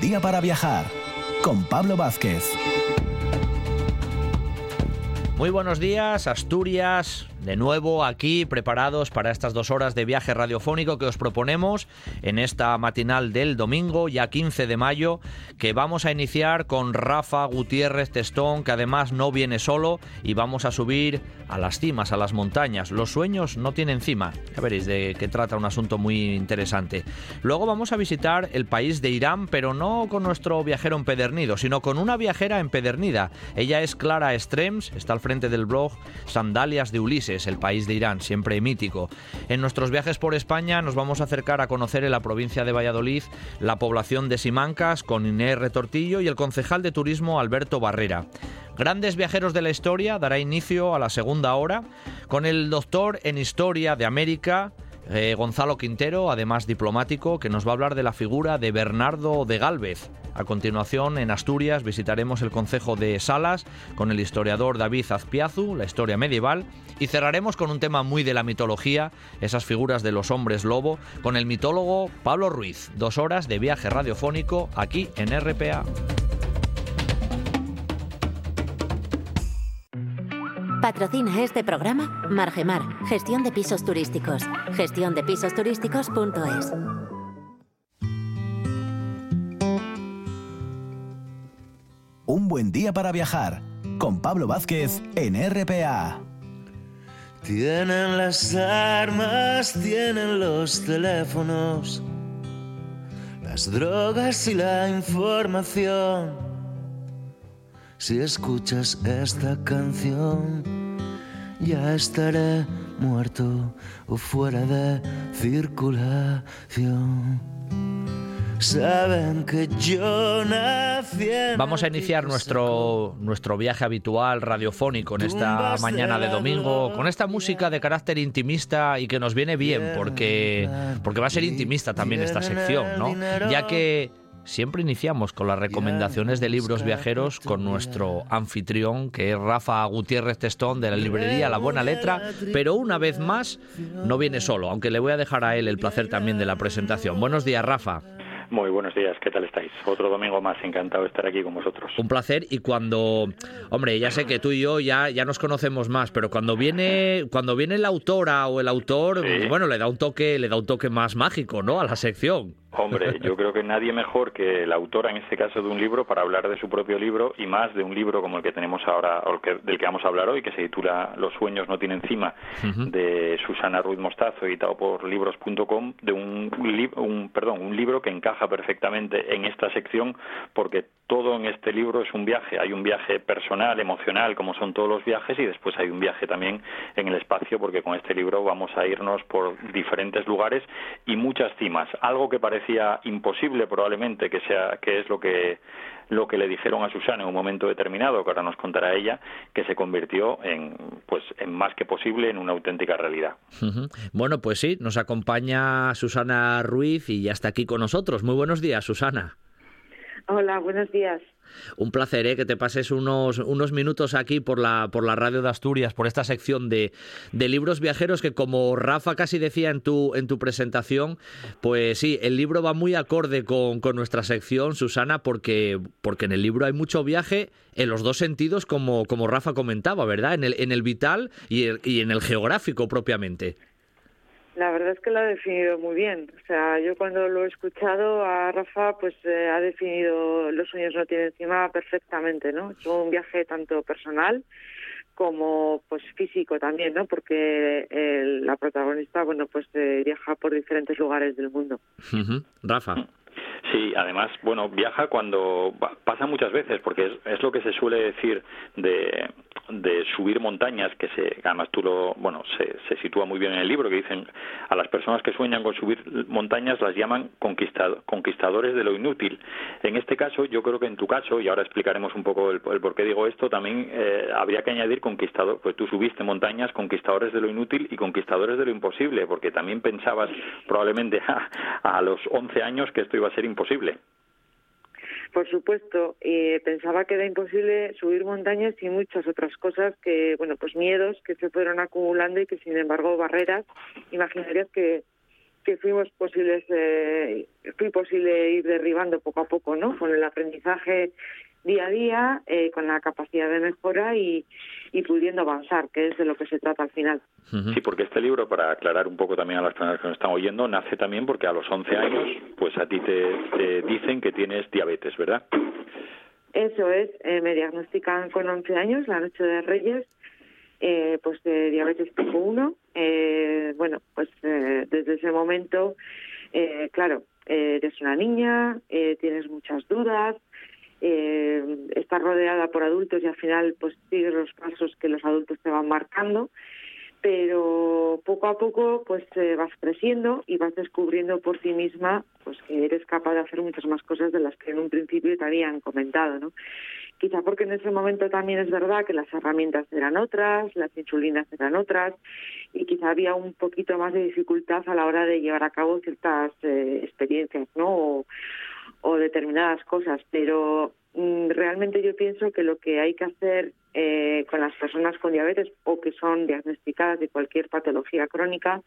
día para viajar con Pablo Vázquez. Muy buenos días, Asturias, de nuevo aquí preparados para estas dos horas de viaje radiofónico que os proponemos en esta matinal del domingo, ya 15 de mayo, que vamos a iniciar con Rafa Gutiérrez Testón, que además no viene solo y vamos a subir a las cimas, a las montañas. Los sueños no tienen cima. Ya veréis de qué trata un asunto muy interesante. Luego vamos a visitar el país de Irán, pero no con nuestro viajero empedernido, sino con una viajera empedernida. Ella es Clara Strems, está al frente del blog Sandalias de Ulises el país de Irán, siempre mítico. En nuestros viajes por España nos vamos a acercar a conocer en la provincia de Valladolid la población de Simancas con Inés Retortillo y el concejal de turismo Alberto Barrera. Grandes viajeros de la historia dará inicio a la segunda hora con el doctor en historia de América, eh, Gonzalo Quintero, además diplomático, que nos va a hablar de la figura de Bernardo de Galvez. A continuación, en Asturias, visitaremos el concejo de Salas con el historiador David Azpiazu, la historia medieval, y cerraremos con un tema muy de la mitología, esas figuras de los hombres lobo, con el mitólogo Pablo Ruiz. Dos horas de viaje radiofónico aquí en RPA. Patrocina este programa Margemar, gestión de pisos turísticos. Gestiondepisosturísticos.es. Un buen día para viajar con Pablo Vázquez en RPA. Tienen las armas, tienen los teléfonos, las drogas y la información si escuchas esta canción, ya estaré muerto o fuera de circulación. Saben que yo nací Vamos a iniciar nuestro, nuestro viaje habitual radiofónico en esta mañana de domingo con esta música de carácter intimista y que nos viene bien porque, porque va a ser intimista también esta sección, ¿no? Ya que Siempre iniciamos con las recomendaciones de libros viajeros con nuestro anfitrión, que es Rafa Gutiérrez Testón de la librería La Buena Letra, pero una vez más no viene solo, aunque le voy a dejar a él el placer también de la presentación. Buenos días, Rafa. Muy buenos días, ¿qué tal estáis? Otro domingo más, encantado de estar aquí con vosotros. Un placer y cuando, hombre, ya sé que tú y yo ya, ya nos conocemos más, pero cuando viene, cuando viene la autora o el autor, bueno, le da un toque, le da un toque más mágico, ¿no? A la sección. Hombre, yo creo que nadie mejor que la autora, en este caso de un libro, para hablar de su propio libro y más de un libro como el que tenemos ahora, o el que, del que vamos a hablar hoy, que se titula Los sueños no tienen cima, de Susana Ruiz Mostazo, editado por libros.com, de un, un, perdón, un libro que encaja perfectamente en esta sección porque todo en este libro es un viaje. Hay un viaje personal, emocional, como son todos los viajes, y después hay un viaje también en el espacio, porque con este libro vamos a irnos por diferentes lugares y muchas cimas. Algo que parece imposible probablemente que sea que es lo que lo que le dijeron a Susana en un momento determinado que ahora nos contará ella que se convirtió en pues en más que posible en una auténtica realidad. Bueno pues sí nos acompaña Susana Ruiz y ya está aquí con nosotros. Muy buenos días Susana. Hola buenos días un placer ¿eh? que te pases unos, unos minutos aquí por la, por la radio de Asturias, por esta sección de, de, libros viajeros que como Rafa casi decía en tu, en tu presentación, pues sí, el libro va muy acorde con, con nuestra sección, Susana, porque, porque en el libro hay mucho viaje en los dos sentidos, como, como Rafa comentaba, ¿verdad? En el, en el vital y, y en el geográfico propiamente. La verdad es que lo ha definido muy bien. O sea, yo cuando lo he escuchado a Rafa, pues eh, ha definido los sueños no tienen encima perfectamente, ¿no? Es un viaje tanto personal como pues físico también, ¿no? Porque la protagonista, bueno, pues eh, viaja por diferentes lugares del mundo. Rafa. Sí, además, bueno, viaja cuando pasa muchas veces, porque es, lo que se suele decir de, subir montañas, que se, además tú lo, bueno, se, sitúa muy bien en el libro, que dicen a las personas que sueñan con subir montañas las llaman conquistado, conquistadores de lo inútil. En este caso, yo creo que en tu caso, y ahora explicaremos un poco el, por qué digo esto, también eh, habría que añadir conquistador, pues tú subiste montañas, conquistadores de lo inútil y conquistadores de lo imposible, porque también pensabas probablemente a, a los 11 años que esto iba a ser imposible. Por supuesto, eh, pensaba que era imposible subir montañas y muchas otras cosas que, bueno, pues miedos que se fueron acumulando y que, sin embargo, barreras imaginarias que, que fuimos posibles, eh, fui posible ir derribando poco a poco, ¿no? Con el aprendizaje día a día, eh, con la capacidad de mejora y, pudiendo avanzar, que es de lo que se trata al final. Sí, porque este libro, para aclarar un poco también a las personas que nos están oyendo, nace también porque a los 11 años, pues a ti te, dicen que tienes diabetes, ¿verdad? Eso es, eh, me diagnostican con 11 años, la noche de Reyes, eh, pues de diabetes tipo 1. Eh, bueno, pues eh, desde ese momento, eh, claro, eres una niña, tienes muchas dudas, eh, estás rodeada por adultos y al final pues sigues los pasos que los adultos te van marcando pero poco a poco pues eh, vas creciendo y vas descubriendo por ti misma pues que eres capaz de hacer muchas más cosas de las que en un principio te habían comentado no quizá porque en ese momento también es verdad que las herramientas eran otras las insulinas eran otras y quizá había un poquito más de dificultad a la hora de llevar a cabo ciertas eh, experiencias no o, o determinadas cosas, pero mm, realmente yo pienso que lo que hay que hacer eh, con las personas con diabetes o que son diagnosticadas de cualquier patología crónica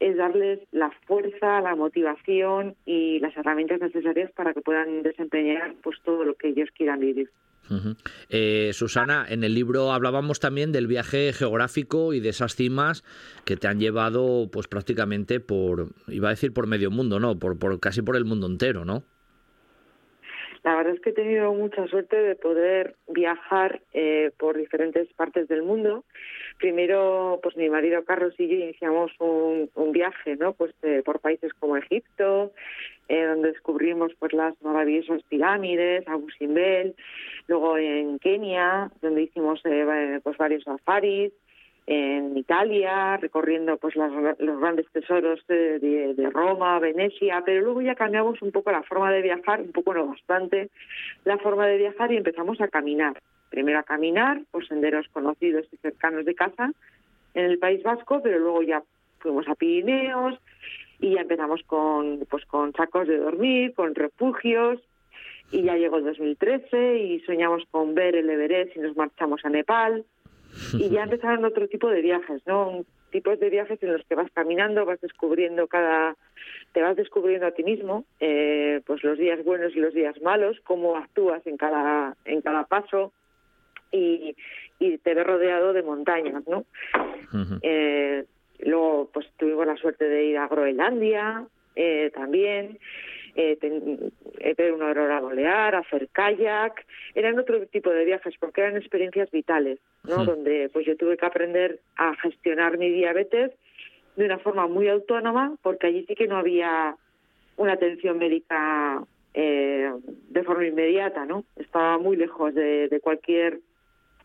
es darles la fuerza, la motivación y las herramientas necesarias para que puedan desempeñar pues todo lo que ellos quieran vivir. Eh, Susana, en el libro hablábamos también del viaje geográfico y de esas cimas que te han llevado, pues prácticamente por, iba a decir por medio mundo, no, por, por casi por el mundo entero, ¿no? La verdad es que he tenido mucha suerte de poder viajar eh, por diferentes partes del mundo. Primero, pues mi marido Carlos y yo iniciamos un, viaje, ¿no? Pues eh, por países como Egipto, eh, donde descubrimos pues las maravillosas pirámides, Abu Simbel, luego en Kenia, donde hicimos pues varios safaris, en Italia, recorriendo pues los grandes tesoros de, Roma, Venecia, pero luego ya cambiamos un poco la forma de viajar, un poco no bastante, la forma de viajar y empezamos a caminar. Primero a caminar por senderos conocidos y cercanos de casa en el País Vasco, pero luego ya fuimos a Pirineos y ya empezamos con pues con sacos de dormir, con refugios y ya llegó el 2013 y soñamos con ver el Everest y nos marchamos a Nepal y ya empezaron otro tipo de viajes, ¿no? Tipos de viajes en los que vas caminando, vas descubriendo cada, te vas descubriendo a ti mismo, eh, pues los días buenos y los días malos, cómo actúas en cada, en cada paso y, y te ves rodeado de montañas, ¿no? eh, luego, pues tuvimos la suerte de ir a Groenlandia, eh, también, eh, eh, ver una aurora boreal, hacer kayak, eran otro tipo de viajes porque eran experiencias vitales, ¿no? Donde pues yo tuve que aprender a gestionar mi diabetes de una forma muy autónoma porque allí sí que no había una atención médica eh, de forma inmediata, ¿no? Estaba muy lejos de, de cualquier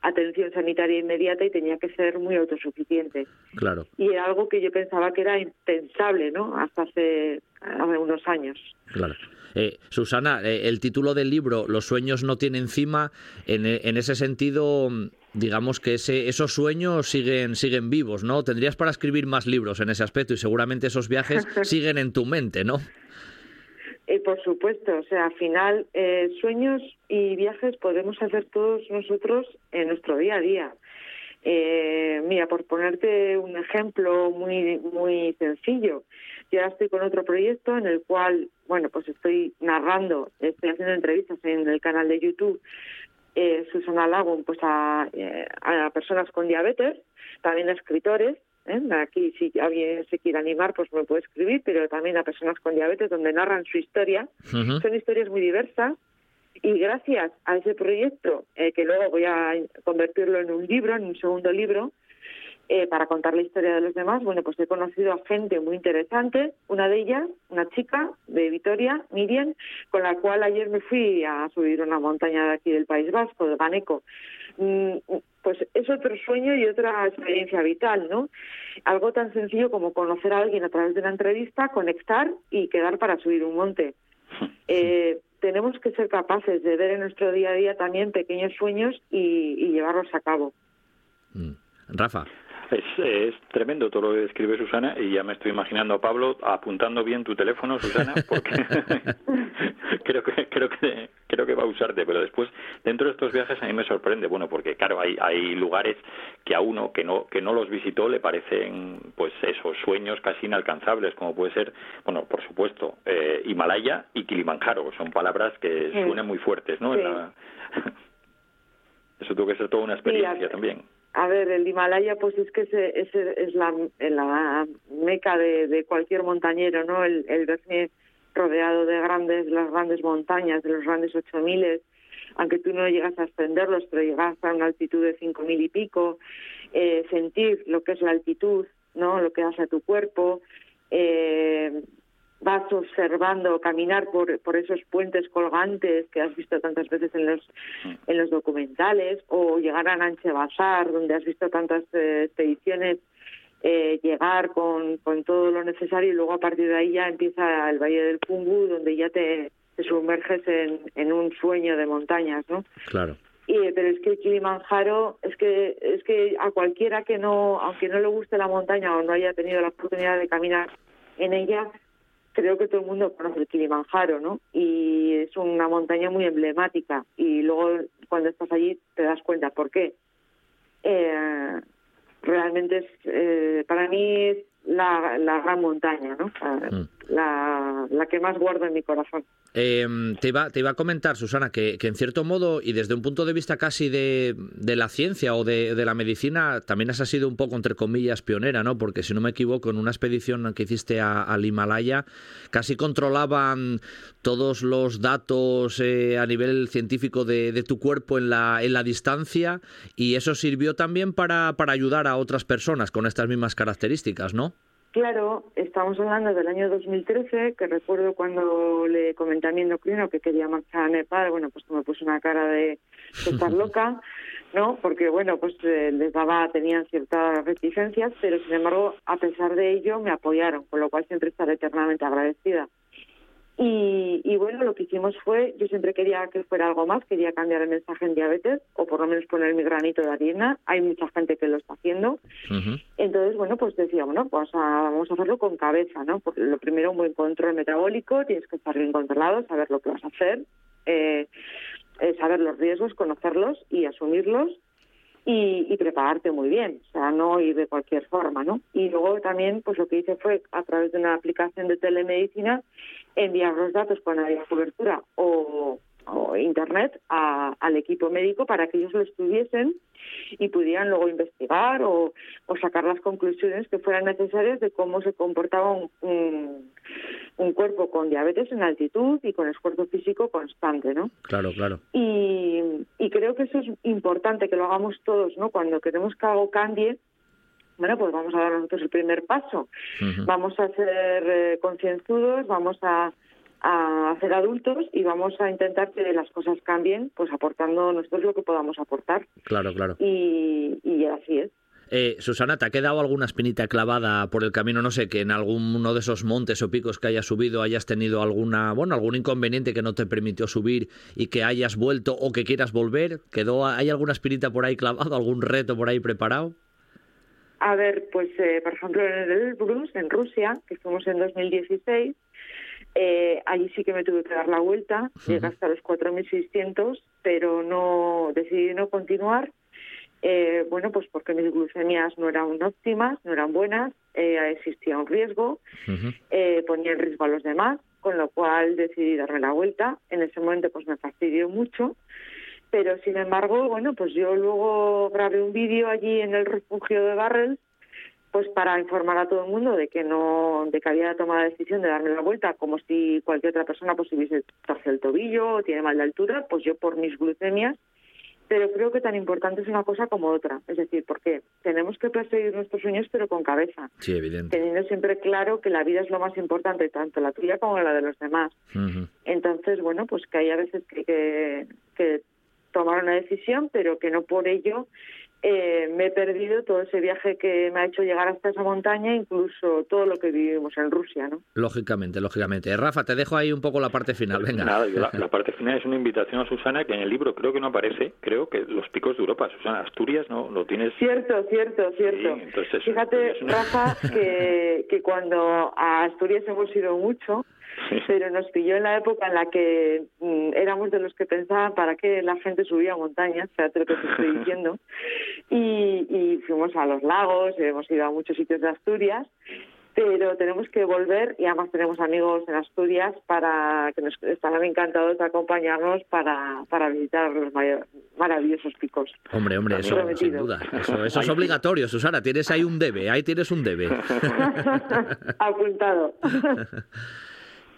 atención sanitaria inmediata y tenía que ser muy autosuficiente. Claro. Y era algo que yo pensaba que era impensable, ¿no? Hasta hace, hace unos años. Claro. Eh, Susana, eh, el título del libro, Los sueños no tienen cima, en, en ese sentido, digamos que ese, esos sueños siguen, siguen vivos, ¿no? Tendrías para escribir más libros en ese aspecto y seguramente esos viajes siguen en tu mente, ¿no? Eh, por supuesto, o sea, al final, eh, sueños y viajes podemos hacer todos nosotros en nuestro día a día. Eh, mira, por ponerte un ejemplo muy muy sencillo, yo ahora estoy con otro proyecto en el cual, bueno, pues estoy narrando, estoy haciendo entrevistas en el canal de YouTube eh, Susana Lagun, pues a, eh, a personas con diabetes, también a escritores, ¿eh? Aquí, si alguien se quiere animar, pues me puede escribir, pero también a personas con diabetes donde narran su historia. Son historias muy diversas. Y gracias a ese proyecto, eh, que luego voy a convertirlo en un libro, en un segundo libro, eh, para contar la historia de los demás, bueno, pues he conocido a gente muy interesante. Una de ellas, una chica de Vitoria, Miriam, con la cual ayer me fui a subir una montaña de aquí del País Vasco, de Baneco. Mm, pues es otro sueño y otra experiencia vital, ¿no? Algo tan sencillo como conocer a alguien a través de una entrevista, conectar y quedar para subir un monte. Eh, tenemos que ser capaces de ver en nuestro día a día también pequeños sueños y, llevarlos a cabo. Mm. Rafa. Es, tremendo todo lo que describe Susana y ya me estoy imaginando a Pablo apuntando bien tu teléfono, Susana, porque creo que creo que creo que va a usarte, pero después dentro de estos viajes a mí me sorprende, bueno, porque claro, hay hay lugares que a uno que no que no los visitó le parecen pues eso pues sueños casi inalcanzables, como puede ser, bueno, por supuesto, eh, Himalaya y Kilimanjaro, son palabras que suenan muy fuertes, ¿no? Eso tuvo que ser toda una experiencia también. A ver, el Himalaya, pues es que es, es la, meca de, cualquier montañero, ¿no? El, el verse rodeado de grandes, las grandes montañas, de los grandes ocho miles, aunque tú no llegas a ascenderlos, pero llegas a una altitud de cinco mil y pico, eh, sentir lo que es la altitud, ¿no? Lo que hace a tu cuerpo, eh, vas observando caminar por, por esos puentes colgantes que has visto tantas veces en los mm. en los documentales o llegar a Nanche Bazar donde has visto tantas eh, expediciones eh, llegar con, con todo lo necesario y luego a partir de ahí ya empieza el Valle del Pungu donde ya te, sumerges en, en un sueño de montañas, ¿no? Claro. Y, pero es que Kilimanjaro, es que, es que a cualquiera que no, aunque no le guste la montaña o no haya tenido la oportunidad de caminar en ella, creo que todo el mundo conoce el Kilimanjaro, ¿no? Y es una montaña muy emblemática. Y luego cuando estás allí te das cuenta por qué. Eh, realmente es, eh, para mí es la, gran montaña, ¿no? Mm. La, la que más guardo en mi corazón. Eh, te, iba, te iba a comentar, Susana, que, en cierto modo, y desde un punto de vista casi de, de la ciencia o de, de, la medicina, también has sido un poco, entre comillas, pionera, ¿no? Porque si no me equivoco, en una expedición que hiciste al Himalaya, casi controlaban todos los datos eh, a nivel científico de, de, tu cuerpo en la, en la distancia, y eso sirvió también para, para ayudar a otras personas con estas mismas características, ¿no? Claro, estamos hablando del año 2013, que recuerdo cuando le comenté a mi endocrino que quería marchar a Nepal, bueno, pues me puse una cara de, estar loca, ¿no? Porque, bueno, pues eh, les daba, tenían ciertas reticencias, pero sin embargo, a pesar de ello, me apoyaron, con lo cual siempre estaré eternamente agradecida. Y, y, bueno, lo que hicimos fue, yo siempre quería que fuera algo más, quería cambiar el mensaje en diabetes o por lo menos poner mi granito de arena. Hay mucha gente que lo está haciendo. Entonces, bueno, pues decíamos, ¿no? Pues vamos a hacerlo con cabeza, ¿no? Porque lo primero, un buen control metabólico, tienes que estar bien controlado, saber lo que vas a hacer, eh, eh, saber los riesgos, conocerlos y asumirlos y, y, prepararte muy bien, o sea, no ir de cualquier forma, ¿no? Y luego también, pues lo que hice fue, a través de una aplicación de telemedicina, enviar los datos cuando había cobertura o, internet al equipo médico para que ellos lo estuviesen y pudieran luego investigar o, sacar las conclusiones que fueran necesarias de cómo se comportaba un, un, cuerpo con diabetes en altitud y con esfuerzo físico constante, ¿no? Claro, claro. Y, y creo que eso es importante que lo hagamos todos, ¿no? Cuando queremos que algo cambie, bueno, pues vamos a dar nosotros el primer paso. Vamos a ser eh, concienzudos, vamos a, a hacer adultos y vamos a intentar que las cosas cambien, pues aportando nosotros lo que podamos aportar. Claro, claro. Y, y así es. Eh, Susana, ¿te ha quedado alguna espinita clavada por el camino? No sé, que en alguno de esos montes o picos que hayas subido hayas tenido alguna, bueno, algún inconveniente que no te permitió subir y que hayas vuelto o que quieras volver. ¿Quedó, ¿Hay alguna espinita por ahí clavada, algún reto por ahí preparado? A ver, pues eh, por ejemplo en el Elbrus, en Rusia, que fuimos en 2016, eh, allí sí que me tuve que dar la vuelta, llegué hasta los 4.600, pero no decidí no continuar. Eh, bueno, pues porque mis glucemias no eran óptimas, no eran buenas, eh, existía un riesgo, eh, ponía en riesgo a los demás, con lo cual decidí darme la vuelta. En ese momento pues me fastidió mucho pero sin embargo, bueno, pues yo luego grabé un vídeo allí en el refugio de Barrels, pues para informar a todo el mundo de que no, de que había tomado la decisión de darme la vuelta, como si cualquier otra persona pues hubiese torcido el tobillo o tiene mal de altura, pues yo por mis glucemias, pero creo que tan importante es una cosa como otra, es decir, porque tenemos que perseguir nuestros sueños pero con cabeza, sí, evidente. teniendo siempre claro que la vida es lo más importante, tanto la tuya como la de los demás. Entonces, bueno, pues que hay a veces que, que, que tomar una decisión, pero que no por ello eh, me he perdido todo ese viaje que me ha hecho llegar hasta esa montaña, incluso todo lo que vivimos en Rusia, ¿no? Lógicamente, lógicamente. Rafa, te dejo ahí un poco la parte final, venga. Nada, la, parte final es una invitación a Susana que en el libro creo que no aparece, creo que los picos de Europa, Susana, Asturias, ¿no? Lo tienes... Cierto, cierto, cierto. Fíjate, Rafa, que que, que cuando a Asturias hemos ido mucho, pero nos pilló en la época en la que mm, éramos de los que pensaban para qué la gente subía montañas, fíjate lo que te estoy diciendo, y, y fuimos a los lagos, hemos ido a muchos sitios de Asturias, pero tenemos que volver y además tenemos amigos en Asturias para que nos estarán encantados de acompañarnos para, para visitar los maravillosos picos. Hombre, hombre, eso sin duda. Eso, eso es obligatorio, Susana. Tienes ahí un debe, ahí tienes un debe. Apuntado.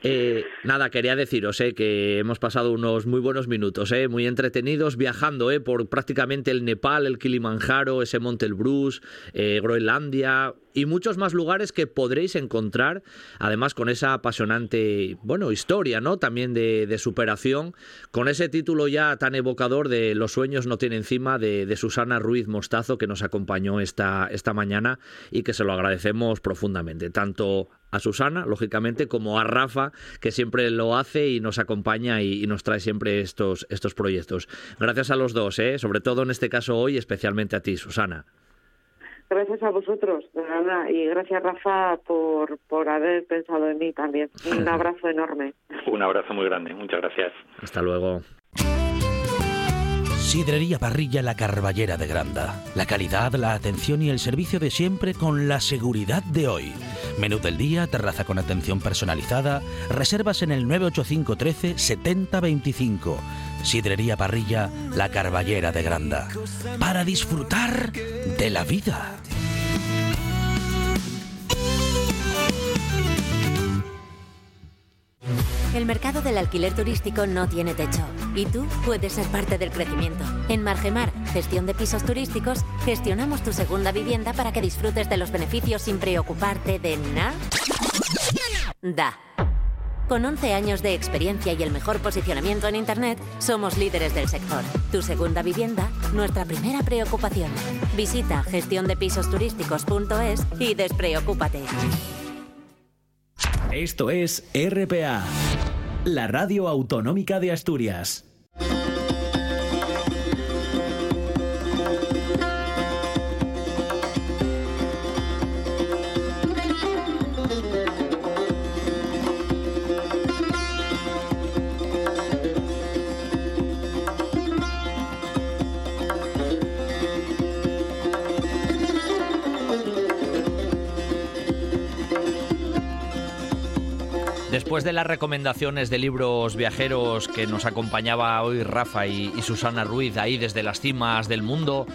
Eh, nada, quería deciros eh, que hemos pasado unos muy buenos minutos, eh, muy entretenidos, viajando eh, por prácticamente el Nepal, el Kilimanjaro, ese Monte Elbrus, eh, Groenlandia y muchos más lugares que podréis encontrar, además con esa apasionante, bueno, historia, ¿no? También de, superación, con ese título ya tan evocador de Los sueños no tienen encima de, de Susana Ruiz Mostazo que nos acompañó esta, esta mañana y que se lo agradecemos profundamente, tanto a Susana, lógicamente, como a Rafa, que siempre lo hace y nos acompaña y, y nos trae siempre estos, estos proyectos. Gracias a los dos, ¿eh? sobre todo en este caso hoy, especialmente a ti, Susana. Gracias a vosotros, de verdad, y gracias Rafa por, por haber pensado en mí también. Un abrazo enorme. Un abrazo muy grande, muchas gracias. Hasta luego. Sidrería Parrilla La Carballera de Granda. La calidad, la atención y el servicio de siempre con la seguridad de hoy. Menú del día, terraza con atención personalizada, reservas en el 985 13 70 25. Sidrería Parrilla La Carballera de Granda. Para disfrutar de la vida. El mercado del alquiler turístico no tiene techo y tú puedes ser parte del crecimiento. En Margemar, gestión de pisos turísticos, gestionamos tu segunda vivienda para que disfrutes de los beneficios sin preocuparte de nada. Con 11 años de experiencia y el mejor posicionamiento en Internet, somos líderes del sector. Tu segunda vivienda, nuestra primera preocupación. Visita gestiondepisosturísticos.es y despreocúpate. Esto es RPA, la radio autonómica de Asturias. Después de las recomendaciones de libros viajeros que nos acompañaba hoy Rafa y, Susana Ruiz ahí desde las cimas del mundo,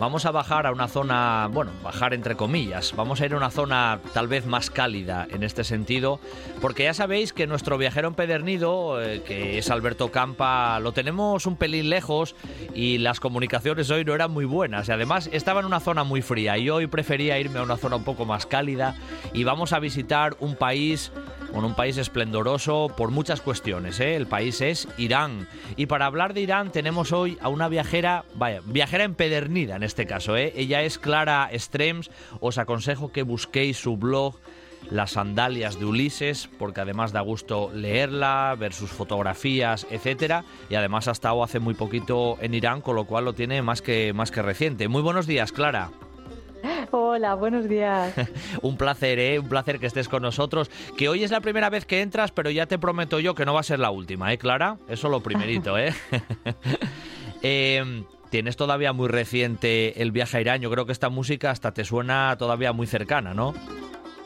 vamos a bajar a una zona, bueno, bajar entre comillas, vamos a ir a una zona tal vez más cálida en este sentido, porque ya sabéis que nuestro viajero empedernido, eh, que es Alberto Campa, lo tenemos un pelín lejos y las comunicaciones hoy no eran muy buenas. Y además estaba en una zona muy fría y hoy prefería irme a una zona un poco más cálida y vamos a visitar un país bueno, un país esplendoroso por muchas cuestiones. ¿eh? El país es Irán. Y para hablar de Irán tenemos hoy a una viajera, vaya, viajera empedernida en este caso. ¿eh? Ella es Clara Strems. Os aconsejo que busquéis su blog. Las sandalias de Ulises, porque además da gusto leerla, ver sus fotografías, etcétera, y además ha estado hace muy poquito en Irán, con lo cual lo tiene más que más que reciente. Muy buenos días, Clara. Hola, buenos días. un placer, ¿eh? Un placer que estés con nosotros. Que hoy es la primera vez que entras, pero ya te prometo yo que no va a ser la última, ¿eh, Clara? Eso lo primerito, ¿eh? eh Tienes todavía muy reciente el viaje a Irán. Yo creo que esta música hasta te suena todavía muy cercana, ¿no?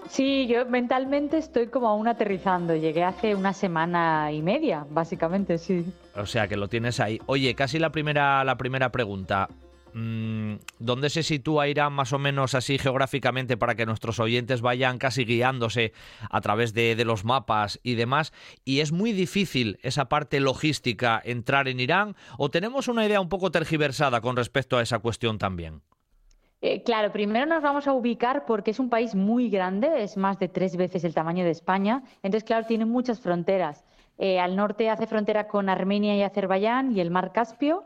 Sí, yo mentalmente estoy como aún aterrizando. Llegué hace una semana y media, básicamente, sí. O sea que lo tienes ahí. Oye, casi la primera, la primera pregunta. ¿Dónde se sitúa Irán más o menos así geográficamente para que nuestros oyentes vayan casi guiándose a través de, los mapas y demás? ¿Y es muy difícil esa parte logística entrar en Irán o tenemos una idea un poco tergiversada con respecto a esa cuestión también? Eh, claro, primero nos vamos a ubicar porque es un país muy grande, es más de tres veces el tamaño de España, entonces claro, tiene muchas fronteras. Eh, al norte hace frontera con Armenia y Azerbaiyán y el mar Caspio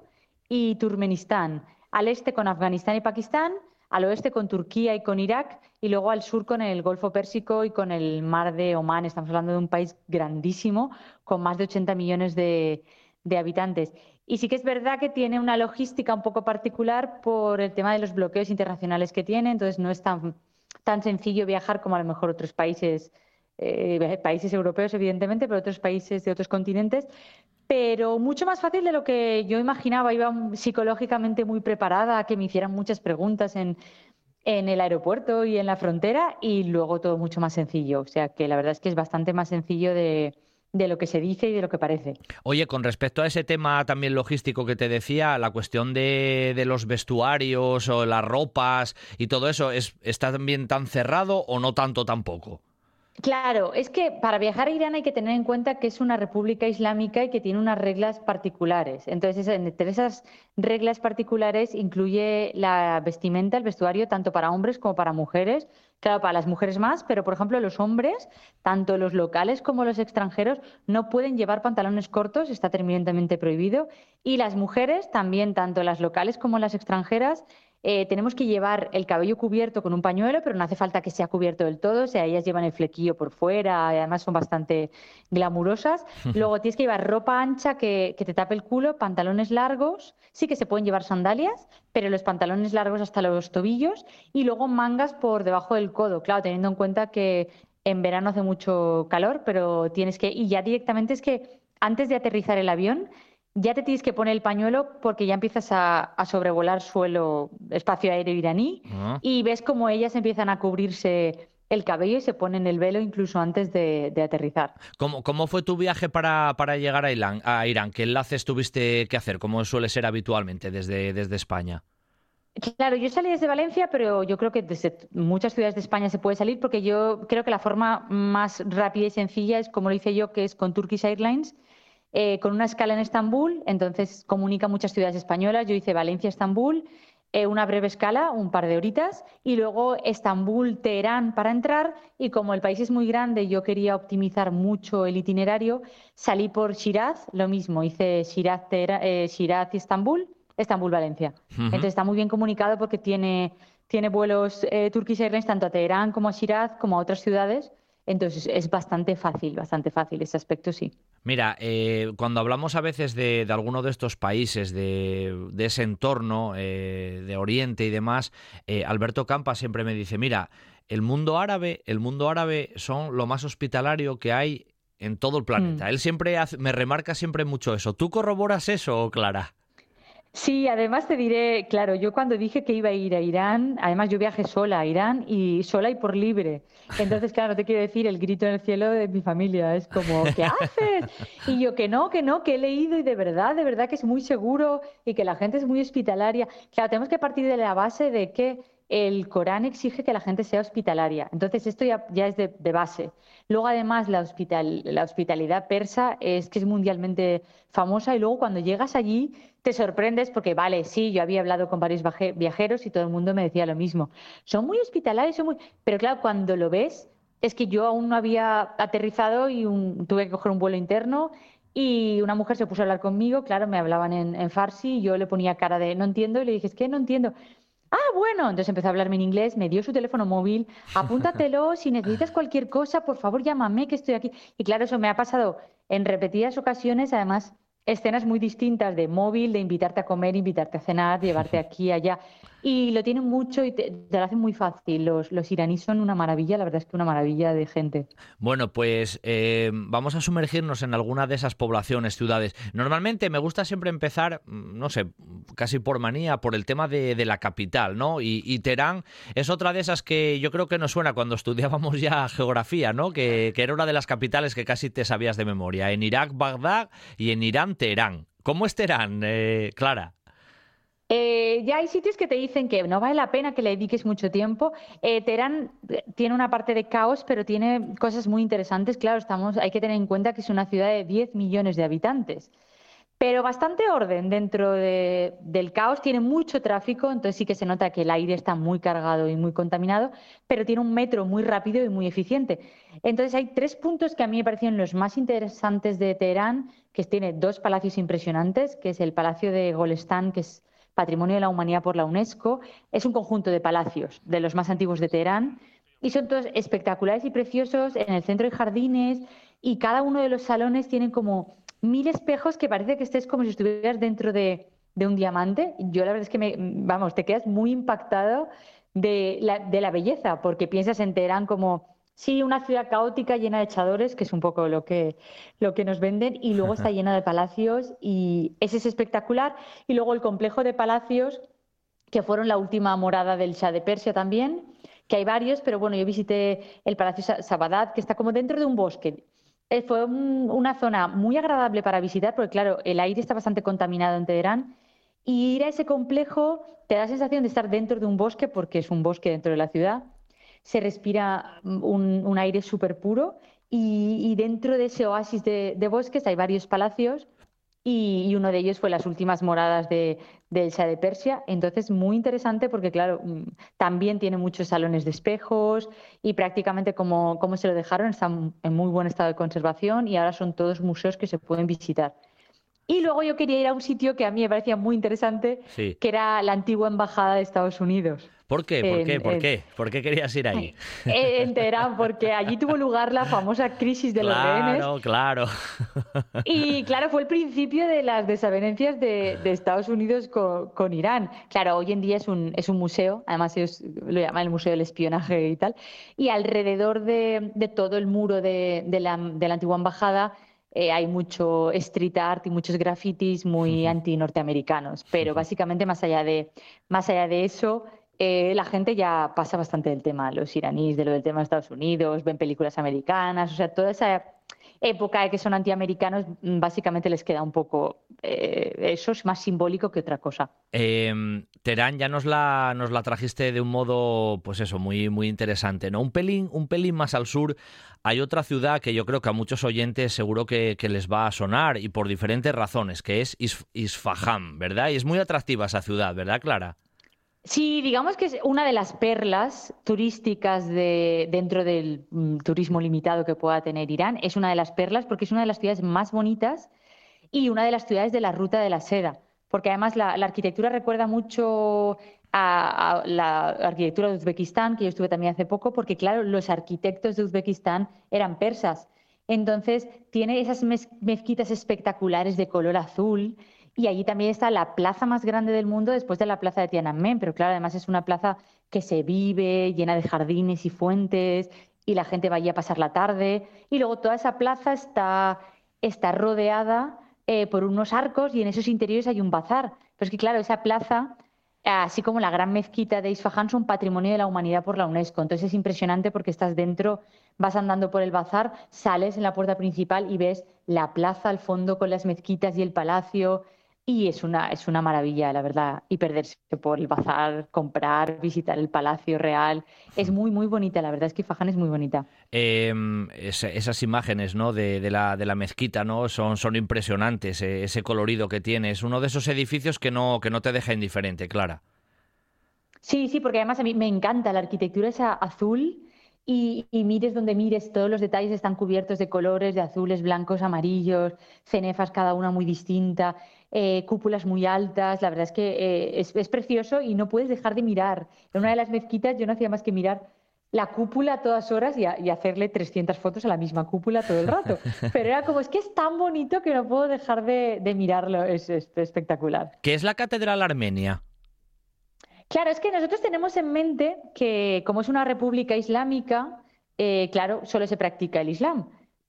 y Turkmenistán al este con Afganistán y Pakistán, al oeste con Turquía y con Irak, y luego al sur con el Golfo Pérsico y con el mar de Omán. Estamos hablando de un país grandísimo, con más de 80 millones de, de habitantes. Y sí que es verdad que tiene una logística un poco particular por el tema de los bloqueos internacionales que tiene, entonces no es tan tan sencillo viajar como a lo mejor otros países, eh, países europeos, evidentemente, pero otros países de otros continentes. Pero mucho más fácil de lo que yo imaginaba. Iba psicológicamente muy preparada a que me hicieran muchas preguntas en, en el aeropuerto y en la frontera y luego todo mucho más sencillo. O sea que la verdad es que es bastante más sencillo de, de lo que se dice y de lo que parece. Oye, con respecto a ese tema también logístico que te decía, la cuestión de, de los vestuarios o las ropas y todo eso, ¿es, ¿está también tan cerrado o no tanto tampoco? Claro, es que para viajar a Irán hay que tener en cuenta que es una república islámica y que tiene unas reglas particulares. Entonces, entre esas reglas particulares incluye la vestimenta, el vestuario, tanto para hombres como para mujeres. Claro, para las mujeres más, pero por ejemplo los hombres, tanto los locales como los extranjeros, no pueden llevar pantalones cortos, está terminantemente prohibido. Y las mujeres también, tanto las locales como las extranjeras, eh, tenemos que llevar el cabello cubierto con un pañuelo, pero no hace falta que sea cubierto del todo. O sea, ellas llevan el flequillo por fuera y además son bastante glamurosas. Luego tienes que llevar ropa ancha que, te tape el culo, pantalones largos. Sí que se pueden llevar sandalias, pero los pantalones largos hasta los tobillos y luego mangas por debajo del codo. Claro, teniendo en cuenta que en verano hace mucho calor, pero tienes que. Y ya directamente es que antes de aterrizar el avión ya te tienes que poner el pañuelo porque ya empiezas a, sobrevolar suelo, espacio aéreo iraní ah. y ves como ellas empiezan a cubrirse el cabello y se ponen el velo incluso antes de, aterrizar. ¿Cómo, ¿Cómo, fue tu viaje para, para llegar a Irán, a Irán? ¿Qué enlaces tuviste que hacer, como suele ser habitualmente desde, desde España? Claro, yo salí desde Valencia, pero yo creo que desde muchas ciudades de España se puede salir porque yo creo que la forma más rápida y sencilla es como lo hice yo, que es con Turkish Airlines eh, con una escala en Estambul, entonces comunica muchas ciudades españolas. Yo hice Valencia-Estambul, eh, una breve escala, un par de horitas, y luego Estambul-Teherán para entrar. Y como el país es muy grande, yo quería optimizar mucho el itinerario, salí por Shiraz, lo mismo, hice Shiraz-Estambul, eh, Estambul-Valencia. Entonces está muy bien comunicado porque tiene, tiene vuelos Turkish Airlines tanto a Teherán como a Shiraz como a otras ciudades. Entonces es bastante fácil, bastante fácil ese aspecto, sí. Mira, eh, cuando hablamos a veces de, alguno de estos países, de, ese entorno eh, de Oriente y demás, eh, Alberto Campa siempre me dice, mira, el mundo árabe, el mundo árabe son lo más hospitalario que hay en todo el planeta. Mm. Él siempre me remarca siempre mucho eso. ¿Tú corroboras eso, Clara? Sí, además te diré, claro, yo cuando dije que iba a ir a Irán, además yo viajé sola a Irán y sola y por libre. Entonces, claro, te quiero decir el grito en el cielo de mi familia, es como, ¿qué haces? Y yo que no, que no, que he leído y de verdad, de verdad que es muy seguro y que la gente es muy hospitalaria. Claro, tenemos que partir de la base de que el Corán exige que la gente sea hospitalaria. Entonces, esto ya, es de, base. Luego, además, la, la hospitalidad persa es que es mundialmente famosa y luego cuando llegas allí te sorprendes porque, vale, sí, yo había hablado con varios viajeros y todo el mundo me decía lo mismo. Son muy hospitalarios, son muy... Pero claro, cuando lo ves, es que yo aún no había aterrizado y tuve que coger un vuelo interno y una mujer se puso a hablar conmigo, claro, me hablaban en, en farsi y yo le ponía cara de no entiendo y le dije, es que no entiendo. Ah, bueno, entonces empezó a hablarme en inglés, me dio su teléfono móvil, apúntatelo, si necesitas cualquier cosa, por favor llámame que estoy aquí. Y claro, eso me ha pasado en repetidas ocasiones, además escenas muy distintas de móvil, de invitarte a comer, invitarte a cenar, llevarte aquí, allá. Y lo tienen mucho y te, lo hacen muy fácil. Los, iraníes son una maravilla, la verdad es que una maravilla de gente. Bueno, pues eh, vamos a sumergirnos en alguna de esas poblaciones, ciudades. Normalmente me gusta siempre empezar, mm, no sé, casi por manía, por el tema de, la capital, ¿no? Y, Teherán es otra de esas que yo creo que nos suena cuando estudiábamos ya geografía, ¿no? Que, que era una de las capitales que casi te sabías de memoria. En Irak, Bagdad y en Irán, Teherán. ¿Cómo es Teherán, eh, Clara? Eh, ya hay sitios que te dicen que no vale la pena que le dediques mucho tiempo. Eh, Teherán eh, tiene una parte de caos, pero tiene cosas muy interesantes. Claro, estamos, hay que tener en cuenta que es una ciudad de 10 millones de habitantes. Pero bastante orden dentro del caos, tiene mucho tráfico, entonces sí que se nota que el aire está muy cargado y muy contaminado, pero tiene un metro muy rápido y muy eficiente. Entonces hay tres puntos que a mí me parecieron los más interesantes de Teherán, que tiene dos palacios impresionantes, que es el Palacio de Golestán, que es Patrimonio de la Humanidad por la UNESCO. Es un conjunto de palacios de los más antiguos de Teherán y son todos espectaculares y preciosos. En el centro hay jardines y cada uno de los salones tienen como mil espejos que parece que estés como si estuvieras dentro de, un diamante. Yo la verdad es que me, vamos, te quedas muy impactado de la belleza, porque piensas en Teherán como Sí, una ciudad caótica llena de echadores, que es un poco lo que, lo que nos venden, y luego está llena de palacios y ese es espectacular. Y luego el complejo de palacios, que fueron la última morada del Shah de Persia también, que hay varios, pero bueno, yo visité el Palacio Sabadat, que está como dentro de un bosque. Eh, fue una zona muy agradable para visitar, porque claro, el aire está bastante contaminado en Teherán. Y ir a ese complejo te da la sensación de estar dentro de un bosque, porque es un bosque dentro de la ciudad se respira un, aire súper puro y, dentro de ese oasis de, bosques hay varios palacios y, uno de ellos fue las últimas moradas de, del Shah de Persia. Entonces, muy interesante porque, claro, mm, también tiene muchos salones de espejos y prácticamente como, como se lo dejaron, están en muy buen estado de conservación y ahora son todos museos que se pueden visitar. Y luego yo quería ir a un sitio que a mí me parecía muy interesante, que era la antigua embajada de Estados Unidos. ¿Por qué? ¿Por qué? ¿Por qué? ¿Por qué querías ir ahí? En Teherán, porque allí tuvo lugar la famosa crisis de los rehenes. Claro, claro. Y claro, fue el principio de las desavenencias de, Estados Unidos con, Irán. Claro, hoy en día es un, es un museo, además ellos lo llaman el Museo del Espionaje y tal. Y alrededor de, todo el muro de, la, de la antigua embajada eh, hay mucho street art y muchos grafitis muy anti-norteamericanos. Pero básicamente, más allá de, más allá de eso, eh, la gente ya pasa bastante del tema, los iraníes, de lo del tema de Estados Unidos, ven películas americanas, o sea, toda esa época de que son antiamericanos, mm, básicamente les queda un poco eh, eso, es más simbólico que otra cosa. Eh, Terán, ya nos la, nos la trajiste de un modo, pues eso, muy, muy interesante, ¿no? Un pelín, un pelín más al sur hay otra ciudad que yo creo que a muchos oyentes seguro que, les va a sonar y por diferentes razones, que es Isfahan, ¿verdad? Y es muy atractiva esa ciudad, ¿verdad, Clara? Sí, digamos que es una de las perlas turísticas de, dentro del mm, turismo limitado que pueda tener Irán. Es una de las perlas porque es una de las ciudades más bonitas y una de las ciudades de la ruta de la seda. Porque además la, arquitectura recuerda mucho a, la arquitectura de Uzbekistán, que yo estuve también hace poco, porque claro, los arquitectos de Uzbekistán eran persas. Entonces tiene esas mezquitas espectaculares de color azul y allí también está la plaza más grande del mundo después de la plaza de Tiananmen, pero claro, además es una plaza que se vive, llena de jardines y fuentes, y la gente va allí a pasar la tarde. Y luego toda esa plaza está, está rodeada eh, por unos arcos y en esos interiores hay un bazar. Pero es que claro, esa plaza, así como la gran mezquita de Isfahan, son patrimonio de la humanidad por la UNESCO. Entonces es impresionante porque estás dentro, vas andando por el bazar, sales en la puerta principal y ves la plaza al fondo con las mezquitas y el palacio y es una, es una maravilla, la verdad, y perderse por el bazar, comprar, visitar el Palacio Real. Es muy, muy bonita, la verdad es que Fajan es muy bonita. Em, esas imágenes ¿no? de, la, de la mezquita ¿no? son, son impresionantes, eh, ese colorido que tiene. Es uno de esos edificios que no, que no te deja indiferente, Clara. Sí, sí, porque además a mí me encanta la arquitectura esa azul y, mires donde mires, todos los detalles están cubiertos de colores, de azules, blancos, amarillos, cenefas cada una muy distinta, eh, cúpulas muy altas. La verdad es que eh, es, precioso y no puedes dejar de mirar. En una de las mezquitas yo no hacía más que mirar la cúpula a todas horas y, hacerle 300 fotos a la misma cúpula todo el rato. Pero era como, es que es tan bonito que no puedo dejar de, de mirarlo. Es, es espectacular. ¿Qué es la Catedral Armenia? Claro, es que nosotros tenemos en mente que como es una república islámica, eh, claro, solo se practica el Islam,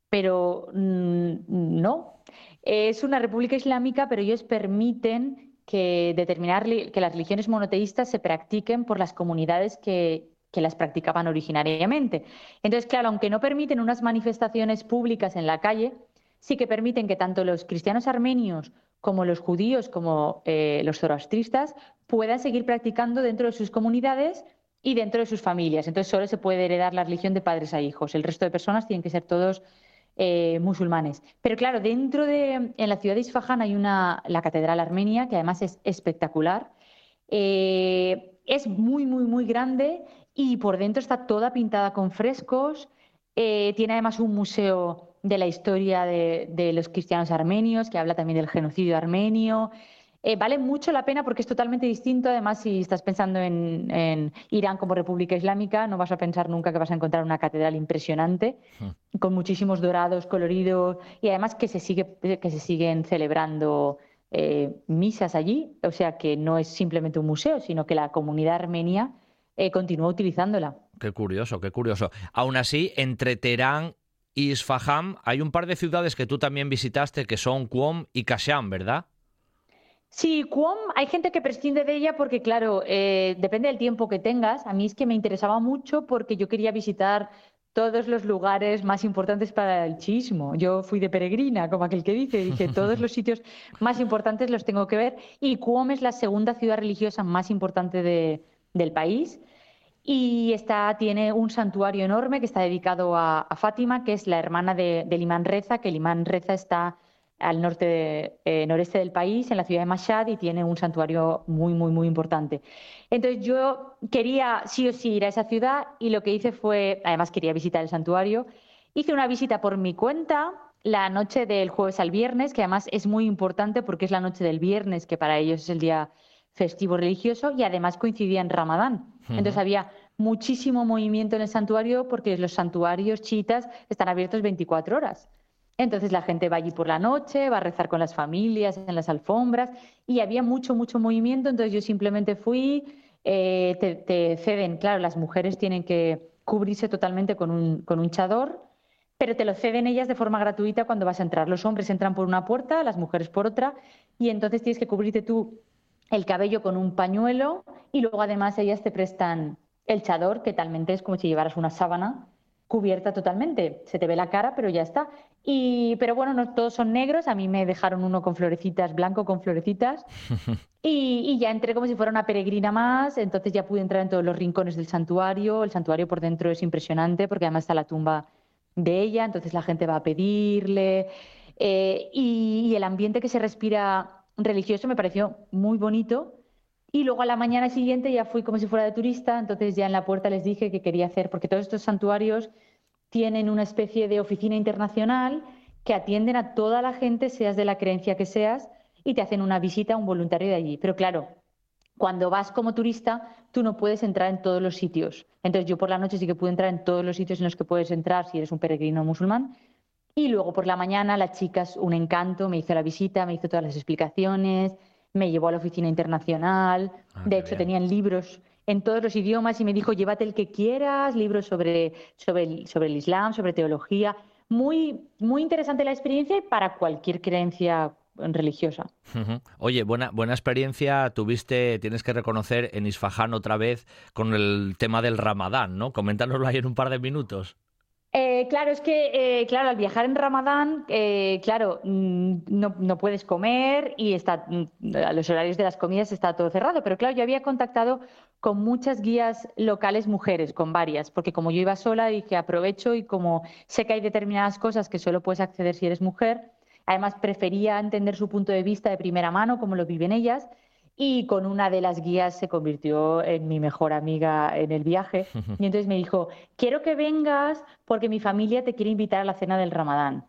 pero mm, no. Es una república islámica, pero ellos permiten que determinar que las religiones monoteístas se practiquen por las comunidades que, que las practicaban originariamente. Entonces, claro, aunque no permiten unas manifestaciones públicas en la calle, sí que permiten que tanto los cristianos armenios como los judíos, como eh, los zoroastristas, puedan seguir practicando dentro de sus comunidades y dentro de sus familias. Entonces solo se puede heredar la religión de padres a hijos. El resto de personas tienen que ser todos eh, musulmanes. Pero claro, dentro de, en la ciudad de Isfahan hay una, la catedral armenia, que además es espectacular. Eh, es muy, muy, muy grande y por dentro está toda pintada con frescos. tiene además un museo de la historia de, los cristianos armenios, que habla también del genocidio armenio. Eh, vale mucho la pena porque es totalmente distinto. Además, si estás pensando en, Irán como República Islámica, no vas a pensar nunca que vas a encontrar una catedral impresionante, con muchísimos dorados, coloridos, y además que se, sigue, que se siguen celebrando eh, misas allí. O sea que no es simplemente un museo, sino que la comunidad armenia eh, continúa utilizándola. Qué curioso, qué curioso. Aún así, entre Teherán y Isfahan hay un par de ciudades que tú también visitaste que son Qom y Kashan, ¿verdad? Sí, Qom, hay gente que prescinde de ella porque, claro, eh, depende del tiempo que tengas. A mí es que me interesaba mucho porque yo quería visitar todos los lugares más importantes para el chismo. Yo fui de peregrina, como aquel que dice, dije, todos los sitios más importantes los tengo que ver. Y Qom es la segunda ciudad religiosa más importante del país. Y está, tiene un santuario enorme que está dedicado a, Fátima, que es la hermana de, del imán Reza, que el imán Reza está al norte, eh, noreste del país, en la ciudad de Mashhad, y tiene un santuario muy, muy, muy importante. Entonces yo quería sí o sí ir a esa ciudad y lo que hice fue, además quería visitar el santuario, hice una visita por mi cuenta la noche del jueves al viernes, que además es muy importante porque es la noche del viernes, que para ellos es el día festivo religioso, y además coincidía en Ramadán. Entonces había muchísimo movimiento en el santuario porque los santuarios chiitas están abiertos 24 horas. Entonces la gente va allí por la noche, va a rezar con las familias en las alfombras y había mucho, mucho movimiento. Entonces yo simplemente fui, eh, te, ceden, claro, las mujeres tienen que cubrirse totalmente con un, con un chador, pero te lo ceden ellas de forma gratuita cuando vas a entrar. Los hombres entran por una puerta, las mujeres por otra y entonces tienes que cubrirte tú el cabello con un pañuelo y luego además ellas te prestan el chador, que talmente es como si llevaras una sábana cubierta totalmente. Se te ve la cara, pero ya está. Y, pero bueno, no todos son negros. A mí me dejaron uno con florecitas, blanco con florecitas. Y, ya entré como si fuera una peregrina más. Entonces ya pude entrar en todos los rincones del santuario. El santuario por dentro es impresionante porque además está la tumba de ella. Entonces la gente va a pedirle. Eh, y, y el ambiente que se respira religioso me pareció muy bonito. Y luego a la mañana siguiente ya fui como si fuera de turista, entonces ya en la puerta les dije que quería hacer, porque todos estos santuarios tienen una especie de oficina internacional que atienden a toda la gente, seas de la creencia que seas, y te hacen una visita a un voluntario de allí. Pero claro, cuando vas como turista, tú no puedes entrar en todos los sitios. Entonces yo por la noche sí que pude entrar en todos los sitios en los que puedes entrar si eres un peregrino musulmán. Y luego por la mañana la chica es un encanto, me hizo la visita, me hizo todas las explicaciones, me llevó a la oficina internacional, ah, de hecho tenían libros en todos los idiomas y me dijo, llévate el que quieras, libros sobre, sobre, el, sobre el Islam, sobre teología. Muy, muy interesante la experiencia para cualquier creencia religiosa. Oye, buena, buena experiencia tuviste, tienes que reconocer, en Isfahan otra vez con el tema del Ramadán, ¿no? Coméntanoslo ahí en un par de minutos. Eh, claro, es que, eh, claro, al viajar en Ramadán, eh, claro, mm, no, puedes comer y está, mm, a los horarios de las comidas está todo cerrado. Pero claro, yo había contactado con muchas guías locales mujeres, con varias, porque como yo iba sola dije aprovecho y como sé que hay determinadas cosas que solo puedes acceder si eres mujer, además prefería entender su punto de vista de primera mano, como lo viven ellas y con una de las guías se convirtió en mi mejor amiga en el viaje. Y entonces me dijo, quiero que vengas porque mi familia te quiere invitar a la cena del Ramadán.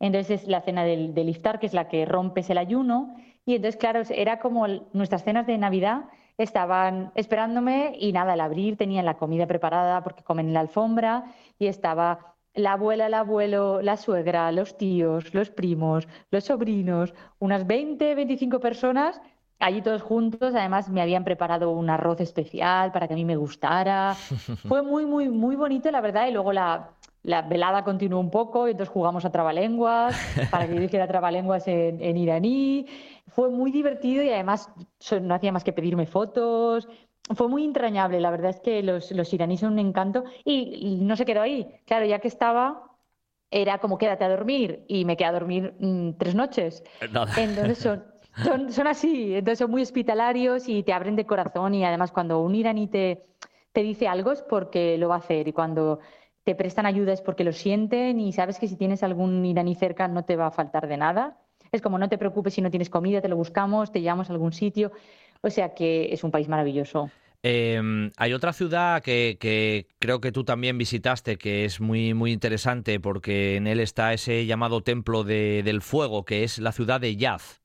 Entonces es la cena del, del iftar, que es la que rompes el ayuno. Y entonces, claro, era como nuestras cenas de Navidad estaban esperándome y nada, al abrir tenían la comida preparada porque comen en la alfombra y estaba la abuela, el abuelo, la suegra, los tíos, los primos, los sobrinos, unas 20, 25 personas allí todos juntos, además me habían preparado un arroz especial para que a mí me gustara. Fue muy, muy, muy bonito, la verdad, y luego la, la velada continuó un poco, y entonces jugamos a trabalenguas, para que yo dijera trabalenguas en, en iraní. Fue muy divertido y además no hacía más que pedirme fotos. Fue muy entrañable, la verdad es que los, los iraníes son un encanto y, no se quedó ahí. Claro, ya que estaba, era como quédate a dormir y me quedé a dormir mm, tres noches. Entonces son, son, así, entonces son muy hospitalarios y te abren de corazón y además cuando un iraní te, te dice algo es porque lo va a hacer y cuando te prestan ayuda es porque lo sienten y sabes que si tienes algún iraní cerca no te va a faltar de nada. Es como no te preocupes si no tienes comida, te lo buscamos, te llevamos a algún sitio. O sea que es un país maravilloso. Em, hay otra ciudad que, que, creo que tú también visitaste, que es muy, muy interesante porque en él está ese llamado templo de, del fuego, que es la ciudad de Yaz.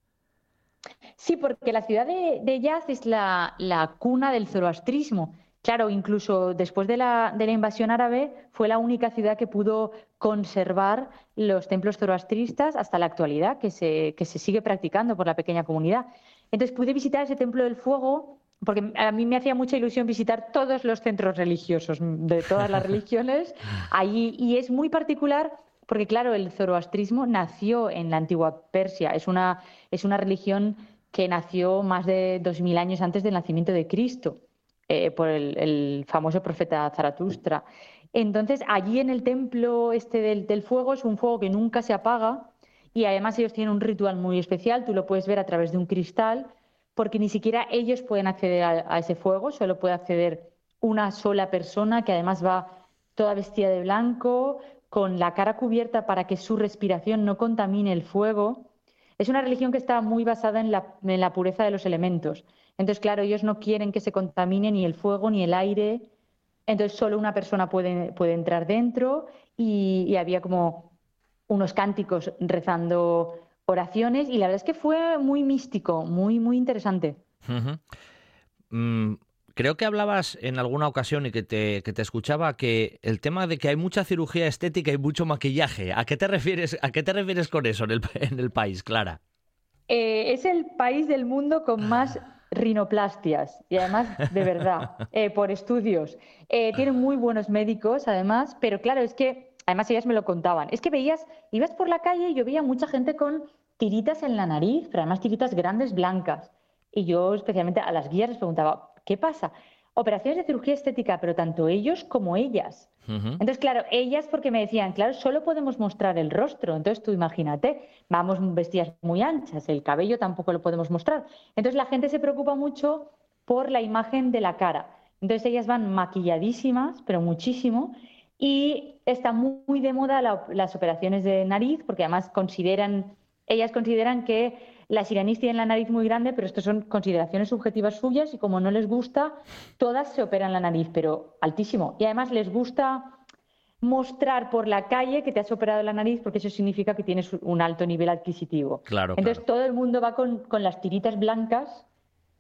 Sí, porque la ciudad de, de Yaz es la, cuna del zoroastrismo. Claro, incluso después de la, de la, invasión árabe fue la única ciudad que pudo conservar los templos zoroastristas hasta la actualidad, que se, que se sigue practicando por la pequeña comunidad. Entonces pude visitar ese templo del fuego porque a mí me hacía mucha ilusión visitar todos los centros religiosos de todas las religiones allí y es muy particular porque claro, el zoroastrismo nació en la antigua Persia, es una, es una religión que nació más de 2000 años antes del nacimiento de Cristo eh, por el, famoso profeta Zaratustra. Entonces, allí en el templo este del, del fuego es un fuego que nunca se apaga y además ellos tienen un ritual muy especial, tú lo puedes ver a través de un cristal porque ni siquiera ellos pueden acceder a, ese fuego, solo puede acceder una sola persona que además va toda vestida de blanco, con la cara cubierta para que su respiración no contamine el fuego. Es una religión que está muy basada en la, pureza de los elementos. Entonces, claro, ellos no quieren que se contamine ni el fuego ni el aire. Entonces, solo una persona puede, entrar dentro y, había como unos cánticos rezando oraciones y la verdad es que fue muy místico, muy, muy interesante. Creo que hablabas en alguna ocasión y que te, que te, escuchaba que el tema de que hay mucha cirugía estética y mucho maquillaje. ¿A qué te refieres, a qué te refieres con eso en el, en el país, Clara? Eh, es el país del mundo con más rinoplastias y además de verdad, eh, por estudios. Eh, tienen muy buenos médicos además, pero claro, es que además ellas me lo contaban, es que veías, ibas por la calle y yo veía mucha gente con tiritas en la nariz, pero además tiritas grandes blancas. Y yo especialmente a las guías les preguntaba, ¿qué pasa? Operaciones de cirugía estética, pero tanto ellos como ellas. Entonces, claro, ellas porque me decían, claro, solo podemos mostrar el rostro. Entonces, tú imagínate, vamos vestidas muy anchas, el cabello tampoco lo podemos mostrar. Entonces, la gente se preocupa mucho por la imagen de la cara. Entonces, ellas van maquilladísimas, pero muchísimo, y está muy, de moda las operaciones de nariz, porque además consideran, ellas consideran que la siranis tiene la nariz muy grande, pero estas son consideraciones subjetivas suyas y como no les gusta, todas se operan la nariz, pero altísimo. Y además les gusta mostrar por la calle que te has operado la nariz porque eso significa que tienes un alto nivel adquisitivo. Claro, Entonces todo el mundo va con, con las tiritas blancas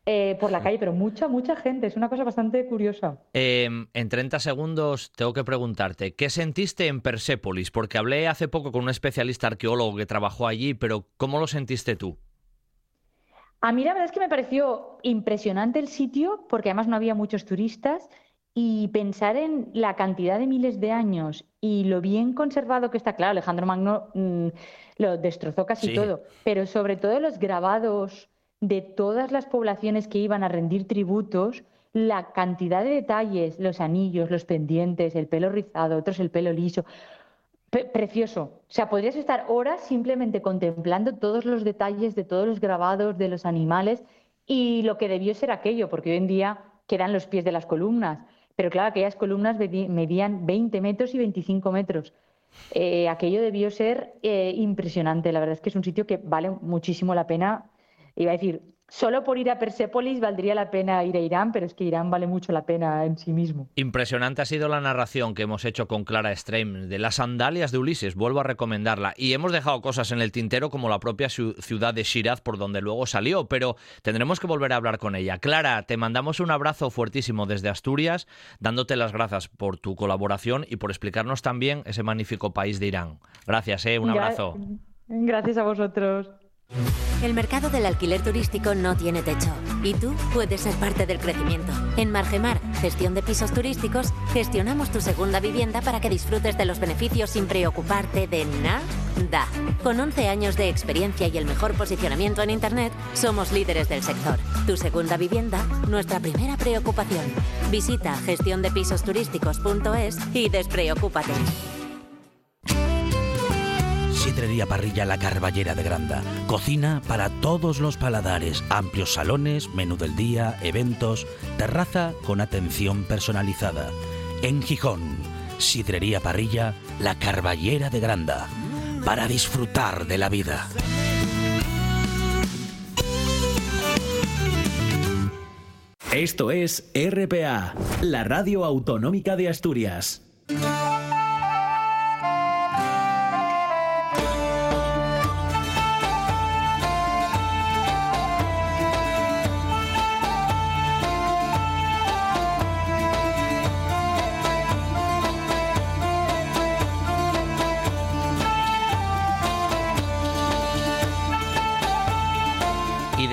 eh, por la calle, pero mucha, mucha gente. Es una cosa bastante curiosa. Em, en 30 segundos tengo que preguntarte, ¿qué sentiste en Persépolis? Porque hablé hace poco con un especialista arqueólogo que trabajó allí, pero ¿cómo lo sentiste tú? A mí la verdad es que me pareció impresionante el sitio, porque además no había muchos turistas, y pensar en la cantidad de miles de años y lo bien conservado que está, claro, Alejandro Magno mm, lo destrozó casi todo, pero sobre todo los grabados de todas las poblaciones que iban a rendir tributos, la cantidad de detalles, los anillos, los pendientes, el pelo rizado, otros el pelo liso. Precioso. O sea, podrías estar horas simplemente contemplando todos los detalles de todos los grabados de los animales y lo que debió ser aquello, porque hoy en día quedan los pies de las columnas. Pero claro, aquellas columnas medían 20 metros y 25 metros. Eh, aquello debió ser eh, impresionante. La verdad es que es un sitio que vale muchísimo la pena Iba a decir, solo por ir a Persépolis valdría la pena ir a Irán, pero es que Irán vale mucho la pena en sí mismo. Impresionante ha sido la narración que hemos hecho con Clara Streim de las sandalias de Ulises, vuelvo a recomendarla. Y hemos dejado cosas en el tintero como la propia ciudad de Shiraz por donde luego salió, pero tendremos que volver a hablar con ella. Clara, te mandamos un abrazo fuertísimo desde Asturias, dándote las gracias por tu colaboración y por explicarnos también ese magnífico país de Irán. Gracias, ¿eh? un abrazo. Gracias a vosotros. El mercado del alquiler turístico no tiene techo y tú puedes ser parte del crecimiento. En Margemar, gestión de pisos turísticos, gestionamos tu segunda vivienda para que disfrutes de los beneficios sin preocuparte de nada. Con 11 años de experiencia y el mejor posicionamiento en Internet, somos líderes del sector. Tu segunda vivienda, nuestra primera preocupación. Visita gestiondepisosturísticos.es y despreocúpate. Sidrería Parrilla La Carballera de Granda. Cocina para todos los paladares, amplios salones, menú del día, eventos, terraza con atención personalizada. En Gijón, Sidrería Parrilla La Carballera de Granda. Para disfrutar de la vida. Esto es RPA, la radio autonómica de Asturias.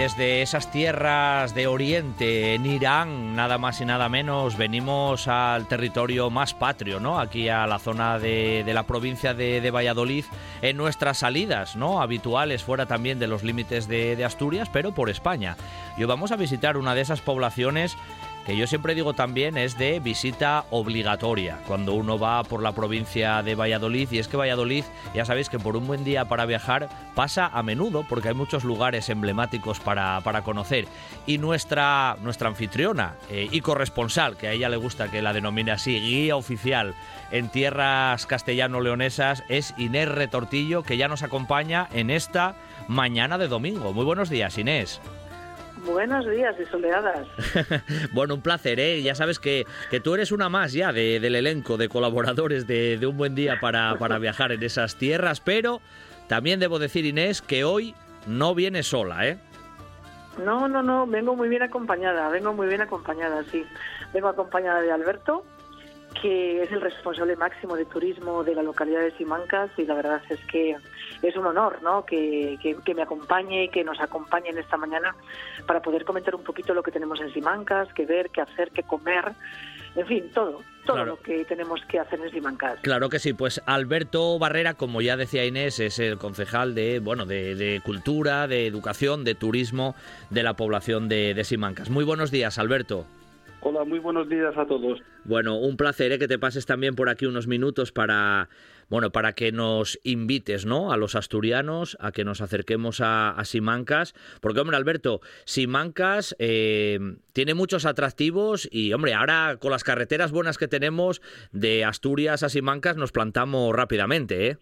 Desde esas tierras de Oriente, en Irán, nada más y nada menos, venimos al territorio más patrio, ¿no? Aquí a la zona de, la provincia de, Valladolid, en nuestras salidas, ¿no? Habituales, fuera también de los límites de, Asturias, pero por España. Y vamos a visitar una de esas poblaciones que yo siempre digo también es de visita obligatoria cuando uno va por la provincia de Valladolid y es que Valladolid ya sabéis que por un buen día para viajar pasa a menudo porque hay muchos lugares emblemáticos para, conocer y nuestra, nuestra anfitriona eh, y corresponsal, que a ella le gusta que la denomine así, guía oficial en tierras castellano-leonesas es Inés Retortillo que ya nos acompaña en esta mañana de domingo. Muy buenos días Inés. Buenos días y soleadas. bueno, un placer, ¿eh? Ya sabes que, que tú eres una más ya del elenco de colaboradores de, Un Buen Día para, para viajar en esas tierras, pero también debo decir, Inés, que hoy no viene sola, ¿eh? No, no, no, vengo muy bien acompañada, vengo muy bien acompañada, sí. Vengo acompañada de Alberto, que es el responsable máximo de turismo de la localidad de Simancas y la verdad es que es un honor ¿no? que, que, me acompañe y que nos acompañe en esta mañana para poder comentar un poquito lo que tenemos en Simancas, qué ver, qué hacer, qué comer, en fin, todo, todo lo que tenemos que hacer en Simancas. Claro que sí, pues Alberto Barrera, como ya decía Inés, es el concejal de, bueno, de, de cultura, de educación, de turismo de la población de, de Simancas. Muy buenos días, Alberto. Hola, muy buenos días a todos. Bueno, un placer ¿eh? que te pases también por aquí unos minutos para, bueno, para que nos invites, ¿no? A los asturianos, a que nos acerquemos a, Simancas, porque hombre, Alberto, Simancas eh, tiene muchos atractivos y hombre, ahora con las carreteras buenas que tenemos de Asturias a Simancas nos plantamos rápidamente, ¿eh?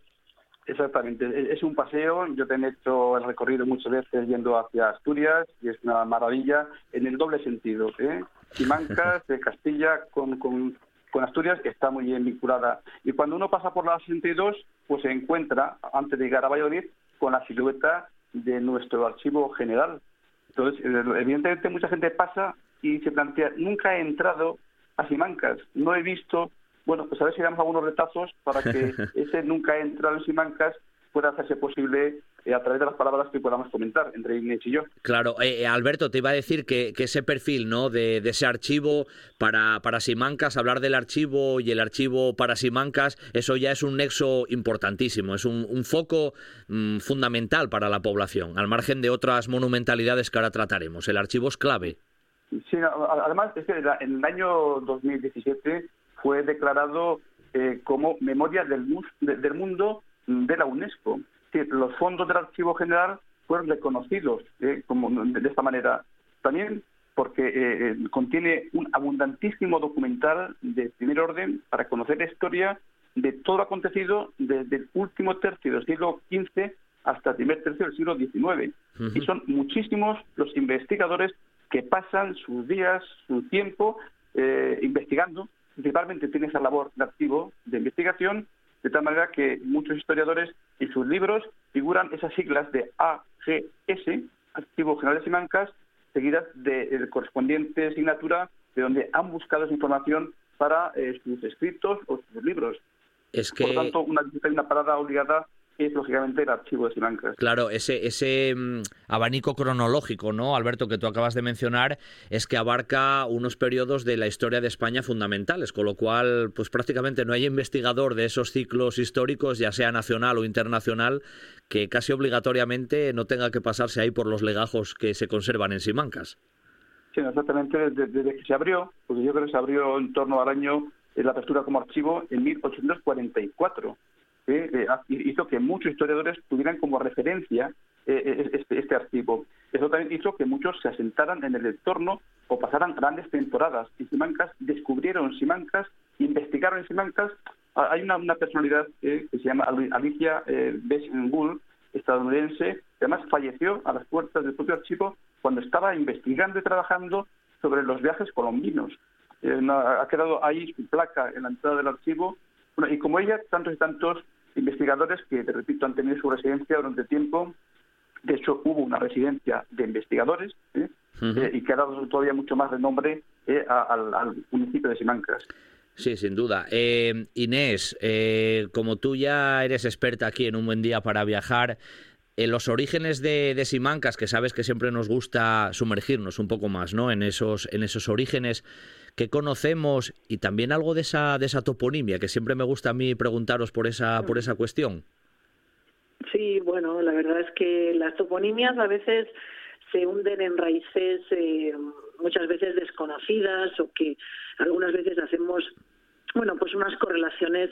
Exactamente, e-, es un paseo, yo te he hecho el recorrido muchas veces yendo hacia Asturias y es una maravilla en el doble sentido, ¿eh? Simancas de Castilla con, con, con Asturias está muy bien vinculada. Y cuando uno pasa por la 62, pues se encuentra, antes de llegar a Valladolid, con la silueta de nuestro archivo general. Entonces, eh, evidentemente mucha gente pasa y se plantea, nunca he entrado a Simancas, no he visto, bueno, pues a ver si damos algunos retazos para que ese nunca he entrado en Simancas pueda hacerse posible eh, a través de las palabras que podamos comentar entre Inés y yo. Claro, eh, eh, Alberto, te iba a decir que, ese perfil ¿no? de, ese archivo para, para Simancas, hablar del archivo y el archivo para Simancas, eso ya es un nexo importantísimo, es un, foco mm, fundamental para la población, al margen de otras monumentalidades que ahora trataremos. El archivo es clave. Sí, además es que en el año 2017 fue declarado como Memoria del, del Mundo de la UNESCO. Que los fondos del Archivo General fueron reconocidos eh, como de esta manera. También porque eh, eh, contiene un abundantísimo documental de primer orden para conocer la historia de todo lo acontecido desde el último tercio del siglo XV hasta el primer tercio del siglo XIX. Y son muchísimos los investigadores que pasan sus días, su tiempo investigando. Principalmente tiene esa labor de archivo, de investigación, de tal manera que muchos historiadores en sus libros figuran esas siglas de AGS, Archivo General de Simancas, seguidas de, de correspondiente asignatura de donde han buscado esa información para eh, sus escritos o sus libros. Es que... Por lo tanto, una visita y una parada obligada es lógicamente el archivo de Simancas. Claro, ese, ese mm, abanico cronológico, ¿no, Alberto, que tú acabas de mencionar, es que abarca unos periodos de la historia de España fundamentales, con lo cual, pues prácticamente no hay investigador de esos ciclos históricos, ya sea nacional o internacional, que casi obligatoriamente no tenga que pasarse ahí por los legajos que se conservan en Simancas. Sí, exactamente, desde, que se abrió, porque yo creo que se abrió en torno al año de la apertura como archivo en 1844 eh, hizo que muchos historiadores tuvieran como referencia eh, eh, este, este, archivo. Eso también hizo que muchos se asentaran en el entorno o pasaran grandes temporadas en Simancas, descubrieron Simancas, investigaron en Simancas. Ah, hay una, personalidad que se llama Alicia eh, estadounidense, que además falleció a las puertas del propio archivo cuando estaba investigando y trabajando sobre los viajes colombinos. ha quedado ahí su placa en la entrada del archivo. y como ella, tantos y tantos investigadores que, te repito, han tenido su residencia durante tiempo. De hecho, hubo una residencia de investigadores ¿eh? Eh, y que ha dado todavía mucho más renombre eh, al, municipio de Simancas. Sí, sin duda. Inés, como tú ya eres experta aquí en Un Buen Día para Viajar, en los orígenes de, de, Simancas, que sabes que siempre nos gusta sumergirnos un poco más ¿no? en, esos, en esos orígenes que conocemos y también algo de esa, de esa toponimia, que siempre me gusta a mí preguntaros por esa, por esa cuestión. Sí, bueno, la verdad es que las toponimias a veces se hunden en raíces eh, muchas veces desconocidas o que algunas veces hacemos bueno, pues unas correlaciones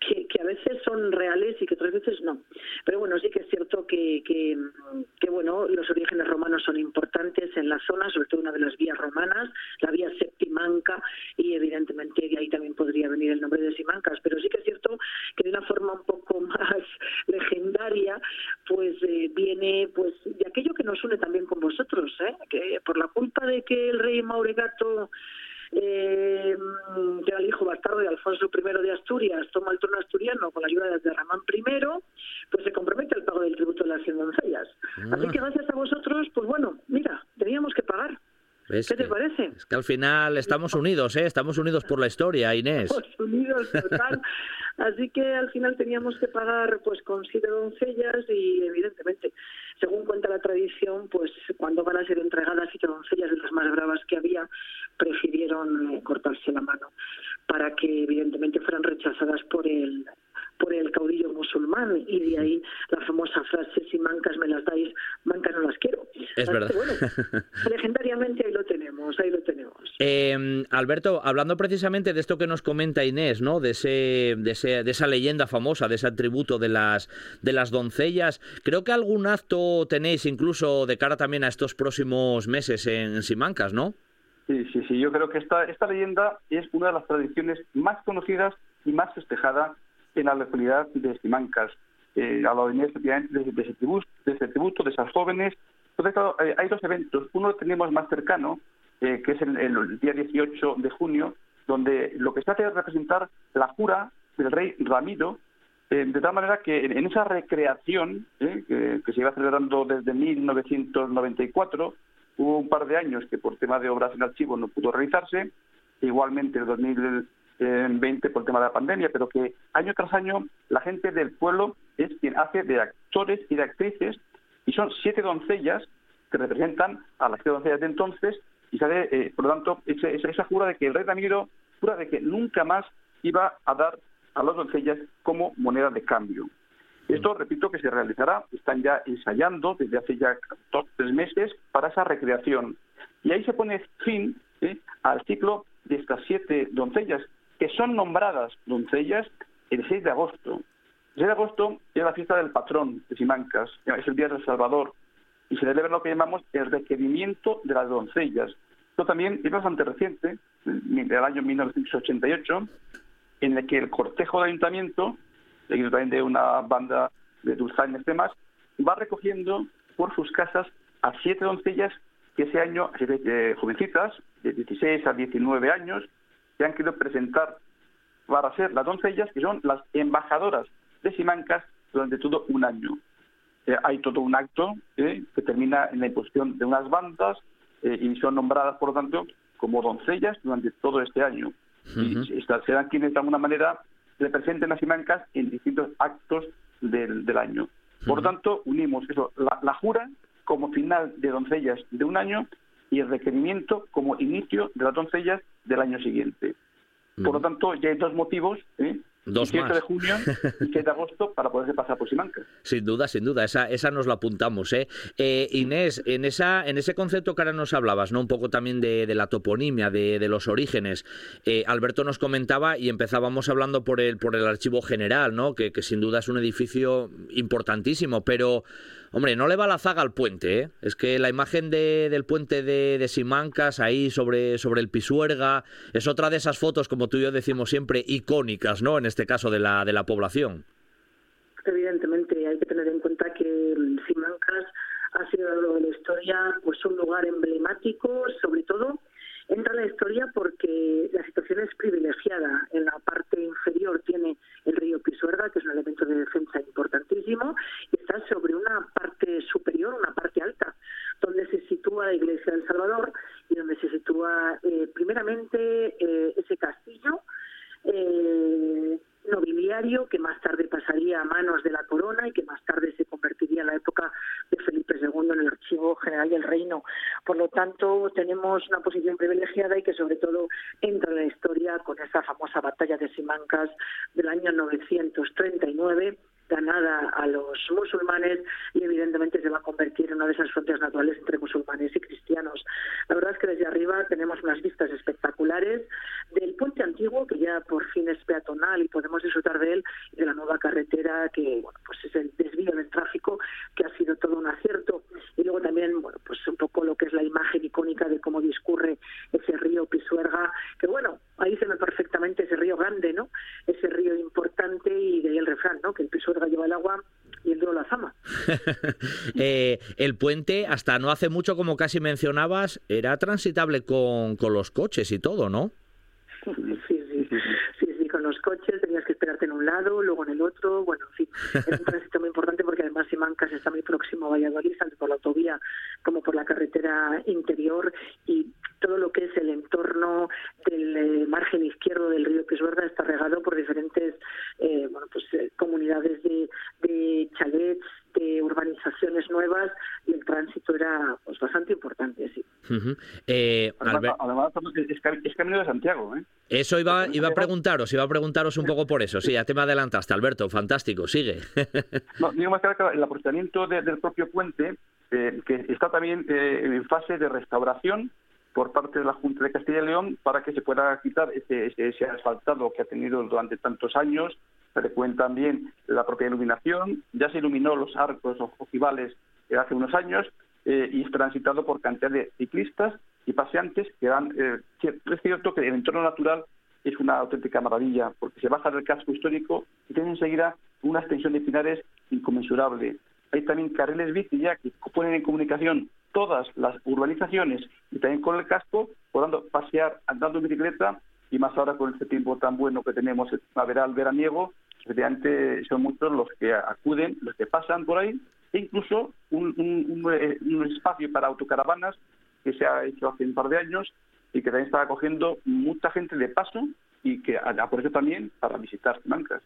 que, que, a veces son reales y que otras veces no. Pero bueno, sí que es cierto que, que, bueno, los orígenes romanos son importantes en la zona, sobre todo una de las vías romanas, la vía septimanca, y evidentemente de ahí también podría venir el nombre de Simancas. Pero sí que es cierto que de una forma un poco más legendaria, pues eh, viene pues de aquello que nos une también con vosotros, ¿eh? que por la culpa de que el rey Mauregato eh, que era el hijo bastardo de Alfonso I de Asturias, toma el trono asturiano con la ayuda de Ramán I, pues se compromete al pago del tributo de las cien doncellas. Así que gracias a vosotros, pues bueno, mira, teníamos que pagar. ¿Qué te parece? Es que al final estamos unidos, ¿eh? Estamos unidos por la historia, Inés. Estamos unidos, total. Así que al final teníamos que pagar pues con siete doncellas y evidentemente, según cuenta la tradición, pues cuando van a ser entregadas siete doncellas de las más bravas que había, prefirieron eh, cortarse la mano para que evidentemente fueran rechazadas por el por el caudillo musulmán y de ahí la famosa frase si mancas me las dais, mancas no las quiero. Es verdad. bueno, legendariamente ahí lo tenemos, ahí lo tenemos. Eh, Alberto, hablando precisamente de esto que nos comenta Inés, ¿no? De ese, de esa leyenda famosa, de ese atributo de las de las doncellas, creo que algún acto tenéis incluso de cara también a estos próximos meses en Simancas, ¿no? Sí, sí, sí. Yo creo que esta, leyenda es una de las tradiciones más conocidas y más festejada en la localidad de Simancas. Eh, a de, de, de, ese tributo, de ese tributo, de esas jóvenes. Entonces, eh, hay dos eventos. Uno tenemos más cercano, eh, que es el, día 18 de junio, donde lo que se hace es representar la jura del rey Ramiro, eh, de tal manera que en, esa recreación, eh, que, que, se iba celebrando desde 1994, hubo un par de años que por tema de obras en archivo no pudo realizarse, igualmente el 2000 en 20 por tema de la pandemia, pero que año tras año la gente del pueblo es quien hace de actores y de actrices y son siete doncellas que representan a las siete doncellas de entonces y sale, eh, por lo tanto, esa, esa jura de que el rey Ramiro jura de que nunca más iba a dar a las doncellas como moneda de cambio. Esto, repito, que se realizará, están ya ensayando desde hace ya dos tres meses para esa recreación. Y ahí se pone fin ¿eh? al ciclo de estas siete doncellas que son nombradas doncellas el 6 de agosto. El 6 de agosto es la fiesta del patrón de Simancas, es el Día del Salvador, y se celebra lo que llamamos el requerimiento de las doncellas. Esto también es bastante reciente, del año 1988, en el que el cortejo de ayuntamiento, seguido también de una banda de dulzaimes y demás, va recogiendo por sus casas a siete doncellas que ese año, eh, jovencitas, de 16 a 19 años, se han querido presentar para ser las doncellas, que son las embajadoras de Simancas durante todo un año. Eh, hay todo un acto eh, que termina en la imposición de unas bandas eh, y son nombradas, por lo tanto, como doncellas durante todo este año. Y serán quienes, de alguna manera, representen a Simancas en distintos actos del, del año. Por lo tanto, unimos eso, la, la jura como final de doncellas de un año y el requerimiento como inicio de las doncellas del año siguiente. Por lo tanto, ya hay dos motivos, ¿eh? Dos 7 de junio y 7 de agosto para poderse pasar por Simancas. Sin duda, sin duda, esa, esa nos la apuntamos. ¿eh? ¿eh? Inés, en, esa, en ese concepto que ahora nos hablabas, ¿no? un poco también de, de la toponimia, de, de los orígenes, eh, Alberto nos comentaba y empezábamos hablando por el, por el archivo general, ¿no? que, que sin duda es un edificio importantísimo, pero Hombre, no le va la zaga al puente, ¿eh? Es que la imagen de, del puente de, de, Simancas ahí sobre, sobre el Pisuerga es otra de esas fotos, como tú y yo decimos siempre, icónicas, ¿no? En este caso de la, de la población. Evidentemente, hay que tener en cuenta que Simancas ha sido a lo largo de la historia pues un lugar emblemático, sobre todo entra en la historia porque la situación es privilegiada. En la parte inferior tiene el río Pisuerga, que es un elemento de defensa importantísimo, y está sobre una parte superior, una parte alta, donde se sitúa la iglesia del Salvador y donde se sitúa eh, primeramente eh, ese castillo. Eh, nobiliario que más tarde pasaría a manos de la corona y que más tarde se convertiría en la época de Felipe II en el Archivo General del Reino. Por lo tanto, tenemos una posición privilegiada y que sobre todo entra en la historia con esa famosa batalla de Simancas del año 939 ganada a los musulmanes y evidentemente se va a convertir en una de esas fronteras naturales entre musulmanes y cristianos. La verdad es que desde arriba tenemos unas vistas espectaculares del puente antiguo que ya por fin es peatonal y podemos disfrutar de él y de la nueva carretera que bueno, pues es el desvío del tráfico que ha sido todo un acierto. Y luego también bueno pues un poco lo que es la imagen icónica de cómo discurre ese río Pisuerga que bueno ahí se ve perfectamente ese río grande no ese río importante y de ahí el refrán no que el Pisuerga lleva el agua y el la fama. Eh, el puente, hasta no hace mucho, como casi mencionabas, era transitable con, con los coches y todo, ¿no? Sí, sí, sí, con los coches tenías que esperarte en un lado, luego en el otro, bueno, en fin, es un tránsito muy importante porque además Simancas está muy próximo a Valladolid, tanto por la autovía como por la carretera interior y todo lo que es el entorno del eh, margen izquierdo del río Pisuerga está regado por diferentes eh, pues, eh, comunidades de, de chalets, de urbanizaciones nuevas y el tránsito era pues bastante importante, sí. además, es, camino de Santiago, ¿eh? Eso iba, iba a preguntaros, iba a preguntaros un poco por eso. Sí, ya te me adelantaste, Alberto, fantástico, sigue. no, digo más que el aprovechamiento del propio puente, que está también en fase de restauración por parte de la Junta de Castilla y León para que se pueda quitar ese, ese, asfaltado que ha tenido durante tantos años. Se recuerda también la propia iluminación. Ya se iluminó los arcos ojivales hace unos años eh, y es transitado por cantidad de ciclistas y paseantes que dan. Eh, es cierto que el entorno natural es una auténtica maravilla porque se baja del casco histórico y tiene enseguida una extensión de pinares inconmensurable. Hay también carriles bici ya que ponen en comunicación todas las urbanizaciones y también con el casco, podando pasear andando en bicicleta y más ahora con este tiempo tan bueno que tenemos primaveral, veraniego, efectivamente son muchos los que acuden, los que pasan por ahí, e incluso un, eh, un, espacio para autocaravanas que se ha hecho hace un par de años y que también está acogiendo mucha gente de paso y que aprovecha también para visitar Mancas.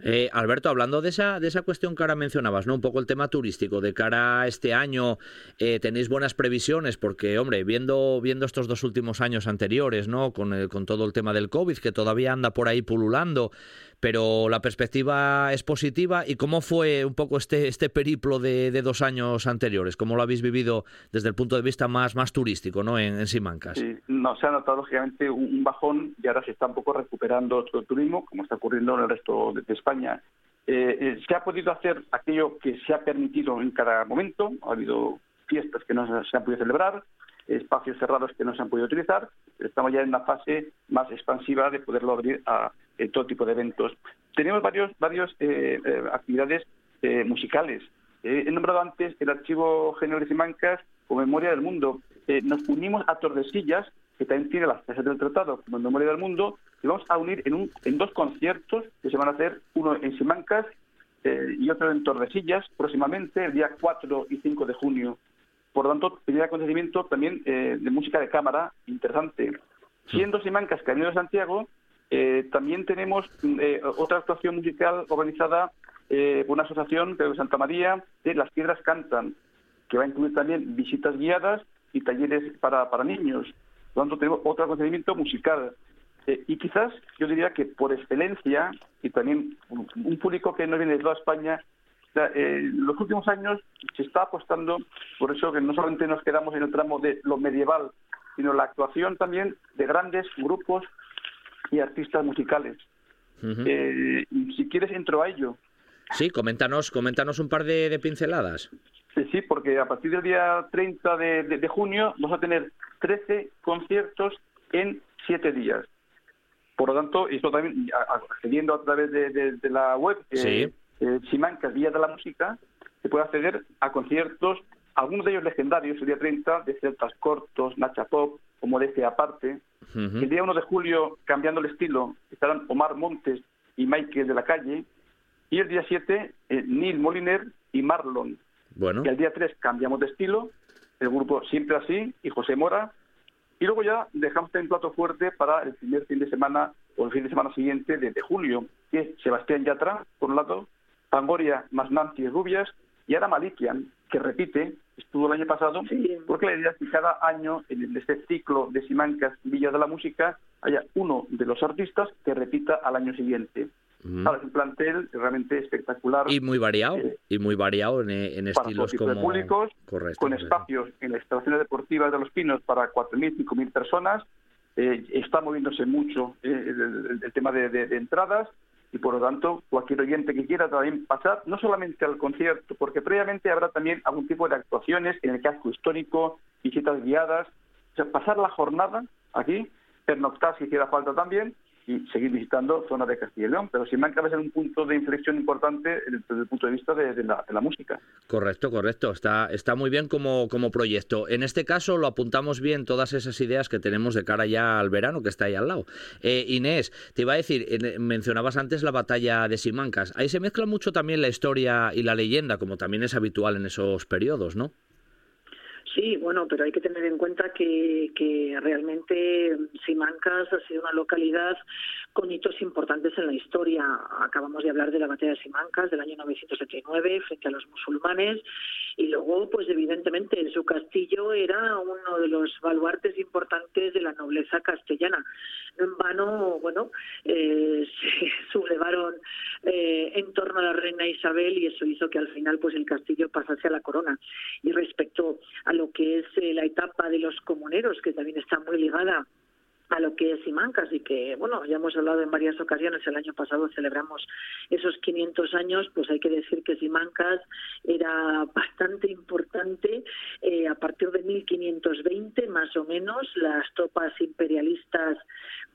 Eh, Alberto, hablando de esa, de esa cuestión que ahora mencionabas, ¿no? Un poco el tema turístico, de cara a este año, eh, ¿tenéis buenas previsiones? Porque, hombre, viendo, viendo estos dos últimos años anteriores, ¿no? Con, con todo el tema del COVID, que todavía anda por ahí pululando, pero la perspectiva es positiva. ¿Y cómo fue un poco este, este periplo de, dos años anteriores? ¿Cómo lo habéis vivido desde el punto de vista más, más turístico ¿no? en, Simancas? Sí, no, se ha notado lógicamente un, bajón y ahora se está un poco recuperando el turismo, como está ocurriendo en el resto de, España. Eh, eh, se ha podido hacer aquello que se ha permitido en cada momento. Ha habido fiestas que no se han podido celebrar, espacios cerrados que no se han podido utilizar. Estamos ya en una fase más expansiva de poderlo abrir a eh, todo tipo de eventos. Tenemos varios, varios eh, eh, actividades musicales. he nombrado antes el Archivo General de Simancas o Memoria del Mundo. nos unimos a Tordesillas, que también tiene las clases del tratado como Memoria del Mundo, y vamos a unir en, un, en dos conciertos que se van a hacer, uno en Simancas y otro en Tordesillas, próximamente, el día 4 y 5 de junio. Por lo tanto, primer acontecimiento también de música de cámara interesante. Siendo Simancas Camino de Santiago, eh, también tenemos eh, otra actuación musical organizada eh, por una asociación de Santa María de Las Piedras Cantan, que va a incluir también visitas guiadas y talleres para, para niños. Por lo tanto, tenemos otro procedimiento musical. y quizás yo diría que por excelencia, y también un público que no viene de toda España, en los últimos años se está apostando por eso que no solamente nos quedamos en el tramo de lo medieval, sino la actuación también de grandes grupos y artistas musicales. Eh, si quieres, entro a ello. Sí, coméntanos, coméntanos un par de, pinceladas. Sí, sí, porque a partir del día 30 de, junio vamos a tener 13 conciertos en 7 días. Por lo tanto, esto también, accediendo a través de, la web, eh, eh, Simancas Días de la Música, se puede acceder a conciertos, algunos de ellos legendarios, el día 30, de Celtas Cortos, Nacha Pop, o Modestia Aparte, el día 1 de julio, cambiando el estilo, estarán Omar Montes y Michael de la Calle. Y el día 7, eh, Neil Moliner y Marlon. Bueno. Y el día 3 cambiamos de estilo, el grupo Siempre Así y José Mora. Y luego ya dejamos un plato fuerte para el primer fin de semana o el fin de semana siguiente de, julio, que es Sebastián Yatra, por un lado, Pangoria más Nancy Rubias, y ahora Malikian, que repite estuvo el año pasado, porque la idea es que cada año en este ciclo de Simancas Villa de la Música haya uno de los artistas que repita al año siguiente. es un plantel realmente espectacular. Y muy variado, eh, y muy variado en, en estilos como... públicos, con espacios en las instalaciones deportivas de Los Pinos para 4.000, 5.000 personas. Eh, está moviéndose mucho eh, el, tema de entradas y por lo tanto cualquier oyente que quiera también pasar no solamente al concierto, porque previamente habrá también algún tipo de actuaciones en el casco histórico, visitas guiadas, o sea, pasar la jornada aquí, pernoctar si hiciera falta también, seguir visitando zonas de Castilla y León. Pero Simancas va a ser un punto de inflexión importante desde el punto de vista de, la, música. Correcto, correcto. Está, está muy bien como, como proyecto. En este caso lo apuntamos bien todas esas ideas que tenemos de cara ya al verano que está ahí al lado. Eh, Inés, te iba a decir, mencionabas antes la batalla de Simancas. Ahí se mezcla mucho también la historia y la leyenda, como también es habitual en esos periodos, ¿no? Sí, bueno, pero hay que tener en cuenta que, que realmente Simancas ha sido una localidad con hitos importantes en la historia. Acabamos de hablar de la batalla de Simancas del año 979 frente a los musulmanes y luego, pues evidentemente, su castillo era uno de los baluartes importantes de la nobleza castellana. No en vano, bueno, eh, se sublevaron eh, en torno a la reina Isabel y eso hizo que al final, pues el castillo pasase a la corona. Y respecto a lo que es eh, la etapa de los comuneros, que también está muy ligada a lo que es Simancas y que, bueno, ya hemos hablado en varias ocasiones, el año pasado celebramos esos 500 años, pues hay que decir que Simancas era bastante importante eh, a partir de 1520 más o menos, las tropas imperialistas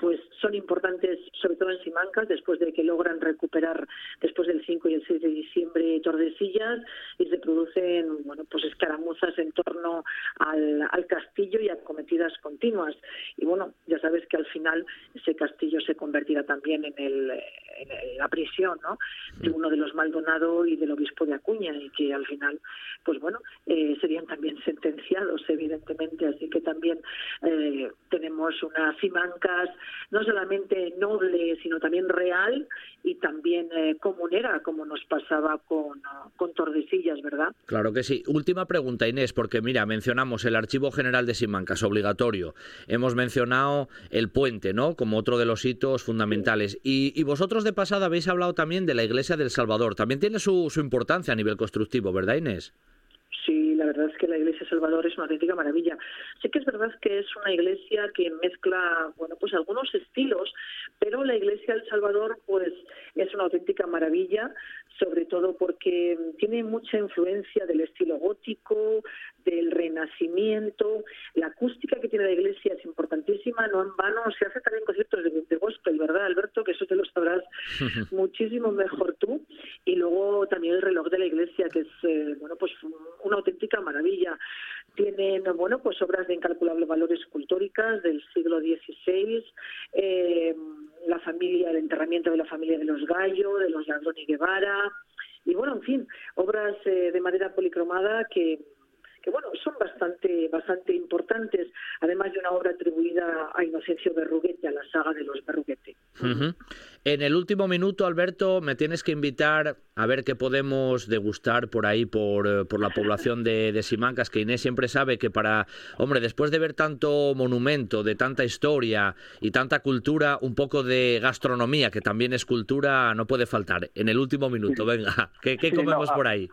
pues son importantes sobre todo en Simancas después de que logran recuperar después del 5 y el 6 de diciembre Tordesillas y se producen, bueno, pues escaramuzas en torno al, al castillo y acometidas continuas. Y bueno, ya sabes que al final ese castillo se convertirá también en, el, en la prisión ¿no? de uno de los Maldonado y del obispo de Acuña y que al final, pues bueno, eh, serían también sentenciados, evidentemente. Así que también eh, tenemos unas simancas no solamente noble, sino también real y también eh, comunera, como nos pasaba con, con Tordesillas, ¿verdad? Claro que sí. Última pregunta, Inés, porque mira, mencionamos el Archivo General de Simancas, obligatorio. Hemos mencionado el puente, ¿no? Como otro de los hitos fundamentales. Y, vosotros de pasada habéis hablado también de la Iglesia del Salvador. También tiene su, su importancia a nivel constructivo, ¿verdad, Inés? Sí, la verdad es que la Iglesia Salvador es una auténtica maravilla. Sí que es verdad que es una iglesia que mezcla, bueno, pues algunos estilos, pero la Iglesia del Salvador, pues, es una auténtica maravilla, sobre todo porque tiene mucha influencia del estilo gótico, del renacimiento, la acústica que tiene la iglesia es importantísima, no en vano, se hace también conciertos de, de gospel, ¿verdad, Alberto? Que eso te lo sabrás muchísimo mejor tú. Y luego también el reloj de la iglesia, que es, eh, bueno, pues una auténtica maravilla. Tienen, bueno, pues obras de incalculable valor escultóricas del siglo XVI, eh, la familia, el enterramiento de la familia de los Gallo, de los Landoni Guevara, y bueno, en fin, obras eh, de madera policromada que que bueno, son bastante, bastante importantes, además de una obra atribuida a Inocencio Berruguete, a la saga de los Berruguete. En el último minuto, Alberto, me tienes que invitar a ver qué podemos degustar por ahí, por, eh, por la población de, de, Simancas, que Inés siempre sabe que para, hombre, después de ver tanto monumento, de tanta historia y tanta cultura, un poco de gastronomía, que también es cultura, no puede faltar. En el último minuto, venga, ¿qué, comemos por ahí?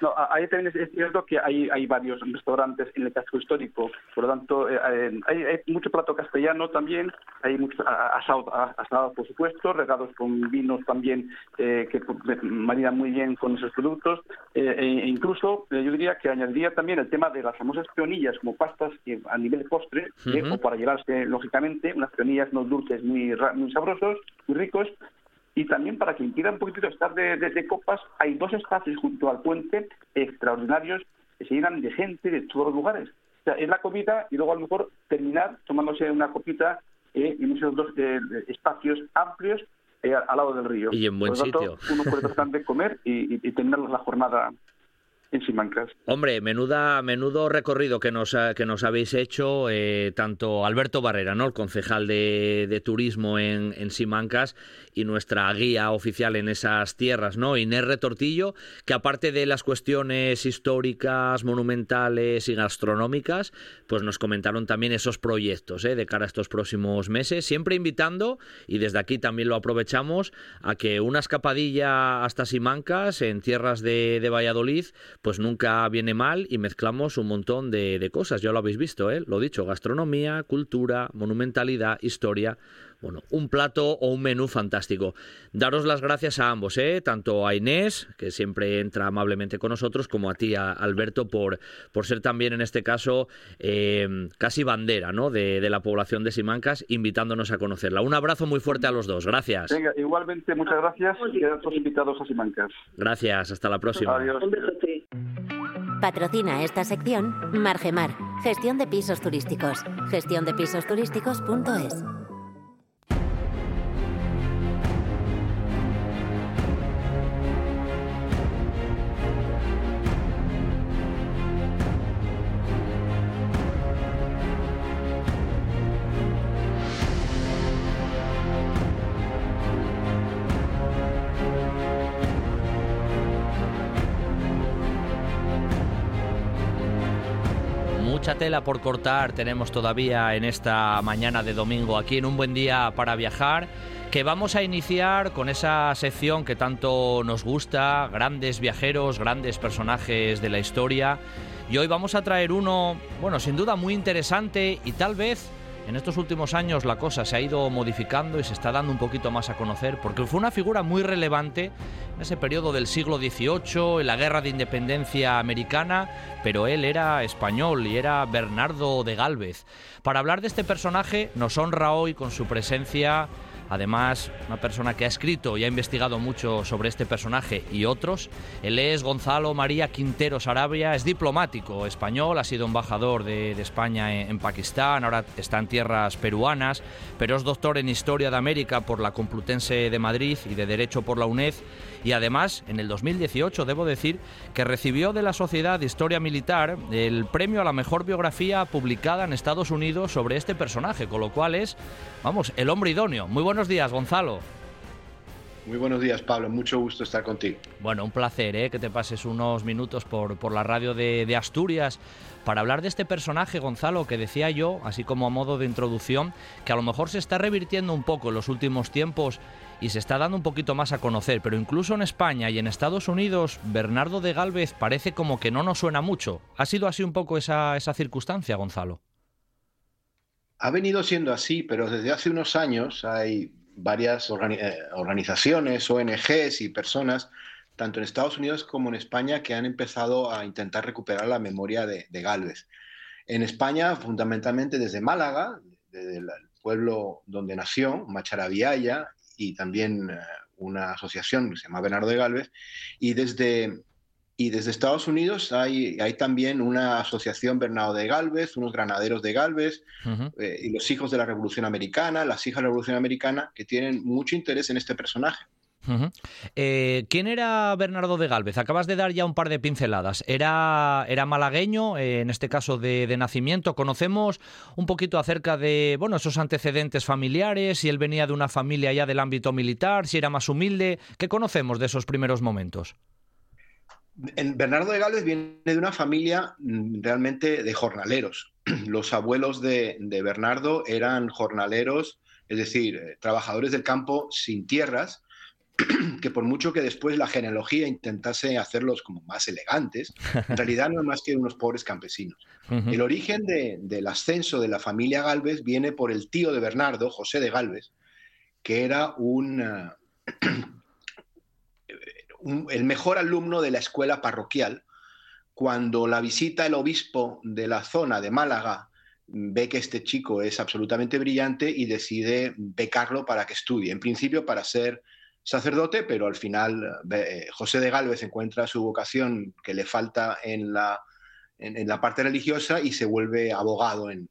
No, ahí también es, cierto que hay, hay varios restaurantes en el casco histórico, por lo tanto, eh, eh, hay, mucho plato castellano también, hay mucho asado, asado por supuesto, regados con vinos también eh, que maridan muy bien con esos productos, e incluso yo diría que añadiría también el tema de las famosas peonillas como pastas a nivel de postre, o para llevarse, lógicamente, unas peonillas, unos dulces muy, muy sabrosos, muy ricos, y también para quien quiera un poquitito estar de, copas, hay dos espacios junto al puente extraordinarios que se llenan de gente de todos los lugares. O sea, es la comida y luego a lo mejor terminar tomándose una copita eh, en esos dos eh, espacios amplios eh, al lado del río. Y en buen sitio. uno puede bastante comer y, y, terminar la jornada en Simancas. Hombre, menuda, menudo recorrido que nos, que nos habéis hecho, eh, tanto Alberto Barrera, ¿no? el concejal de, turismo en, en, Simancas, y nuestra guía oficial en esas tierras, ¿no? Inés Retortillo, que aparte de las cuestiones históricas, monumentales y gastronómicas, pues nos comentaron también esos proyectos ¿eh? de cara a estos próximos meses, siempre invitando, y desde aquí también lo aprovechamos, a que una escapadilla hasta Simancas, en tierras de, de Valladolid, pues nunca viene mal y mezclamos un montón de, cosas. Ya lo habéis visto, ¿eh? Lo dicho, gastronomía, cultura, monumentalidad, historia. Bueno, un plato o un menú fantástico. Daros las gracias a ambos, ¿eh? tanto a Inés, que siempre entra amablemente con nosotros, como a ti, a Alberto, por, por ser también en este caso eh, casi bandera ¿no? de, de, la población de Simancas, invitándonos a conocerla. Un abrazo muy fuerte a los dos. Gracias. Venga, igualmente, muchas gracias y a todos invitados a Simancas. Gracias, hasta la próxima. Adiós. Patrocina esta sección Margemar, gestión de pisos turísticos. gestiondepisosturísticos.es. mucha tela por cortar tenemos todavía en esta mañana de domingo aquí en un buen día para viajar que vamos a iniciar con esa sección que tanto nos gusta, grandes viajeros, grandes personajes de la historia. Y hoy vamos a traer uno, bueno, sin duda muy interesante y tal vez en estos últimos años la cosa se ha ido modificando y se está dando un poquito más a conocer porque fue una figura muy relevante en ese periodo del siglo XVIII, en la guerra de independencia americana, pero él era español y era Bernardo de Galvez. Para hablar de este personaje nos honra hoy con su presencia Además, una persona que ha escrito y ha investigado mucho sobre este personaje y otros. Él es Gonzalo María Quintero Sarabia, es diplomático español, ha sido embajador de, España en, Pakistán, ahora está en tierras peruanas, pero es doctor en Historia de América por la Complutense de Madrid y de Derecho por la UNED y además en el 2018 debo decir que recibió de la Sociedad de Historia Militar el premio a la mejor biografía publicada en Estados Unidos sobre este personaje, con lo cual es, vamos, el hombre idóneo. Muy buenos días, Gonzalo. Muy buenos días, Pablo. Mucho gusto estar contigo. Bueno, un placer ¿eh? que te pases unos minutos por, por la radio de, de, Asturias para hablar de este personaje, Gonzalo, que decía yo, así como a modo de introducción, que a lo mejor se está revirtiendo un poco en los últimos tiempos y se está dando un poquito más a conocer, pero incluso en España y en Estados Unidos, Bernardo de Galvez parece como que no nos suena mucho. ¿Ha sido así un poco esa, esa circunstancia, Gonzalo? Ha venido siendo así, pero desde hace unos años hay varias eh, organizaciones, ONGs y personas, tanto en Estados Unidos como en España, que han empezado a intentar recuperar la memoria de, de Galvez. En España, fundamentalmente desde Málaga, desde el pueblo donde nació, Macharabiaya, y también eh, una asociación que se llama Bernardo de Galvez. Y desde, y desde Estados Unidos hay, hay también una asociación Bernardo de Galvez, unos granaderos de Galvez, eh, y los hijos de la Revolución Americana, las hijas de la Revolución Americana, que tienen mucho interés en este personaje. Eh, ¿Quién era Bernardo de Galvez? Acabas de dar ya un par de pinceladas. Era, era malagueño, eh, en este caso de, nacimiento. Conocemos un poquito acerca de bueno, esos antecedentes familiares, si él venía de una familia ya del ámbito militar, si era más humilde. ¿Qué conocemos de esos primeros momentos? Bernardo de Galvez viene de una familia mm, realmente de jornaleros. Los abuelos de, de Bernardo eran jornaleros, es decir, eh, trabajadores del campo sin tierras que por mucho que después la genealogía intentase hacerlos como más elegantes, en realidad no es más que unos pobres campesinos. El origen del ascenso de la familia Galvez viene por el tío de Bernardo, José de Galvez, que era un, el mejor alumno de la escuela parroquial. Cuando la visita el obispo de la zona de Málaga ve que este chico es absolutamente brillante y decide becarlo para que estudie, en principio para ser sacerdote, pero al final eh, José de Galvez encuentra su vocación que le falta en la, en, la parte religiosa y se vuelve abogado en,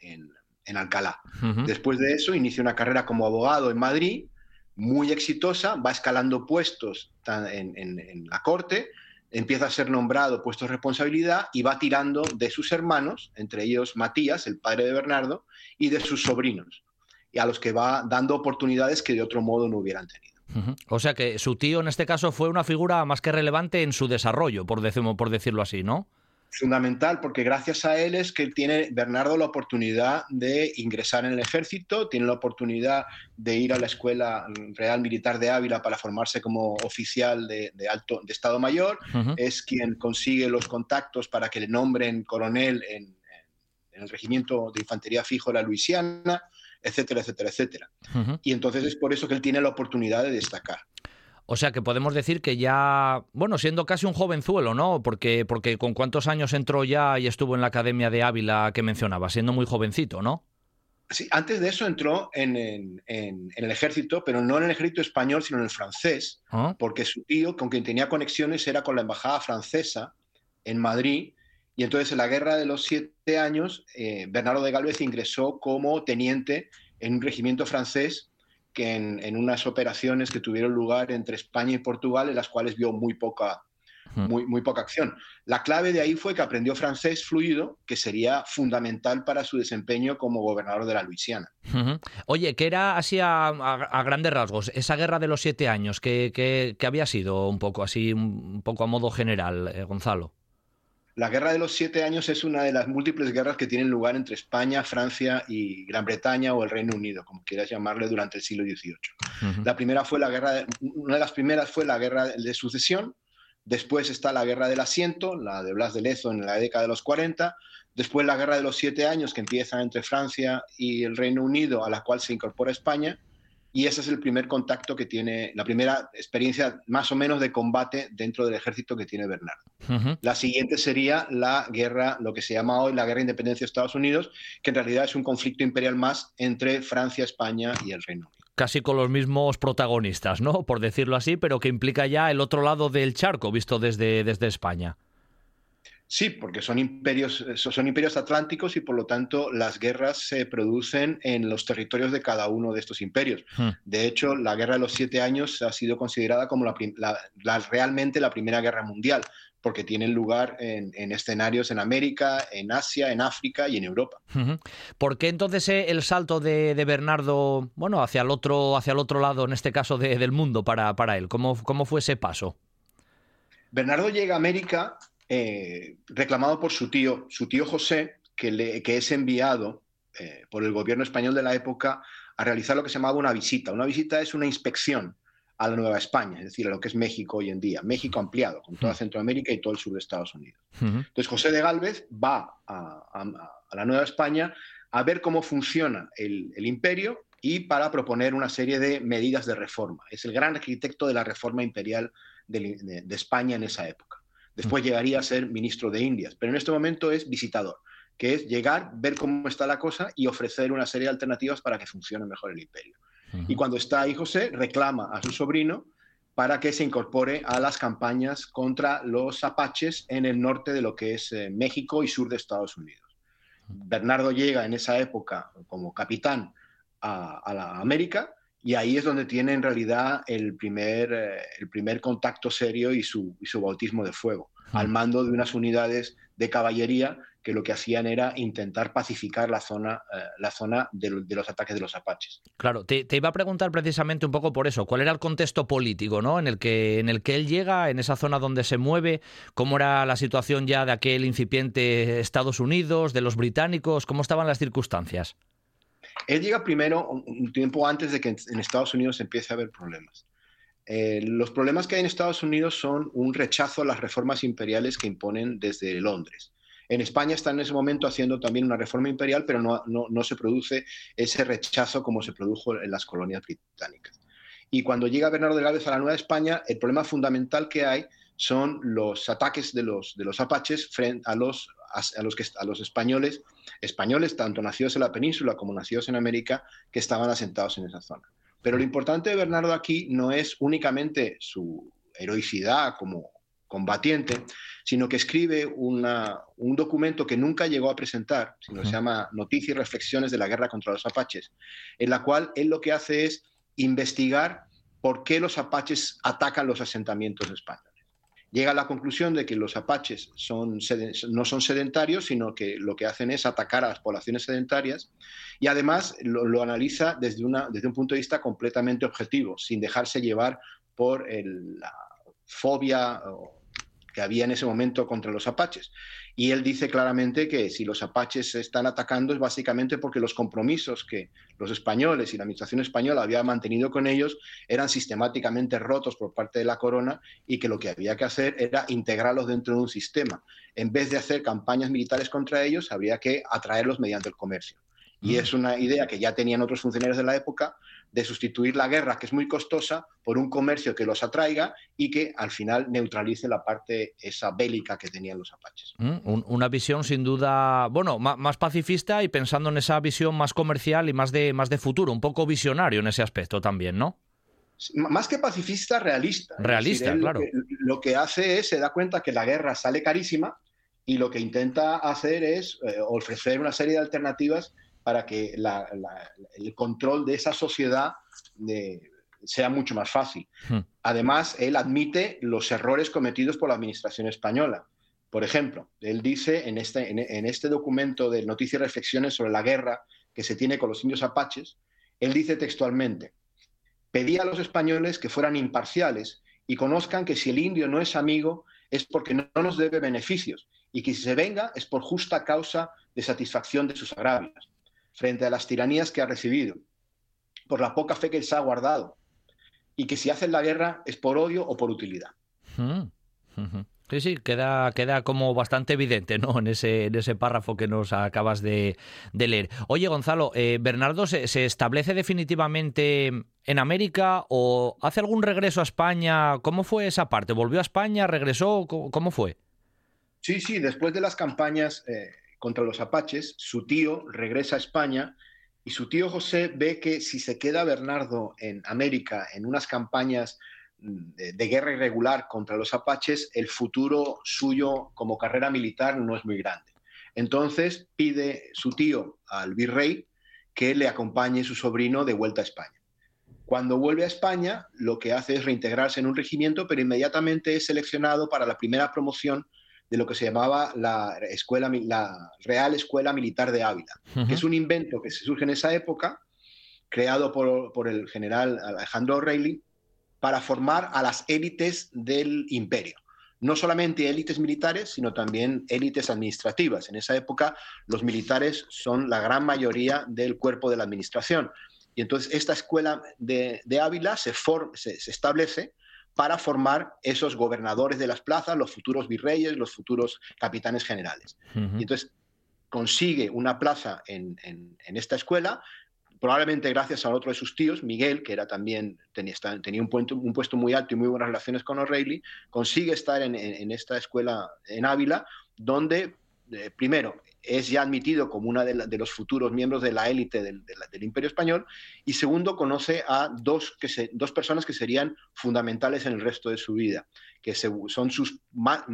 en, Alcalá. Después de eso inicia una carrera como abogado en Madrid, muy exitosa, va escalando puestos en, la corte, empieza a ser nombrado, puesto de responsabilidad y va tirando de sus hermanos, entre ellos Matías, el padre de Bernardo, y de sus sobrinos, y a los que va dando oportunidades que de otro modo no hubieran tenido. O sea que su tío en este caso fue una figura más que relevante en su desarrollo, por, por decirlo así, ¿no? fundamental porque gracias a él es que tiene Bernardo la oportunidad de ingresar en el ejército, tiene la oportunidad de ir a la Escuela Real Militar de Ávila para formarse como oficial de, alto de Estado Mayor, es quien consigue los contactos para que le nombren coronel en, el regimiento de infantería fijo de la Luisiana, etcétera, etcétera, etcétera. Y entonces es por eso que él tiene la oportunidad de destacar. O sea que podemos decir que ya, bueno, siendo casi un jovenzuelo, ¿no? Porque, porque con cuántos años entró ya y estuvo en la Academia de Ávila que mencionaba, siendo muy jovencito, ¿no? Sí, antes de eso entró en, el ejército, pero no en el ejército español, sino en el francés, ah. porque su tío, con quien tenía conexiones, era con la embajada francesa en Madrid, y entonces en la guerra de los siete años, eh, Bernardo de Galvez ingresó como teniente en un regimiento francés que en, unas operaciones que tuvieron lugar entre España y Portugal, en las cuales vio muy poca, muy, muy poca acción. La clave de ahí fue que aprendió francés fluido, que sería fundamental para su desempeño como gobernador de la Luisiana. Oye, ¿qué era así a, grandes rasgos esa guerra de los siete años? ¿Qué, había sido un poco así, un poco a modo general, eh, Gonzalo? La Guerra de los Siete Años es una de las múltiples guerras que tienen lugar entre España, Francia y Gran Bretaña o el Reino Unido, como quieras llamarle, durante el siglo XVIII. La primera fue la guerra, una de las primeras fue la Guerra de Sucesión, después está la Guerra del Asiento, la de Blas de Lezo en la década de los 40, después la Guerra de los Siete Años que empieza entre Francia y el Reino Unido, a la cual se incorpora España, y ese es el primer contacto que tiene, la primera experiencia más o menos de combate dentro del ejército que tiene Bernardo. La siguiente sería la guerra, lo que se llama hoy la guerra de independencia de Estados Unidos, que en realidad es un conflicto imperial más entre Francia, España y el Reino Unido. Casi con los mismos protagonistas, ¿no? Por decirlo así, pero que implica ya el otro lado del charco, visto desde, desde España. Sí, porque son imperios, son imperios atlánticos y por lo tanto las guerras se producen en los territorios de cada uno de estos imperios. Hmm. De hecho, la Guerra de los Siete Años ha sido considerada como la, realmente la Primera Guerra Mundial, porque tienen lugar en, escenarios en América, en Asia, en África y en Europa. ¿Por qué entonces eh, el salto de, Bernardo, bueno, hacia el otro, hacia el otro lado, en este caso del mundo, para, para él? ¿Cómo, ¿Cómo fue ese paso? Bernardo llega a América eh, reclamado por su tío, su tío José, que, le, que es enviado eh, por el gobierno español de la época a realizar lo que se llamaba una visita. Una visita es una inspección a la Nueva España, es decir, a lo que es México hoy en día, México ampliado, con toda Centroamérica y todo el sur de Estados Unidos. Entonces José de Galvez va a, la Nueva España a ver cómo funciona el, imperio y para proponer una serie de medidas de reforma. Es el gran arquitecto de la reforma imperial de España en esa época. Después llegaría a ser ministro de Indias, pero en este momento es visitador, que es llegar, ver cómo está la cosa y ofrecer una serie de alternativas para que funcione mejor el imperio. Y cuando está ahí José, reclama a su sobrino para que se incorpore a las campañas contra los apaches en el norte de lo que es eh, México y sur de Estados Unidos. Bernardo llega en esa época como capitán a, la América y ahí es donde tiene en realidad el primer, eh, el primer contacto serio y su, y su bautismo de fuego, al mando de unas unidades de caballería que lo que hacían era intentar pacificar la zona, eh, la zona de, los ataques de los apaches. Claro, te, iba a preguntar precisamente un poco por eso, ¿cuál era el contexto político ¿no? en, el que, en el que él llega, en esa zona donde se mueve? ¿Cómo era la situación ya de aquel incipiente Estados Unidos, de los británicos? ¿Cómo estaban las circunstancias? Él llega primero un tiempo antes de que en Estados Unidos empiece a haber problemas. Eh, los problemas que hay en Estados Unidos son un rechazo a las reformas imperiales que imponen desde Londres. En España están en ese momento haciendo también una reforma imperial, pero no, no, se produce ese rechazo como se produjo en las colonias británicas. Y cuando llega Bernardo de Gales a la Nueva España, el problema fundamental que hay son los ataques de los, de los apaches frente a los, a, los, que, a los españoles, españoles tanto nacidos en la península como nacidos en América, que estaban asentados en esa zona. Pero lo importante de Bernardo aquí no es únicamente su heroicidad como combatiente, sino que escribe una, un documento que nunca llegó a presentar, sino se llama Noticias y Reflexiones de la Guerra contra los Apaches, en la cual él lo que hace es investigar por qué los apaches atacan los asentamientos españoles llega a la conclusión de que los apaches no son sedentarios, sino que lo que hacen es atacar a las poblaciones sedentarias y además lo, analiza desde un punto de vista completamente objetivo, sin dejarse llevar por la fobia que había en ese momento contra los apaches. Y él dice claramente que si los apaches se están atacando es básicamente porque los compromisos que los españoles y la administración española había mantenido con ellos eran sistemáticamente rotos por parte de la corona y que lo que había que hacer era integrarlos dentro de un sistema. En vez de hacer campañas militares contra ellos, habría que atraerlos mediante el comercio. Y es una idea que ya tenían otros funcionarios de la época de sustituir la guerra, que es muy costosa, por un comercio que los atraiga y que al final neutralice la parte esa bélica que tenían los apaches. Mm, una visión sin duda, bueno, más pacifista y pensando en esa visión más comercial y más de, más de futuro, un poco visionario en ese aspecto también, ¿no? Más que pacifista, realista. Realista, claro. Lo que, hace es, se da cuenta que la guerra sale carísima y lo que intenta hacer es eh, ofrecer una serie de alternativas para que el control de esa sociedad sea mucho más fácil. Hmm. Además, él admite los errores cometidos por la administración española. Por ejemplo, él dice en este, en este documento de Noticias y Reflexiones sobre la guerra que se tiene con los indios apaches, él dice textualmente, pedí a los españoles que fueran imparciales y conozcan que si el indio no es amigo es porque no nos debe beneficios y que si se venga es por justa causa de satisfacción de sus agravios frente a las tiranías que ha recibido, por la poca fe que se ha guardado, y que si hacen la guerra es por odio o por utilidad. Sí, sí, queda, queda como bastante evidente ¿no? en, ese, en ese párrafo que nos acabas de, leer. Oye, Gonzalo, eh, ¿Bernardo se, se, establece definitivamente en América o hace algún regreso a España? ¿Cómo fue esa parte? ¿Volvió a España? ¿Regresó? ¿Cómo, fue? Sí, sí, después de las campañas eh, contra los apaches, su tío regresa a España y su tío José ve que si se queda Bernardo en América en unas campañas mm, de, guerra irregular contra los apaches, el futuro suyo como carrera militar no es muy grande. Entonces pide su tío al virrey que le acompañe su sobrino de vuelta a España. Cuando vuelve a España, lo que hace es reintegrarse en un regimiento, pero inmediatamente es seleccionado para la primera promoción de lo que se llamaba la, escuela, la Real Escuela Militar de Ávila, que es un invento que se surge en esa época, creado por, el general Alejandro O'Reilly, para formar a las élites del imperio. No solamente élites militares, sino también élites administrativas. En esa época los militares son la gran mayoría del cuerpo de la administración. Y entonces esta escuela de, Ávila se, se establece para formar esos gobernadores de las plazas, los futuros virreyes, los futuros capitanes generales. Y entonces consigue una plaza en, esta escuela, probablemente gracias a otro de sus tíos, Miguel, que era también tenía, tenía un, puesto, un, puesto, muy alto y muy buenas relaciones con O'Reilly, consigue estar en, esta escuela en Ávila, donde eh, primero es ya admitido como uno de, los futuros miembros de la élite del, Imperio Español, y segundo, conoce a dos, que dos personas que serían fundamentales en el resto de su vida, que son sus,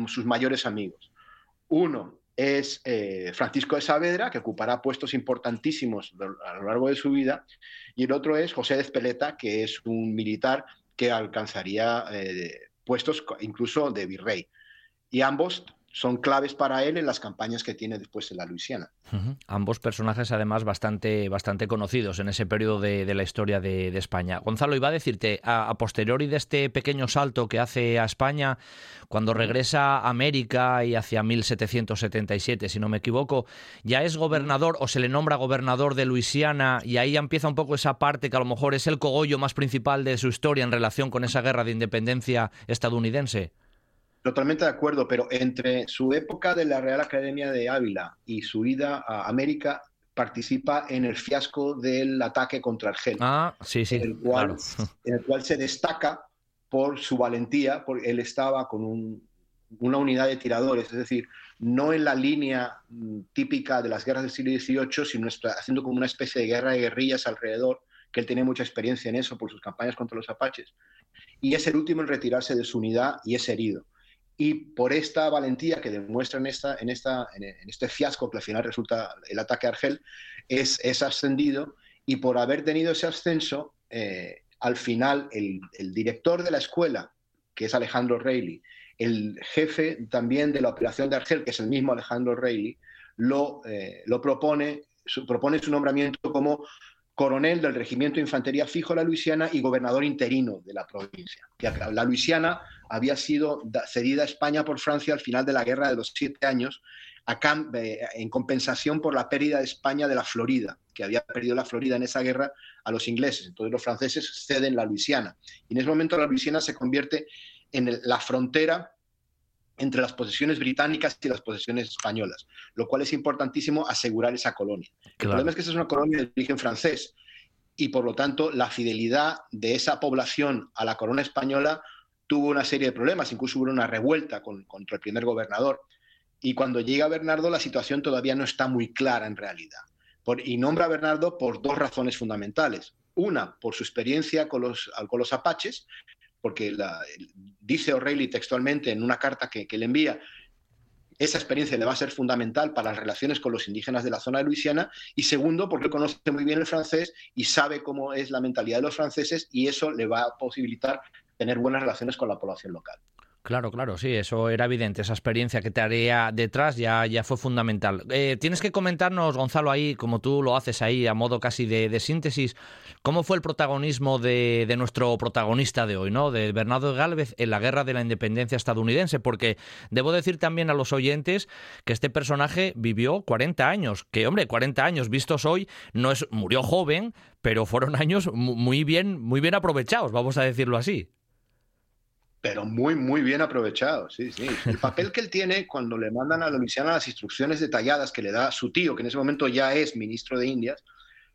sus mayores amigos. Uno es eh, Francisco de Saavedra, que ocupará puestos importantísimos a lo largo de su vida, y el otro es José de Espeleta, que es un militar que alcanzaría eh, puestos incluso de virrey. Y ambos son claves para él en las campañas que tiene después en la Luisiana. Ambos personajes, además, bastante, bastante conocidos en ese periodo de, la historia de, España. Gonzalo, iba a decirte, a, posteriori de este pequeño salto que hace a España, cuando regresa a América y hacia 1777, si no me equivoco, ya es gobernador o se le nombra gobernador de Luisiana y ahí empieza un poco esa parte que a lo mejor es el cogollo más principal de su historia en relación con esa guerra de independencia estadounidense. Totalmente de acuerdo, pero entre su época de la Real Academia de Ávila y su ida a América, participa en el fiasco del ataque contra Argel. Ah, sí, sí. En el cual, en el cual se destaca por su valentía, porque él estaba con una unidad de tiradores, es decir, no en la línea mm, típica de las guerras del siglo XVIII, sino haciendo como una especie de guerra de guerrillas alrededor, que él tenía mucha experiencia en eso por sus campañas contra los apaches. Y es el último en retirarse de su unidad y es herido y por esta valentía que demuestra en, esta, en, esta, en este fiasco que al final resulta el ataque a Argel, es, es ascendido y por haber tenido ese ascenso, eh, al final el, director de la escuela que es Alejandro Reilly, el jefe también de la operación de Argel, que es el mismo Alejandro Reilly, lo, eh, lo propone, propone su nombramiento como coronel del Regimiento de Infantería Fijo de la Luisiana y gobernador interino de la provincia. La Luisiana había sido cedida a España por Francia al final de la Guerra de los Siete Años eh, en compensación por la pérdida de España de la Florida, que había perdido la Florida en esa guerra a los ingleses. Entonces los franceses ceden la Luisiana. Y en ese momento la Luisiana se convierte en la frontera entre las posesiones británicas y las posesiones españolas, lo cual es importantísimo asegurar esa colonia. El problema es que esa es una colonia de origen francés y por lo tanto la fidelidad de esa población a la corona española tuvo una serie de problemas, incluso hubo una revuelta contra el primer gobernador. Y cuando llega Bernardo la situación todavía no está muy clara en realidad. y nombra a Bernardo por dos razones fundamentales. Una, por su experiencia con los, apaches, porque dice O'Reilly textualmente en una carta que, le envía, esa experiencia le va a ser fundamental para las relaciones con los indígenas de la zona de Luisiana y segundo porque conoce muy bien el francés y sabe cómo es la mentalidad de los franceses y eso le va a posibilitar tener buenas relaciones con la población local. Claro, claro, sí, eso era evidente. Esa experiencia que te haría detrás ya, ya fue fundamental. Eh, tienes que comentarnos, Gonzalo, ahí, como tú lo haces ahí, a modo casi de, síntesis, cómo fue el protagonismo de, nuestro protagonista de hoy, ¿no? De Bernardo Gálvez en la guerra de la independencia estadounidense, porque debo decir también a los oyentes que este personaje vivió 40 años, que, hombre, 40 años vistos hoy, no es, murió joven, pero fueron años muy bien, muy bien aprovechados, vamos a decirlo así pero muy, muy bien aprovechado, sí, sí. El papel que él tiene cuando le mandan a Luisiana las instrucciones detalladas que le da su tío, que en ese momento ya es ministro de Indias,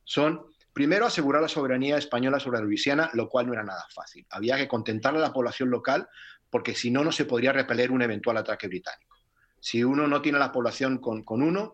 son, primero, asegurar la soberanía española sobre la Luisiana, lo cual no era nada fácil. Había que contentar a la población local, porque si no, no se podría repeler un eventual ataque británico. Si uno no tiene la población con, con uno,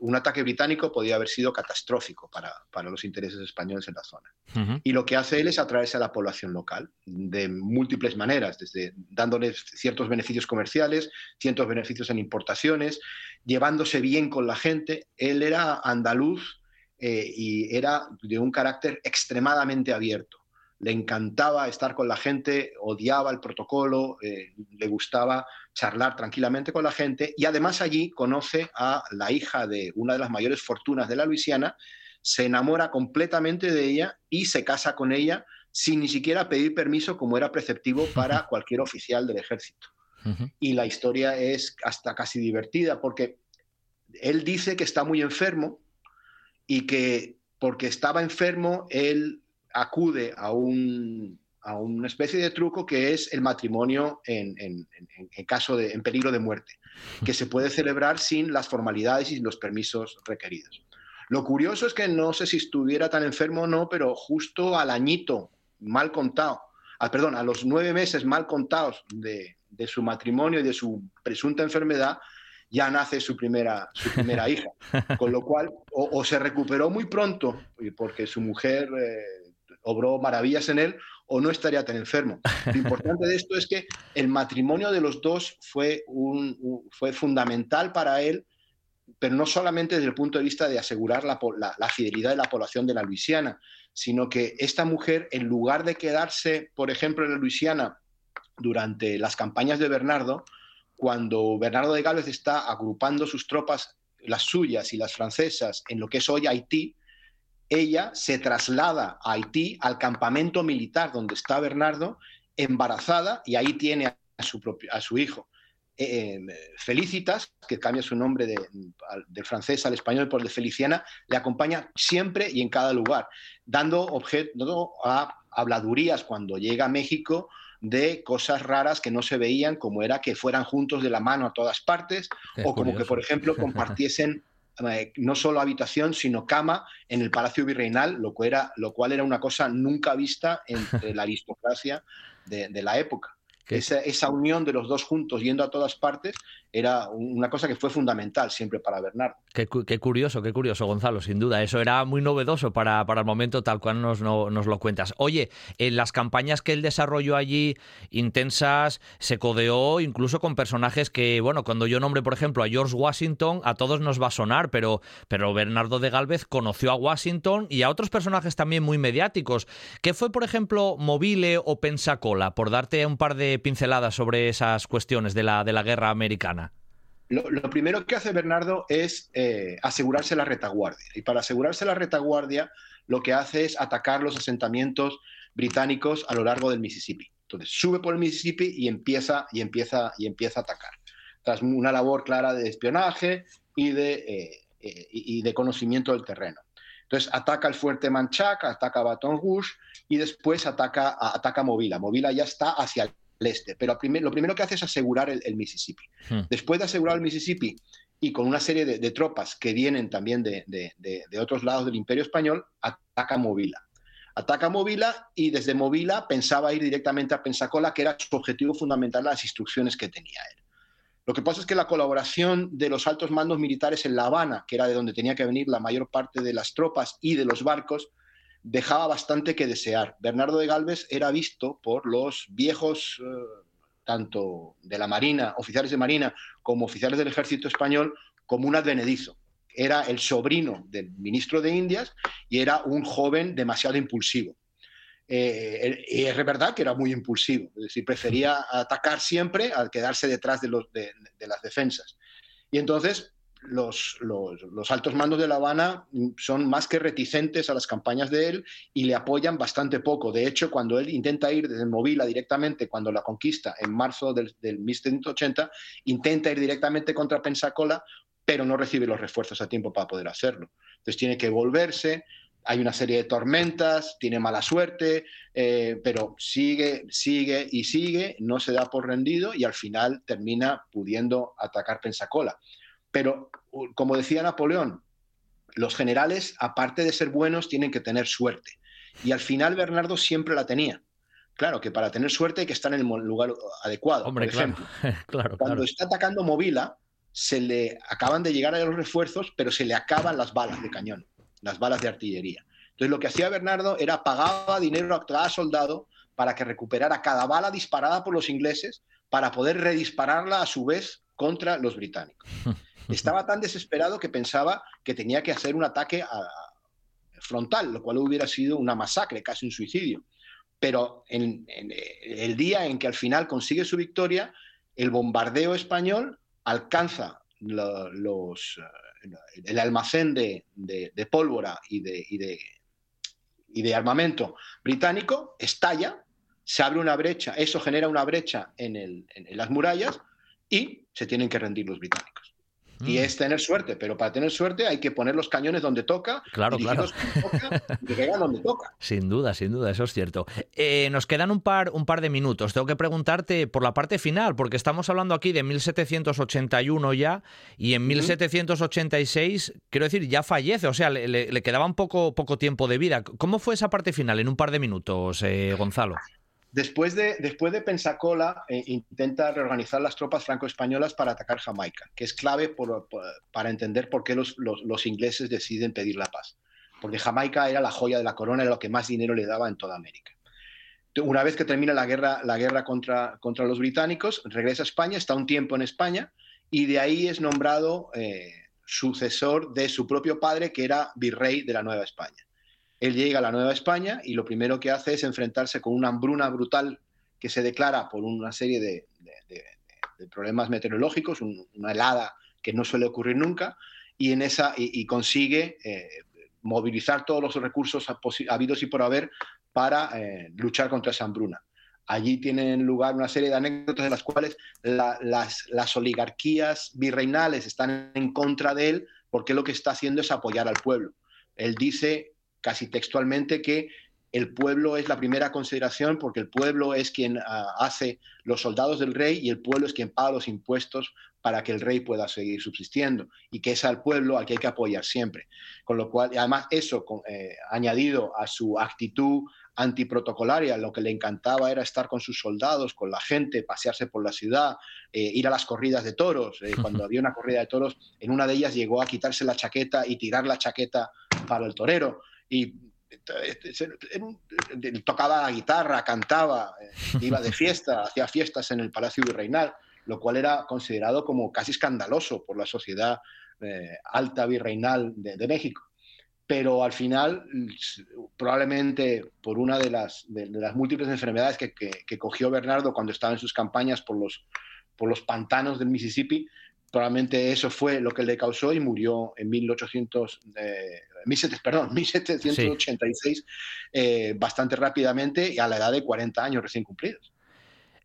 un ataque británico podía haber sido catastrófico para, los intereses españoles en la zona. Y lo que hace él es atraerse a la población local de múltiples maneras, desde dándoles ciertos beneficios comerciales, ciertos beneficios en importaciones, llevándose bien con la gente. Él era andaluz eh, y era de un carácter extremadamente abierto le encantaba estar con la gente, odiaba el protocolo, eh, le gustaba charlar tranquilamente con la gente y además allí conoce a la hija de una de las mayores fortunas de la Luisiana, se enamora completamente de ella y se casa con ella sin ni siquiera pedir permiso como era preceptivo para cualquier oficial del ejército. Y la historia es hasta casi divertida porque él dice que está muy enfermo y que porque estaba enfermo él acude a, un, a una especie de truco que es el matrimonio en, caso de en peligro de muerte, que se puede celebrar sin las formalidades y los permisos requeridos. Lo curioso es que no sé si estuviera tan enfermo o no, pero justo al añito, mal contado, ah, perdón, a los nueve meses mal contados de, su matrimonio y de su presunta enfermedad, ya nace su primera, su primera hija. Con lo cual, o, se recuperó muy pronto, porque su mujer eh, obró maravillas en él o no estaría tan enfermo. Lo importante de esto es que el matrimonio de los dos fue, un, fue fundamental para él, pero no solamente desde el punto de vista de asegurar la, la, fidelidad de la población de la Luisiana, sino que esta mujer, en lugar de quedarse, por ejemplo, en la Luisiana durante las campañas de Bernardo, cuando Bernardo de Gálvez está agrupando sus tropas, las suyas y las francesas, en lo que es hoy Haití, ella se traslada a Haití, al campamento militar donde está Bernardo, embarazada, y ahí tiene a su, propio, a su hijo. Eh, eh, Felicitas, que cambia su nombre de, francés al español por el de Feliciana, le acompaña siempre y en cada lugar, dando objeto a habladurías cuando llega a México de cosas raras que no se veían, como era que fueran juntos de la mano a todas partes, o como que, por ejemplo, compartiesen Eh, no solo habitación, sino cama en el Palacio Virreinal, lo, cual era, lo cual era una cosa nunca vista entre la aristocracia de la época. Esa, esa, unión de los dos juntos yendo a todas partes era una cosa que fue fundamental siempre para Bernardo. Qué, curioso, qué curioso, Gonzalo, sin duda. Eso era muy novedoso para, para el momento tal cual nos, nos, lo cuentas. Oye, en las campañas que él desarrolló allí, intensas, se codeó incluso con personajes que, bueno, cuando yo nombre, por ejemplo, a George Washington, a todos nos va a sonar, pero, pero Bernardo de Galvez conoció a Washington y a otros personajes también muy mediáticos. ¿Qué fue, por ejemplo, Mobile o Pensacola? Por darte un par de de pinceladas sobre esas cuestiones de la, de la guerra americana. Lo, primero que hace Bernardo es eh, asegurarse la retaguardia. Y para asegurarse la retaguardia, lo que hace es atacar los asentamientos británicos a lo largo del Mississippi. Entonces sube por el Mississippi y empieza, y empieza, y empieza a atacar. Tras una labor clara de espionaje y de, eh, eh, y de conocimiento del terreno. Entonces ataca el fuerte Manchac, ataca Baton Rouge y después ataca, ataca Movila. Movila ya está hacia el este, pero lo primero que hace es asegurar el, Mississippi. Hmm. Después de asegurar el Mississippi y con una serie de, tropas que vienen también de, otros lados del Imperio Español, ataca Movila. Ataca Movila y desde Movila pensaba ir directamente a Pensacola, que era su objetivo fundamental, las instrucciones que tenía él. Lo que pasa es que la colaboración de los altos mandos militares en La Habana, que era de donde tenía que venir la mayor parte de las tropas y de los barcos, dejaba bastante que desear. Bernardo de Galvez era visto por los viejos, eh, tanto de la Marina, oficiales de Marina, como oficiales del ejército español, como un advenedizo. Era el sobrino del ministro de Indias y era un joven demasiado impulsivo. Eh, es verdad que era muy impulsivo, es decir, prefería atacar siempre al quedarse detrás de, los, de, las defensas. Y entonces los, los, altos mandos de La Habana son más que reticentes a las campañas de él y le apoyan bastante poco. De hecho, cuando él intenta ir desde Movila directamente, cuando la conquista en marzo del, del 1780, intenta ir directamente contra Pensacola, pero no recibe los refuerzos a tiempo para poder hacerlo. Entonces tiene que volverse, hay una serie de tormentas, tiene mala suerte, eh, pero sigue, sigue y sigue, no se da por rendido y al final termina pudiendo atacar Pensacola. Pero, como decía Napoleón, los generales, aparte de ser buenos, tienen que tener suerte. Y al final Bernardo siempre la tenía. Claro que para tener suerte hay que estar en el lugar adecuado. Hombre, Por ejemplo, claro. cuando está atacando Movila, se le acaban de llegar a los refuerzos, pero se le acaban las balas de cañón las balas de artillería. Entonces lo que hacía Bernardo era pagaba dinero a cada soldado para que recuperara cada bala disparada por los ingleses para poder redispararla a su vez contra los británicos. Estaba tan desesperado que pensaba que tenía que hacer un ataque frontal, lo cual hubiera sido una masacre, casi un suicidio. Pero en, el día en que al final consigue su victoria, el bombardeo español alcanza los, el almacén de, pólvora y de, armamento británico estalla, se abre una brecha, eso genera una brecha en las murallas y se tienen que rendir los británicos. Y mm. es tener suerte, pero para tener suerte hay que poner los cañones donde toca, claro, claro. y donde toca. Sin duda, sin duda, eso es cierto. Eh, nos quedan un par, un par de minutos. Tengo que preguntarte por la parte final, porque estamos hablando aquí de 1781 ya, y en 1786, quiero decir, ya fallece, o sea, le, quedaba un poco, poco tiempo de vida. ¿Cómo fue esa parte final en un par de minutos, eh, Gonzalo? Después de, Pensacola, eh, intenta reorganizar las tropas franco-españolas para atacar Jamaica, que es clave para entender por qué los, ingleses deciden pedir la paz. Porque Jamaica era la joya de la corona, era lo que más dinero le daba en toda América. Una vez que termina la guerra, la guerra contra, contra los británicos, regresa a España, está un tiempo en España y de ahí es nombrado eh, sucesor de su propio padre, que era virrey de la Nueva España. Él llega a la Nueva España y lo primero que hace es enfrentarse con una hambruna brutal que se declara por una serie de, problemas meteorológicos, una helada que no suele ocurrir nunca, y, en esa, y, consigue eh, movilizar todos los recursos habidos y por haber para eh, luchar contra esa hambruna. Allí tienen lugar una serie de anécdotas de las cuales las, las, oligarquías virreinales están en contra de él porque lo que está haciendo es apoyar al pueblo. Él dice casi textualmente que el pueblo es la primera consideración porque el pueblo es quien ah, hace los soldados del rey y el pueblo es quien paga los impuestos para que el rey pueda seguir subsistiendo y que es al pueblo al que hay que apoyar siempre. Con lo cual, además eso eh, añadido a su actitud antiprotocolaria, lo que le encantaba era estar con sus soldados, con la gente, pasearse por la ciudad, eh, ir a las corridas de toros. Eh, cuando había una corrida de toros, en una de ellas llegó a quitarse la chaqueta y tirar la chaqueta para el torero y tocaba la guitarra, cantaba, eh, iba de fiesta, hacía fiestas en el Palacio Virreinal, lo cual era considerado como casi escandaloso por la sociedad eh, alta virreinal de, México. pero al final, probablemente por una de las, de, las múltiples enfermedades que, que, cogió Bernardo cuando estaba en sus campañas por los, por los pantanos del Mississippi, probablemente eso fue lo que le causó y murió en 1800, eh, perdón, 1786 eh, bastante rápidamente y a la edad de 40 años recién cumplidos.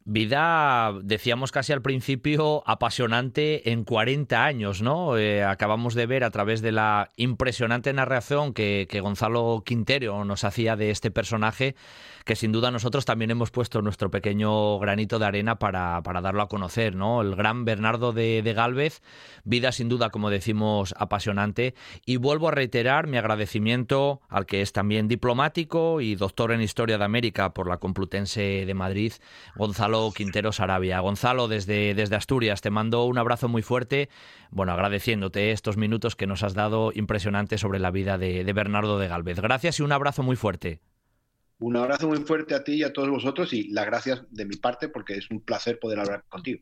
Vida, decíamos casi al principio, apasionante en 40 años, ¿no? Eh, acabamos de ver a través de la impresionante narración que, que Gonzalo Quintero nos hacía de este personaje, que sin duda nosotros también hemos puesto nuestro pequeño granito de arena para, para darlo a conocer, ¿no? El gran Bernardo de, de, Galvez, vida sin duda, como decimos, apasionante. Y vuelvo a reiterar mi agradecimiento al que es también diplomático y doctor en Historia de América por la Complutense de Madrid, Gonzalo Quintero Sarabia. Gonzalo, desde, desde Asturias, te mando un abrazo muy fuerte, bueno, agradeciéndote estos minutos que nos has dado impresionantes sobre la vida de, de Bernardo de Galvez. Gracias y un abrazo muy fuerte. Un abrazo muy fuerte a ti y a todos vosotros y las gracias de mi parte porque es un placer poder hablar contigo.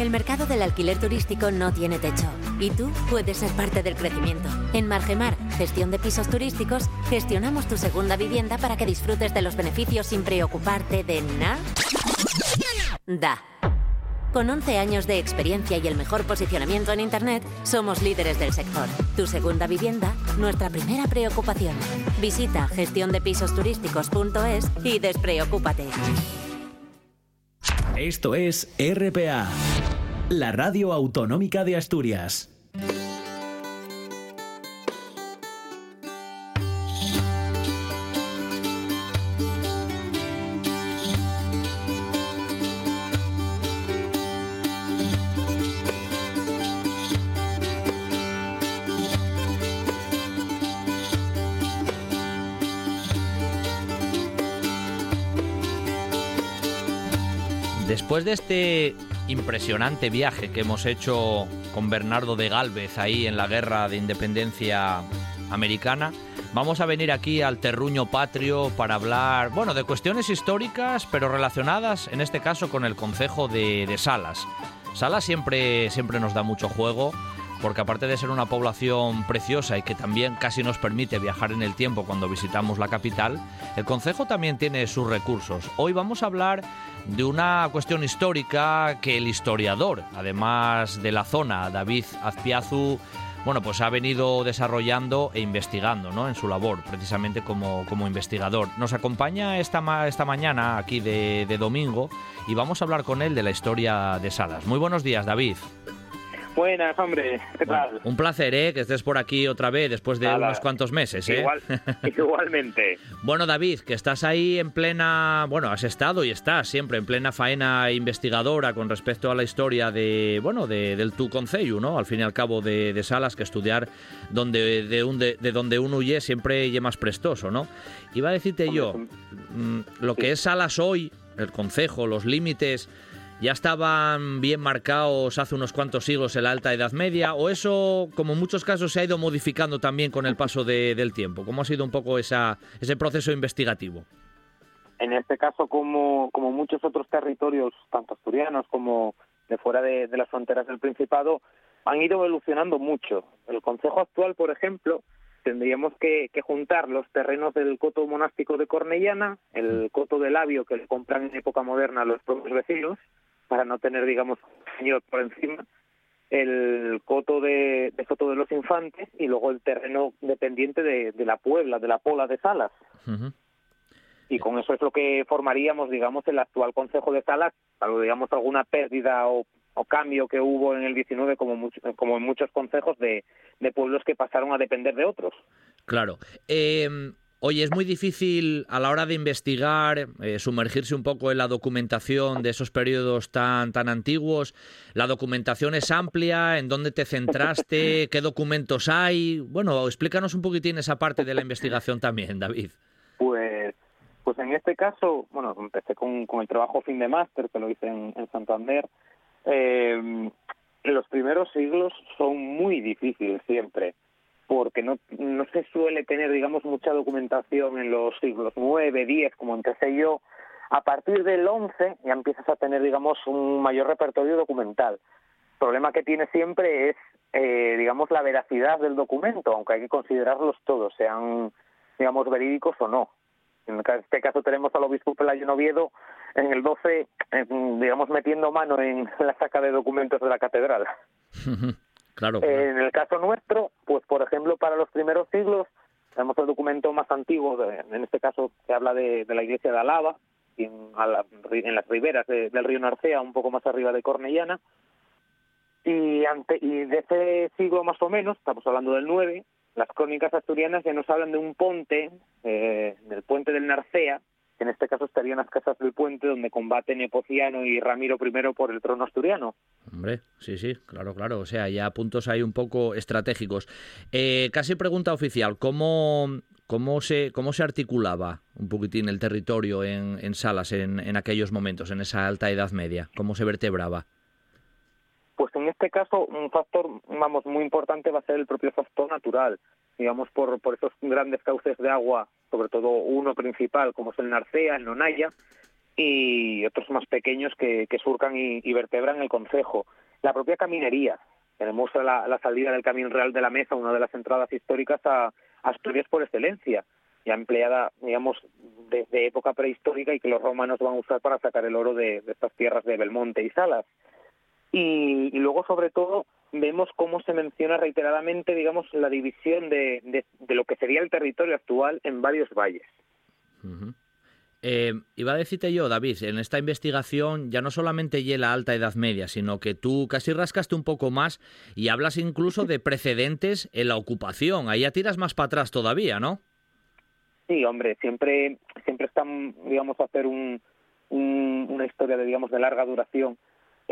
El mercado del alquiler turístico no tiene techo y tú puedes ser parte del crecimiento. En Margemar, gestión de pisos turísticos, gestionamos tu segunda vivienda para que disfrutes de los beneficios sin preocuparte de nada. Con 11 años de experiencia y el mejor posicionamiento en Internet, somos líderes del sector. Tu segunda vivienda, nuestra primera preocupación. Visita gestiondepisosturísticos.es y despreocúpate. Esto es RPA, la radio autonómica de Asturias. Después de este impresionante viaje que hemos hecho con Bernardo de Galvez ahí en la guerra de independencia americana, vamos a venir aquí al terruño patrio para hablar, bueno, de cuestiones históricas, pero relacionadas en este caso con el concejo de, de Salas. Salas siempre, siempre nos da mucho juego porque aparte de ser una población preciosa y que también casi nos permite viajar en el tiempo cuando visitamos la capital, el concejo también tiene sus recursos. Hoy vamos a hablar de una cuestión histórica que el historiador, además de la zona, David Azpiazu, bueno, pues ha venido desarrollando e investigando ¿no? en su labor, precisamente como, como investigador. Nos acompaña esta, esta mañana aquí de, de domingo y vamos a hablar con él de la historia de Salas. Muy buenos días, David. Buenas, hombre. ¿Qué tal? Bueno, un placer, ¿eh? Que estés por aquí otra vez después de Nada. unos cuantos meses, ¿eh? Igual, igualmente. bueno, David, que estás ahí en plena... Bueno, has estado y estás siempre en plena faena investigadora con respecto a la historia de, bueno, de, del tu concello, ¿no? Al fin y al cabo de, de Salas, que estudiar donde, de, un, de, de donde uno huye siempre y más prestoso, ¿no? Iba a decirte yo, mm, lo que es Salas hoy, el concejo, los límites ya estaban bien marcados hace unos cuantos siglos en la Alta Edad Media, o eso, como en muchos casos, se ha ido modificando también con el paso de, del tiempo? ¿Cómo ha sido un poco esa, ese proceso investigativo? En este caso, como, como muchos otros territorios, tanto asturianos como de fuera de, de las fronteras del Principado, han ido evolucionando mucho. El Consejo actual, por ejemplo, tendríamos que, que, juntar los terrenos del coto monástico de Cornellana, el coto de Labio que le compran en época moderna los propios vecinos, para no tener, digamos, señor por encima, el coto de, de Soto de los Infantes y luego el terreno dependiente de, de la Puebla, de la Pola de Salas. Uh -huh. Y con eso es lo que formaríamos, digamos, el actual Consejo de Salas, salvo, digamos, alguna pérdida o, o cambio que hubo en el 19, como, mucho, como en muchos consejos de, de pueblos que pasaron a depender de otros. Claro. Eh, Oye, es muy difícil a la hora de investigar, eh, sumergirse un poco en la documentación de esos periodos tan, tan antiguos. La documentación es amplia, ¿en dónde te centraste? ¿Qué documentos hay? Bueno, explícanos un poquitín esa parte de la investigación también, David. Pues Pues en este caso, bueno, empecé con, el trabajo fin de máster que lo hice en, Santander. Eh, los primeros siglos son muy difíciles siempre, porque no, no se suele tener, digamos, mucha documentación en los siglos 9, 10, como empecé yo. A partir del 11 ya empiezas a tener, digamos, un mayor repertorio documental. El problema que tiene siempre es, eh, digamos, la veracidad del documento, aunque hay que considerarlos todos, sean, digamos, verídicos o no. En este caso tenemos al obispo Pelayo Noviedo en el 12, digamos, metiendo mano en la saca de documentos de la catedral. claro, En el caso nuestro, pues por ejemplo, para los primeros siglos, tenemos el documento más antiguo, en este caso se habla de, la iglesia de Alaba, en, en las riberas del río Narcea, un poco más arriba de Cornellana, y, ante, y de ese siglo más o menos, estamos hablando del 9, las crónicas asturianas ya nos hablan de un ponte, eh, del puente del Narcea, en este caso estarían las casas del puente donde combaten Nepociano y Ramiro I por el trono asturiano. Hombre, sí, sí, claro, claro. O sea, ya puntos ahí un poco estratégicos. Eh, casi pregunta oficial, ¿cómo, cómo, se, cómo se articulaba un poquitín el territorio en, en Salas en, en aquellos momentos, en esa alta Edad Media? ¿Cómo se vertebraba? Pues en este caso un factor, vamos, muy importante va a ser el propio factor natural, digamos, por, por esos grandes cauces de agua, sobre todo uno principal como es el Narcea, el Nonaya, y otros más pequeños que, surcan y, vertebran el concejo. La propia caminería, tenemos la salida del Camino Real de la Mesa, una de las entradas históricas a Asturias por excelencia, ya empleada, digamos, desde época prehistórica y que los romanos van a usar para sacar el oro de estas tierras de Belmonte y Salas. Y, luego, sobre todo, vemos cómo se menciona reiteradamente, digamos, la división de, de, lo que sería el territorio actual en varios valles. Eh, iba a decirte yo, David, en esta investigación ya no solamente la alta Edad Media, sino que tú casi rascaste un poco más y hablas incluso de precedentes en la ocupación. Ahí ya tiras más para atrás todavía, ¿no? Sí, hombre, siempre, siempre están, digamos, a hacer un, una historia de, digamos, de larga duración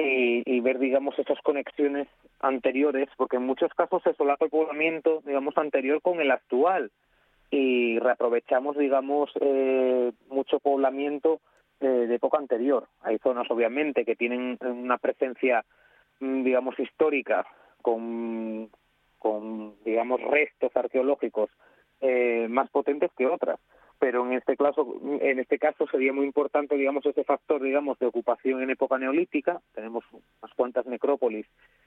y, ver, digamos, esas conexiones anteriores, porque en muchos casos se solapa el poblamiento, digamos, anterior con el actual y reaprovechamos, digamos, eh, mucho poblamiento eh, de época anterior. Hay zonas, obviamente, que tienen una presencia, mm, digamos, histórica con, con digamos, restos arqueológicos eh, más potentes que otras pero en este caso en este caso sería muy importante digamos ese factor digamos de ocupación en época neolítica. Tenemos unas cuantas necrópolis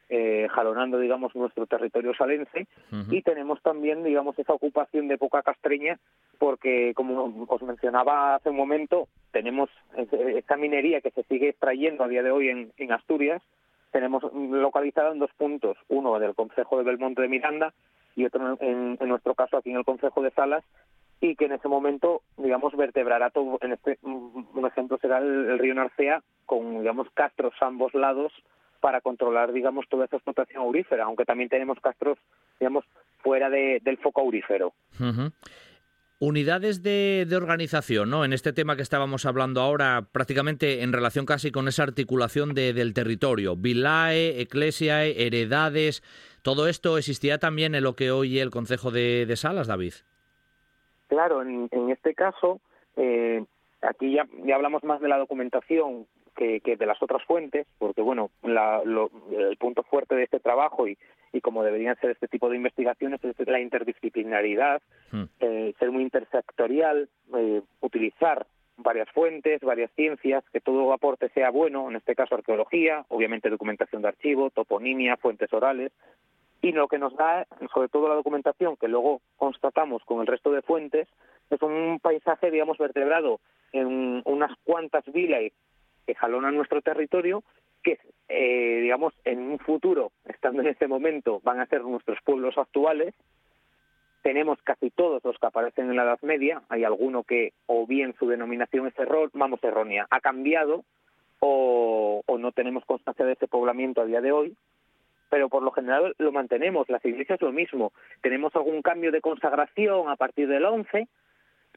eh, jalonando digamos nuestro territorio salense. Y tenemos también digamos esa ocupación de época castreña porque como os mencionaba hace un momento tenemos esta minería que se sigue extrayendo a día de hoy en, en Asturias. Tenemos localizada en dos puntos. Uno del concejo de Belmonte de Miranda y otro en, en nuestro caso aquí en el concejo de Salas y que en ese momento, digamos, vertebrará todo, en este, un ejemplo será el, río Narcea, con, digamos, castros a ambos lados para controlar, digamos, toda esa explotación aurífera, aunque también tenemos castros, digamos, fuera del foco aurífero. Unidades de, organización, ¿no? En este tema que estábamos hablando ahora, prácticamente en relación casi con esa articulación del territorio. Vilae, Eclesiae, heredades, todo esto existía también en lo que hoy el Consejo de Salas, David. Claro, en, este caso, eh, aquí ya, ya hablamos más de la documentación que, de las otras fuentes, porque bueno, el punto fuerte de este trabajo y, y como deberían ser este tipo de investigaciones es la interdisciplinaridad, hmm. eh, ser muy intersectorial, eh, utilizar varias fuentes, varias ciencias, que todo aporte sea bueno, en este caso arqueología, obviamente documentación de archivo, toponimia, fuentes orales, y lo que nos da, sobre todo la documentación que luego constatamos con el resto de fuentes, es un paisaje, digamos, vertebrado en unas cuantas vilas que jalonan nuestro territorio, que, eh, digamos, en un futuro, estando en este momento, van a ser nuestros pueblos actuales. Tenemos casi todos los que aparecen en la Edad Media. Hay alguno que, o bien su denominación es error, vamos, errónea, ha cambiado, o, o no tenemos constancia de ese poblamiento a día de hoy pero por lo general lo mantenemos. Las iglesias lo mismo. Tenemos algún cambio de consagración a partir del 11,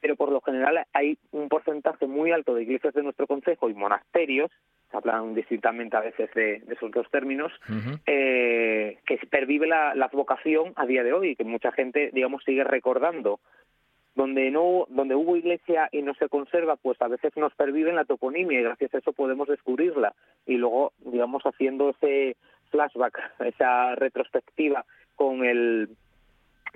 pero por lo general hay un porcentaje muy alto de iglesias de nuestro concejo y monasterios, se hablan distintamente a veces de, esos dos términos, eh, que pervive la, la, vocación a día de hoy, que mucha gente, digamos, sigue recordando donde no donde hubo iglesia y no se conserva pues a veces nos pervive en la toponimia y gracias a eso podemos descubrirla y luego digamos haciendo ese flashback esa retrospectiva con el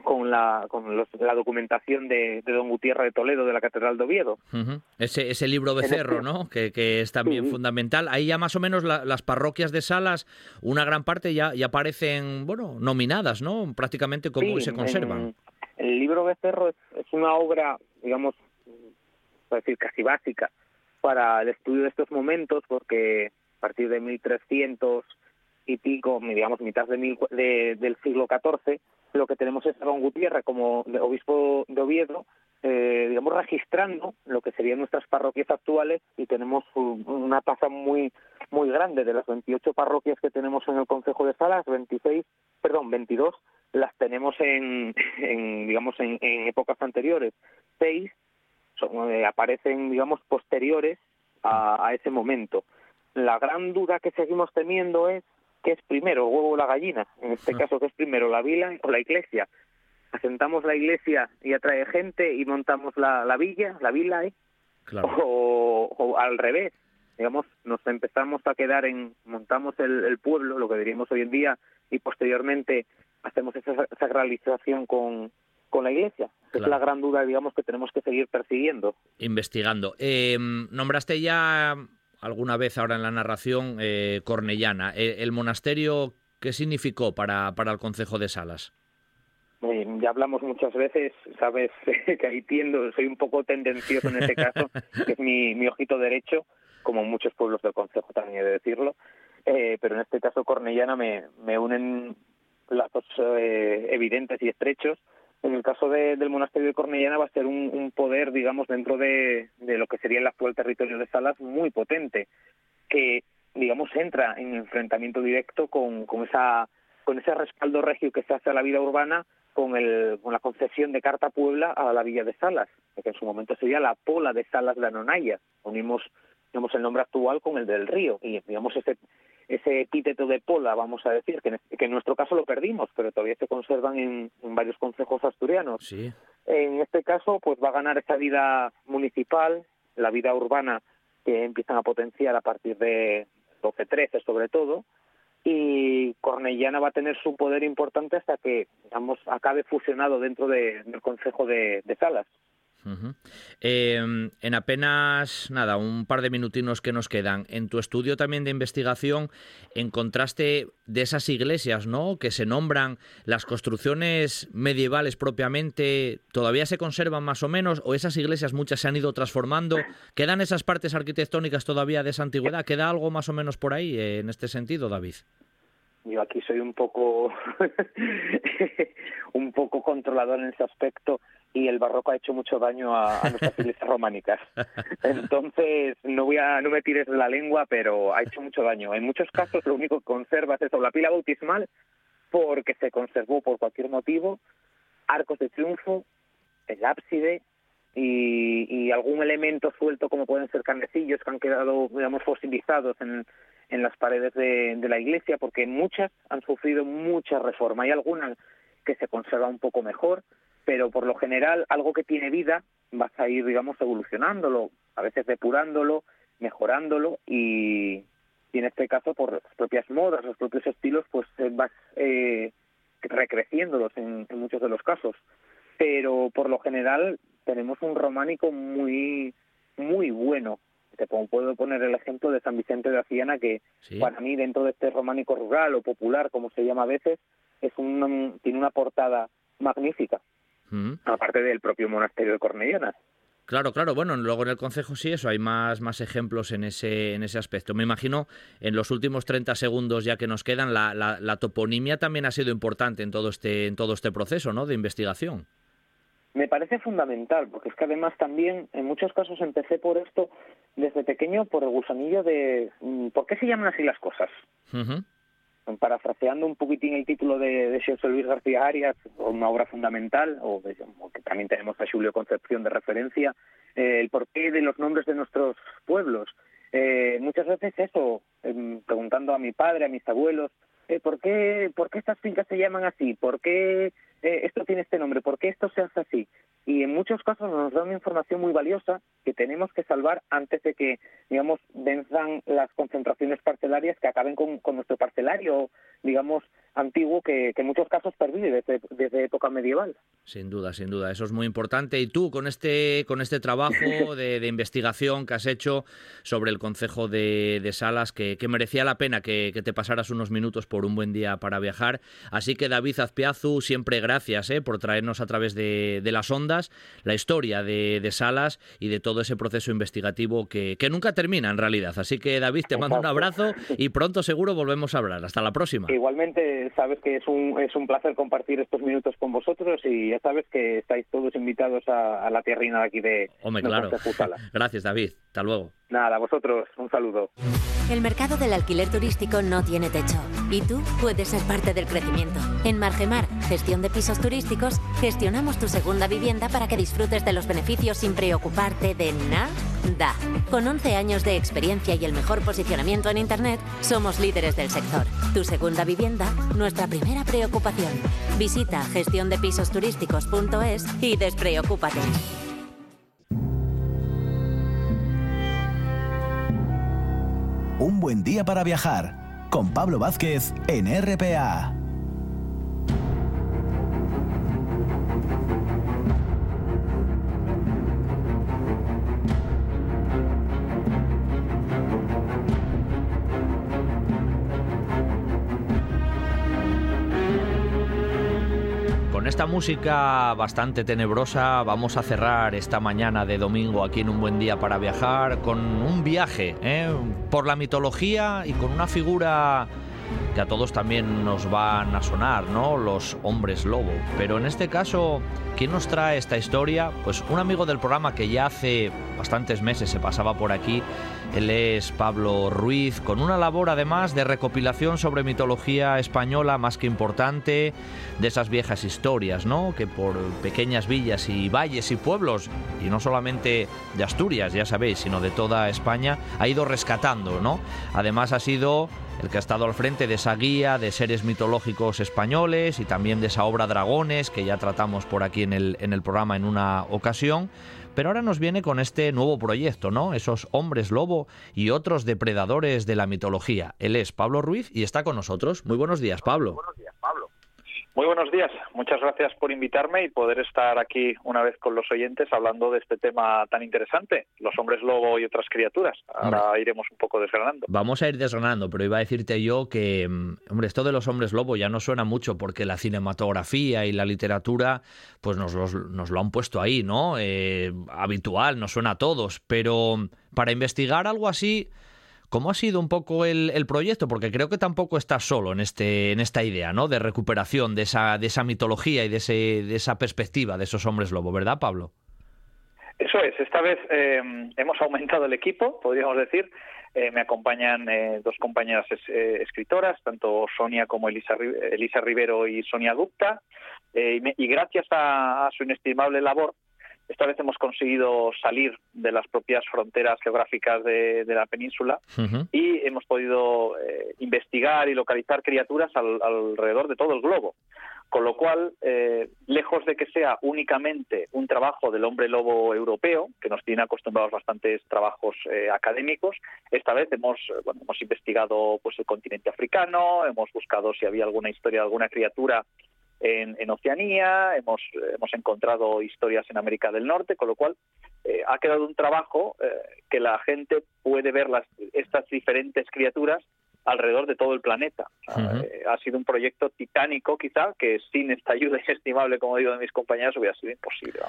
con la con la documentación de, don Gutiérrez de Toledo de la Catedral de Oviedo. ese, ese libro becerro, ¿no? Que, que es también fundamental. Ahí ya más o menos las parroquias de Salas, una gran parte ya, ya aparecen, bueno, nominadas, ¿no? Prácticamente como se conservan. el libro becerro es, es una obra, digamos, para decir, casi básica para el estudio de estos momentos, porque a partir de 1300 y pico, digamos, mitad de mil, del siglo XIV, lo que tenemos es a don Gutiérrez como obispo de Oviedo, eh, digamos, registrando lo que serían nuestras parroquias actuales y tenemos una tasa muy muy grande de las 28 parroquias que tenemos en el Consejo de Salas, 26, perdón, 22 las tenemos en, digamos en, épocas anteriores, seis eh, aparecen digamos posteriores a ese momento. La gran duda que seguimos teniendo es ¿qué es primero, el huevo o la gallina? En este caso, ¿qué es primero, la villa o la iglesia? Asentamos la iglesia y atrae gente y montamos la, la villa, la villa, ¿eh? o, al revés, digamos, nos empezamos a quedar en, montamos el, pueblo, lo que diríamos hoy en día, y posteriormente hacemos esa sacralización con, con la iglesia. Es la gran duda, digamos, que tenemos que seguir persiguiendo. Investigando. Eh, nombraste ya alguna vez ahora en la narración eh, cornellana. ¿El, ¿El, monasterio qué significó para, para el Concejo de Salas? ya hablamos muchas veces, sabes que ahí tiendo, soy un poco tendencioso en este caso, que es mi, mi ojito derecho, como muchos pueblos del Consejo también he de decirlo, eh, pero en este caso Cornellana me, me unen lazos eh, evidentes y estrechos en el caso del monasterio de Cornellana va a ser un, poder, digamos, dentro de, lo que sería el actual territorio de Salas muy potente, que, digamos, entra en enfrentamiento directo con, con, esa, con ese respaldo regio que se hace a la vida urbana con, el, con la concesión de Carta Puebla a la villa de Salas, que en su momento sería la Pola de Salas de Anonaya. Unimos digamos, el nombre actual con el del río y digamos ese ese epíteto de pola, vamos a decir, que en, nuestro caso lo perdimos, pero todavía se conservan en, varios concejos asturianos. En este caso, pues va a ganar esa vida municipal, la vida urbana que empiezan a potenciar a partir de 12-13 sobre todo, y Cornellana va a tener su poder importante hasta que, digamos, acabe fusionado dentro del Consejo de Salas. Em, en apenas, nada, un par de minutinos que nos quedan, en tu estudio también de investigación encontraste de esas iglesias, ¿no? Que se nombran las construcciones medievales propiamente, ¿todavía se conservan más o menos? ¿O esas iglesias muchas se han ido transformando? ¿Quedan esas partes arquitectónicas todavía de esa antigüedad? ¿Queda algo más o menos por ahí eh, en este sentido, David? Yo aquí soy un poco un poco controlador en ese aspecto y el barroco ha hecho mucho daño a, nuestras iglesias románicas. Entonces, no voy a, no me tires de la lengua, pero ha hecho mucho daño. En muchos casos lo único que conserva es eso, la pila bautismal, porque se conservó por cualquier motivo, arcos de triunfo, el ábside y, y algún elemento suelto como pueden ser canecillos que han quedado, digamos, fosilizados en, en las paredes de, de la iglesia, porque muchas han sufrido mucha reforma. Hay algunas que se conserva un poco mejor, pero por lo general algo que tiene vida vas a ir, digamos, evolucionándolo, a veces depurándolo, mejorándolo y, en este caso por las propias modas, los propios estilos, pues eh, vas eh, recreciéndolos en, muchos de los casos. Pero por lo general tenemos un románico muy muy bueno. Te puedo poner el ejemplo de San Vicente de Aciana, que para mí dentro de este románico rural o popular, como se llama a veces, es un, tiene una portada magnífica aparte del propio monasterio de Cornellana. Claro, claro. Bueno, luego en el concejo sí, eso, hay más, más ejemplos en ese, en ese aspecto. Me imagino, en los últimos 30 segundos ya que nos quedan, la, la, toponimia también ha sido importante en todo este, en todo este proceso ¿no? de investigación. Me parece fundamental, porque es que además también, en muchos casos empecé por esto desde pequeño, por el gusanillo de mm, ¿por qué se llaman así las cosas? Parafraseando un poquitín el título de, de José Luis García Arias, una obra fundamental, o, que también tenemos a Julio Concepción de referencia, eh, el porqué de los nombres de nuestros pueblos. Eh, muchas veces eso, em, preguntando a mi padre, a mis abuelos, eh, ¿por, qué, ¿por qué estas fincas se llaman así? ¿Por qué eh, esto tiene este nombre? ¿Por qué esto se hace así? Y en muchos casos nos da una información muy valiosa que tenemos que salvar antes de que, digamos, venzan las concentraciones parcelarias que acaben con, nuestro parcelario, digamos, antiguo que, en muchos casos pervive desde, desde, época medieval. Sin duda, sin duda, eso es muy importante. Y tú, con este, con este trabajo de, investigación que has hecho sobre el Concejo de, Salas, que, merecía la pena que, te pasaras unos minutos por un buen día para viajar. Así que, David Azpiazu, siempre gracias eh, por traernos a través de, las ondas la historia de, Salas y de todo ese proceso investigativo que, nunca termina en realidad. Así que, David, te mando un abrazo y pronto seguro volvemos a hablar. Hasta la próxima. Igualmente, sabes que es un, es un placer compartir estos minutos con vosotros y ya sabes que estáis todos invitados a, la tierrina de aquí de Hombre, claro. Gracias, David. Hasta luego. Nada, a vosotros. Un saludo. El mercado del alquiler turístico no tiene techo y tú puedes ser parte del crecimiento. En Margemar, gestión de pisos turísticos, gestionamos tu segunda vivienda para que disfrutes de los beneficios sin preocuparte de nada. Con 11 años de experiencia y el mejor posicionamiento en Internet, somos líderes del sector. Tu segunda vivienda, nuestra primera preocupación. Visita gestiondepisosturísticos.es y despreocúpate. Un buen día para viajar con Pablo Vázquez en RPA. Esta música bastante tenebrosa vamos a cerrar esta mañana de domingo aquí en Un Buen Día para Viajar con un viaje ¿eh? por la mitología y con una figura que a todos también nos van a sonar, ¿no? Los hombres lobo. Pero en este caso, ¿quién nos trae esta historia? Pues un amigo del programa que ya hace bastantes meses se pasaba por aquí. Él es Pablo Ruiz, con una labor además de recopilación sobre mitología española más que importante, de esas viejas historias, ¿no? Que por pequeñas villas y valles y pueblos, y no solamente de Asturias, ya sabéis, sino de toda España, ha ido rescatando, ¿no? Además ha sido el que ha estado al frente de esa guía de seres mitológicos españoles y también de esa obra Dragones que ya tratamos por aquí en el, en el programa en una ocasión. Pero ahora nos viene con este nuevo proyecto, ¿no? Esos hombres lobo y otros depredadores de la mitología. Él es Pablo Ruiz y está con nosotros. Muy buenos días, Pablo. Buenos días, Pablo. Muy buenos días, muchas gracias por invitarme y poder estar aquí una vez con los oyentes hablando de este tema tan interesante, los hombres lobo y otras criaturas. Ahora iremos un poco desgranando. Vamos a ir desgranando, pero iba a decirte yo que, mm, hombre, esto de los hombres lobo ya no suena mucho porque la cinematografía y la literatura pues nos, nos lo han puesto ahí, ¿no? Eh, habitual, nos suena a todos, pero para investigar algo así ¿Cómo ha sido un poco el, proyecto? Porque creo que tampoco estás solo en, este, en esta idea, ¿no? De recuperación de esa, de esa mitología y de, ese, de esa perspectiva de esos hombres lobo, ¿verdad, Pablo? Eso es. Esta vez eh, hemos aumentado el equipo, podríamos decir. Eh, me acompañan eh, dos compañeras escritoras, tanto Sonia como Elisa, Elisa Rivero y Sonia Gupta. Y, y, gracias a, a su inestimable labor, esta vez hemos conseguido salir de las propias fronteras geográficas de, la península y hemos podido eh, investigar y localizar criaturas alrededor de todo el globo. Con lo cual, eh, lejos de que sea únicamente un trabajo del hombre lobo europeo, que nos tiene acostumbrados bastantes trabajos eh, académicos, esta vez hemos, bueno, hemos investigado pues, el continente africano, hemos buscado si había alguna historia de alguna criatura en, Oceanía, hemos, hemos encontrado historias en América del Norte, con lo cual eh, ha quedado un trabajo eh, que la gente puede ver las, estas diferentes criaturas alrededor de todo el planeta. Eh, ha sido un proyecto titánico, quizá, que sin esta ayuda inestimable, como digo, de mis compañeros, hubiera sido imposible.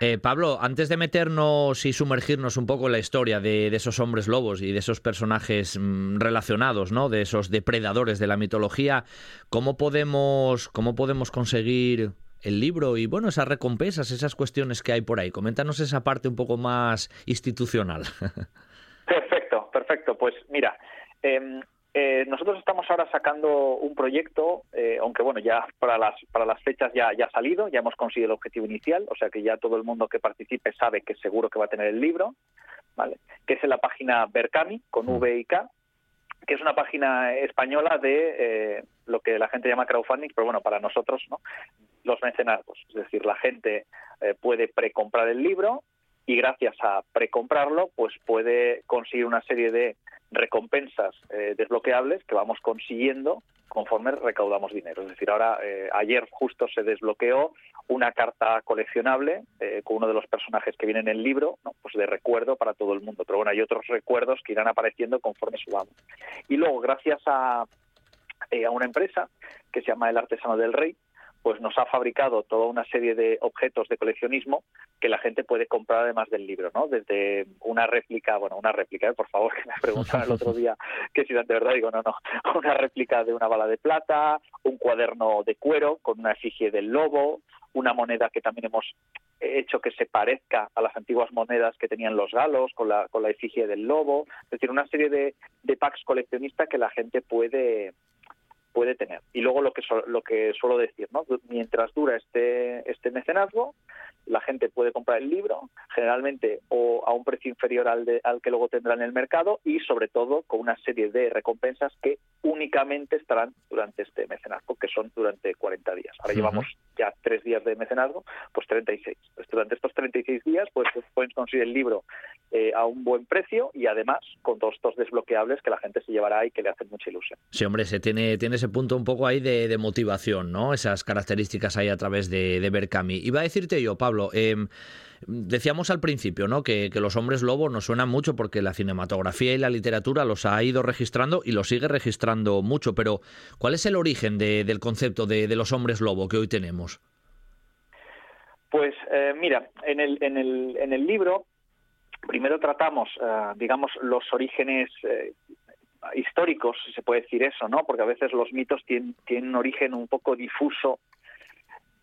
Eh, Pablo, antes de meternos y sumergirnos un poco en la historia de, esos hombres lobos y de esos personajes mm, relacionados, ¿no? De esos depredadores de la mitología, ¿cómo podemos, cómo podemos conseguir el libro y bueno, esas recompensas, esas cuestiones que hay por ahí. Coméntanos esa parte un poco más institucional. Perfecto, perfecto. Pues mira, em, eh, nosotros estamos ahora sacando un proyecto, eh, aunque bueno, ya para las, para las fechas ya, ya ha salido, ya hemos conseguido el objetivo inicial, o sea que ya todo el mundo que participe sabe que seguro que va a tener el libro, ¿vale? Que es en la página Berkami, con mm. V y K, que es una página española de eh, lo que la gente llama crowdfunding, pero bueno, para nosotros, ¿no? Los mecenazgos. Es decir, la gente puede precomprar el libro y gracias a precomprarlo, pues puede conseguir una serie de recompensas eh, desbloqueables que vamos consiguiendo conforme recaudamos dinero. Es decir, ahora, eh, ayer justo se desbloqueó una carta coleccionable eh, con uno de los personajes que viene en el libro, pues de recuerdo para todo el mundo. Pero bueno, hay otros recuerdos que irán apareciendo conforme subamos. Y luego, gracias a, a una empresa que se llama El Artesano del Rey, pues nos ha fabricado toda una serie de objetos de coleccionismo que la gente puede comprar además del libro, ¿no? Desde una réplica, bueno, una réplica, ¿eh? por favor, que me preguntaron el otro día que si de verdad digo, no, no, una réplica de una bala de plata, un cuaderno de cuero con una efigie del lobo, una moneda que también hemos hecho que se parezca a las antiguas monedas que tenían los galos con la, con la efigie del lobo, es decir, una serie de, de packs coleccionistas que la gente puede puede tener. Y luego lo que lo que suelo decir, ¿no? Mientras dura este este mecenazgo, la gente puede comprar el libro, generalmente o a un precio inferior al, de, al que luego tendrá en el mercado y sobre todo con una serie de recompensas que únicamente estarán durante este mecenazgo, que son durante 40 días. Ahora llevamos ya tres días de mecenazgo, pues 36. Pues durante estos 36 días pues, pues pueden conseguir el libro eh, a un buen precio y además con todos estos desbloqueables que la gente se llevará y que le hacen mucha ilusión. Sí, hombre, se tiene, tiene ese punto un poco ahí de, motivación, ¿no? Esas características ahí a través de, de Berkami. Iba a decirte yo, Pablo, Em, decíamos al principio ¿no? Que, los hombres lobo nos suenan mucho porque la cinematografía y la literatura los ha ido registrando y los sigue registrando mucho, pero ¿cuál es el origen del concepto de, los hombres lobo que hoy tenemos? Pues eh, mira, en el, libro primero tratamos, eh, digamos, los orígenes eh, históricos, si se puede decir eso, ¿no? Porque a veces los mitos tienen, tienen un origen un poco difuso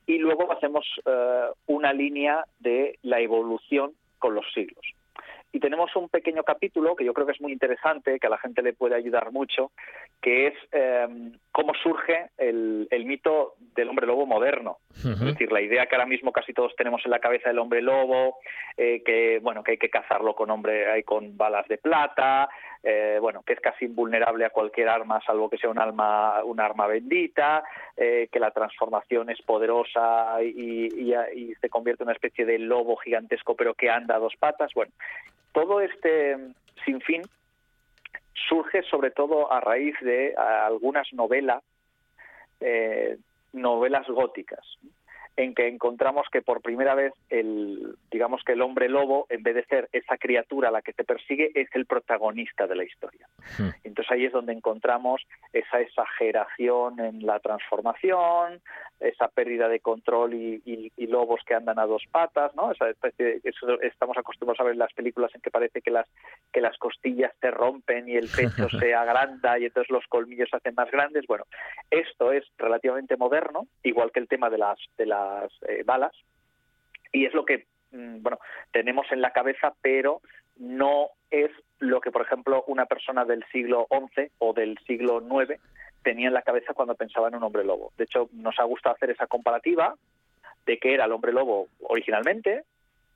y luego hacemos eh, una línea de la evolución con los siglos. Y tenemos un pequeño capítulo que yo creo que es muy interesante, que a la gente le puede ayudar mucho, que es eh, cómo surge el, mito del hombre lobo moderno. Es decir, la idea que ahora mismo casi todos tenemos en la cabeza del hombre lobo, eh, que bueno, que hay que cazarlo con hombre, con balas de plata, eh, bueno, que es casi invulnerable a cualquier arma, salvo que sea un arma, un arma bendita, eh, que la transformación es poderosa y, se convierte en una especie de lobo gigantesco, pero que anda a dos patas. Bueno, todo este sinfín surge sobre todo a raíz de algunas novelas, eh, novelas góticas en que encontramos que por primera vez el digamos que el hombre lobo en vez de ser esa criatura a la que se persigue es el protagonista de la historia. Hmm. entonces ahí es donde encontramos esa exageración en la transformación esa pérdida de control y, lobos que andan a dos patas no esa especie eso estamos acostumbrados a ver en las películas en que parece que las que las costillas se rompen y el pecho se agranda y entonces los colmillos se hacen más grandes. Bueno esto es relativamente moderno igual que el tema de las de las eh, balas. Y es lo que mm, bueno tenemos en la cabeza pero no es lo que por ejemplo una persona del siglo XI o del siglo IX tenía en la cabeza cuando pensaba en un hombre lobo. De hecho nos ha gustado hacer esa comparativa de qué era el hombre lobo originalmente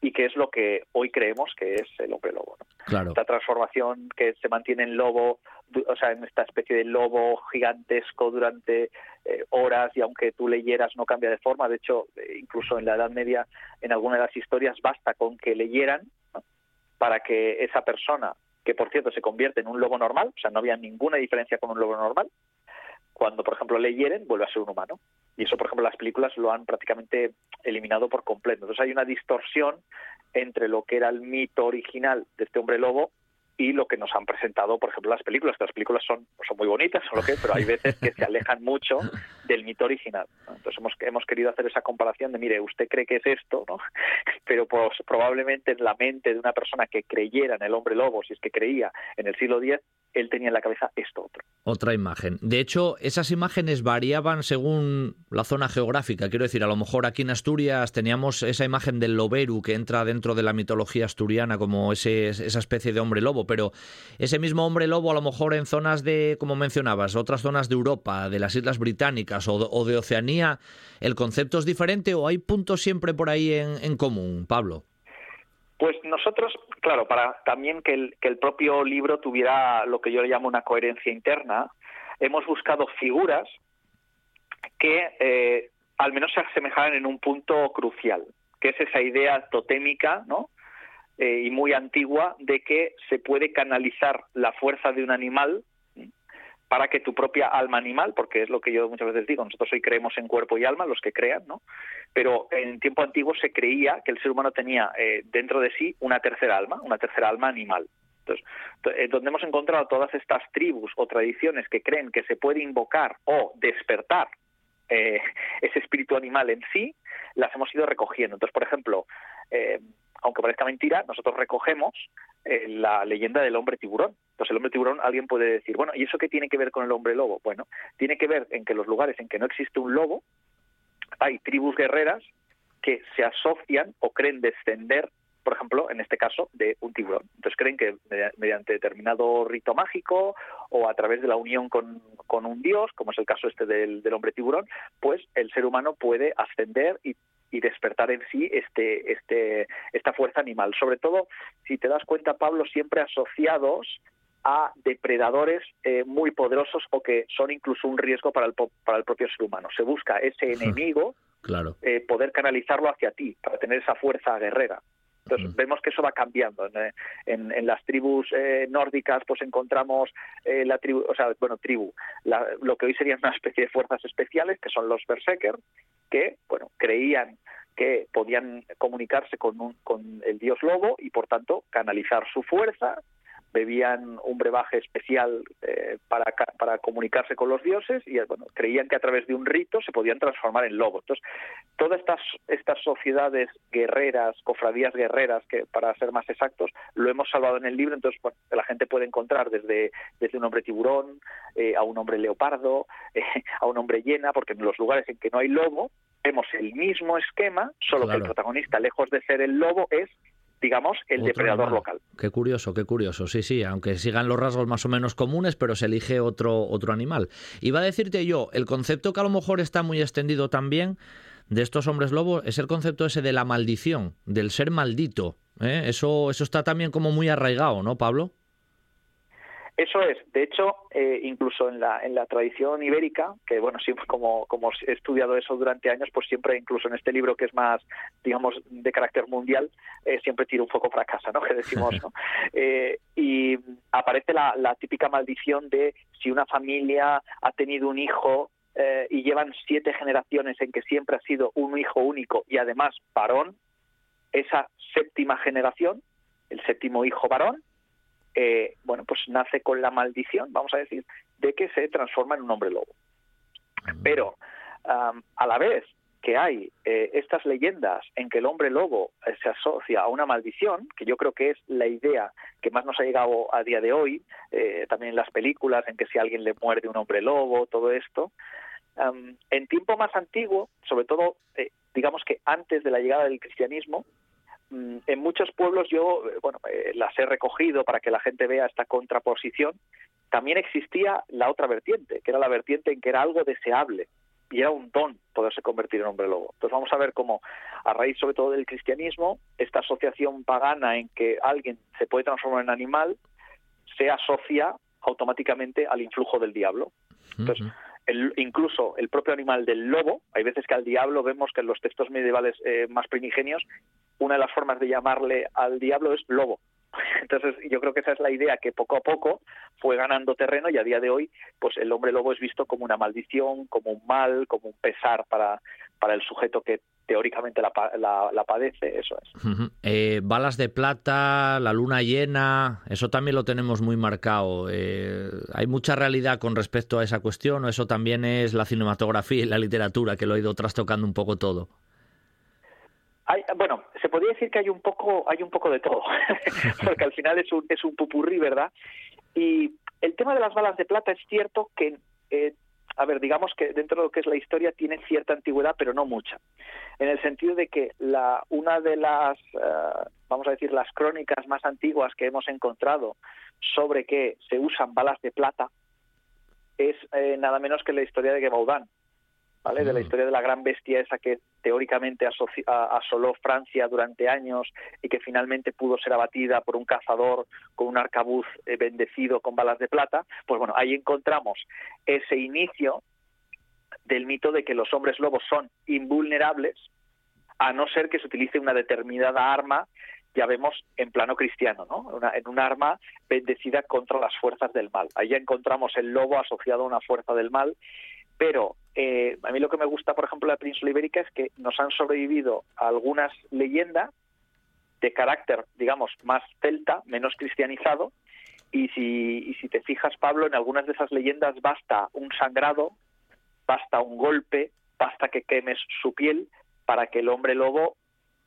y qué es lo que hoy creemos que es el hombre lobo. Claro. Esta transformación que se mantiene en lobo, o sea, en esta especie de lobo gigantesco durante eh, horas y aunque tú leyeras no cambia de forma. De hecho, eh, incluso en la Edad Media, en alguna de las historias, basta con que leyeran para que esa persona, que por cierto se convierte en un lobo normal, o sea, no había ninguna diferencia con un lobo normal, cuando, por ejemplo, leyeran, vuelve a ser un humano. Y eso, por ejemplo, las películas lo han prácticamente eliminado por completo. Entonces hay una distorsión entre lo que era el mito original de este hombre lobo y lo que nos han presentado, por ejemplo, las películas, las películas son, son muy bonitas, lo que, pero hay veces que se alejan mucho del mito original. Entonces hemos, querido hacer esa comparación de, mire, usted cree que es esto, ¿no? pero pues, probablemente en la mente de una persona que creyera en el hombre lobo, si es que creía en el siglo X, él tenía en la cabeza esto otro. Otra imagen. De hecho, esas imágenes variaban según la zona geográfica. Quiero decir, a lo mejor aquí en Asturias teníamos esa imagen del loberu que entra dentro de la mitología asturiana como ese, esa especie de hombre lobo, pero ese mismo hombre lobo a lo mejor en zonas de, como mencionabas, otras zonas de Europa, de las Islas Británicas o de, Oceanía, ¿el concepto es diferente o hay puntos siempre por ahí en común, Pablo? Pues nosotros, claro, para también que el, propio libro tuviera lo que yo le llamo una coherencia interna, hemos buscado figuras que eh, al menos se asemejaran en un punto crucial, que es esa idea totémica, ¿no? Eh, y muy antigua de que se puede canalizar la fuerza de un animal para que tu propia alma animal, porque es lo que yo muchas veces digo, nosotros hoy creemos en cuerpo y alma, los que crean, ¿no? Pero en tiempo antiguo se creía que el ser humano tenía eh, dentro de sí una tercera alma, una tercera alma animal. Entonces, eh, donde hemos encontrado todas estas tribus o tradiciones que creen que se puede invocar o despertar eh, ese espíritu animal en sí, las hemos ido recogiendo. Entonces, por ejemplo, aunque parezca mentira, nosotros recogemos eh, la leyenda del hombre tiburón. Entonces el hombre tiburón, alguien puede decir, bueno, ¿y eso qué tiene que ver con el hombre lobo? Bueno, tiene que ver en que los lugares en que no existe un lobo, hay tribus guerreras que se asocian o creen descender, por ejemplo, en este caso, de un tiburón. Entonces creen que mediante determinado rito mágico o a través de la unión con, un dios, como es el caso este del hombre tiburón, pues el ser humano puede ascender y y despertar en sí este, este, esta fuerza animal. Sobre todo, si te das cuenta, Pablo, siempre asociados a depredadores eh, muy poderosos o que son incluso un riesgo para el, para el propio ser humano. Se busca ese enemigo, claro. Eh, poder canalizarlo hacia ti, para tener esa fuerza guerrera. Entonces vemos que eso va cambiando. En, en, las tribus eh, nórdicas pues encontramos la tribu, o sea, bueno, tribu, lo que hoy serían una especie de fuerzas especiales, que son los berserker, que, bueno, creían que podían comunicarse con, un, con el dios lobo y, por tanto, canalizar su fuerza bebían un brebaje especial eh, para, para comunicarse con los dioses y bueno, creían que a través de un rito se podían transformar en lobo. Entonces, todas estas, estas sociedades guerreras, cofradías guerreras, que para ser más exactos, lo hemos salvado en el libro, entonces la gente puede encontrar desde, desde un hombre tiburón eh, a un hombre leopardo, eh, a un hombre llena, porque en los lugares en que no hay lobo, vemos el mismo esquema, solo que el protagonista, lejos de ser el lobo, es digamos, el depredador local. Qué curioso, qué curioso. Sí, sí, aunque sigan los rasgos más o menos comunes, pero se elige otro, otro animal. Iba a decirte yo, el concepto que a lo mejor está muy extendido también de estos hombres lobos es el concepto ese de la maldición, del ser maldito. ¿eh? Eso, eso está también como muy arraigado, ¿no, Pablo? Eso es, de hecho, eh, incluso en la, en la tradición ibérica, que bueno, siempre como, como he estudiado eso durante años, pues siempre, incluso en este libro que es más, digamos, de carácter mundial, eh, siempre tiro un poco para casa, ¿no? Que decimos, ¿no? Eh, y aparece la, la típica maldición de si una familia ha tenido un hijo y llevan siete generaciones en que siempre ha sido un hijo único y además varón, esa séptima generación, el séptimo hijo varón, eh, bueno, pues nace con la maldición, vamos a decir, de que se transforma en un hombre lobo. Pero a la vez que hay eh, estas leyendas en que el hombre lobo eh, se asocia a una maldición, que yo creo que es la idea que más nos ha llegado a día de hoy, también en las películas en que si alguien le muerde un hombre lobo, todo esto, en tiempo más antiguo, sobre todo, digamos que antes de la llegada del cristianismo, Mm, en muchos pueblos yo, eh, bueno, eh, las he recogido para que la gente vea esta contraposición. También existía la otra vertiente, que era la vertiente en que era algo deseable y era un don poderse convertir en hombre lobo. Entonces vamos a ver cómo, a raíz sobre todo del cristianismo, esta asociación pagana en que alguien se puede transformar en animal se asocia automáticamente al influjo del diablo. Entonces, incluso el propio animal del lobo, hay veces que al diablo vemos que en los textos medievales eh, más primigenios, una de las formas de llamarle al diablo es lobo. Entonces yo creo que esa es la idea que poco a poco fue ganando terreno y a día de hoy pues el hombre lobo es visto como una maldición, como un mal, como un pesar para, para el sujeto que teóricamente la, la, padece, eso es. Eh, balas de plata, la luna llena, eso también lo tenemos muy marcado. Eh, ¿Hay mucha realidad con respecto a esa cuestión o eso también es la cinematografía y la literatura que lo ha ido trastocando un poco todo? bueno, se podría decir que hay un poco, hay un poco de todo, porque al final es un, es un pupurrí, ¿verdad? Y el tema de las balas de plata es cierto que eh, a ver, digamos que dentro de lo que es la historia tiene cierta antigüedad, pero no mucha. En el sentido de que una de las, eh, vamos a decir, las crónicas más antiguas que hemos encontrado sobre que se usan balas de plata es eh, nada menos que la historia de Gebaudan, ¿vale? De la mm. historia de la gran bestia esa que teóricamente asoló Francia durante años y que finalmente pudo ser abatida por un cazador con un arcabuz eh, bendecido con balas de plata, pues bueno, ahí encontramos ese inicio del mito de que los hombres lobos son invulnerables a no ser que se utilice una determinada arma ya vemos en plano cristiano, ¿no? en un arma bendecida contra las fuerzas del mal. Ahí ya encontramos el lobo asociado a una fuerza del mal, pero eh, a mí lo que me gusta, por ejemplo, de la península ibérica es que nos han sobrevivido algunas leyendas de carácter, digamos, más celta, menos cristianizado, y si, y si te fijas, Pablo, en algunas de esas leyendas basta un sangrado, basta un golpe, basta que quemes su piel para que el hombre lobo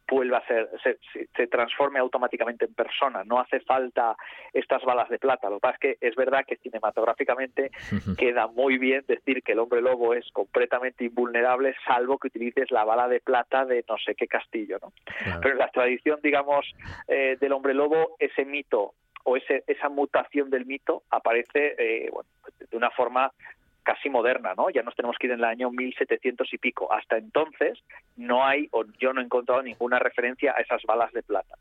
vuelva a ser, se, transforme automáticamente en persona. No hace falta estas balas de plata. Lo que pasa es que es verdad que cinematográficamente queda muy bien decir que el hombre lobo es completamente invulnerable, salvo que utilices la bala de plata de no sé qué castillo. ¿no? Pero en la tradición, digamos, eh, del hombre lobo, ese mito o ese, esa mutación del mito aparece eh, bueno, de una forma casi moderna, ¿no? Ya nos tenemos que ir en el año 1700 y pico. Hasta entonces no hay, o yo no he encontrado ninguna referencia a esas balas de plata.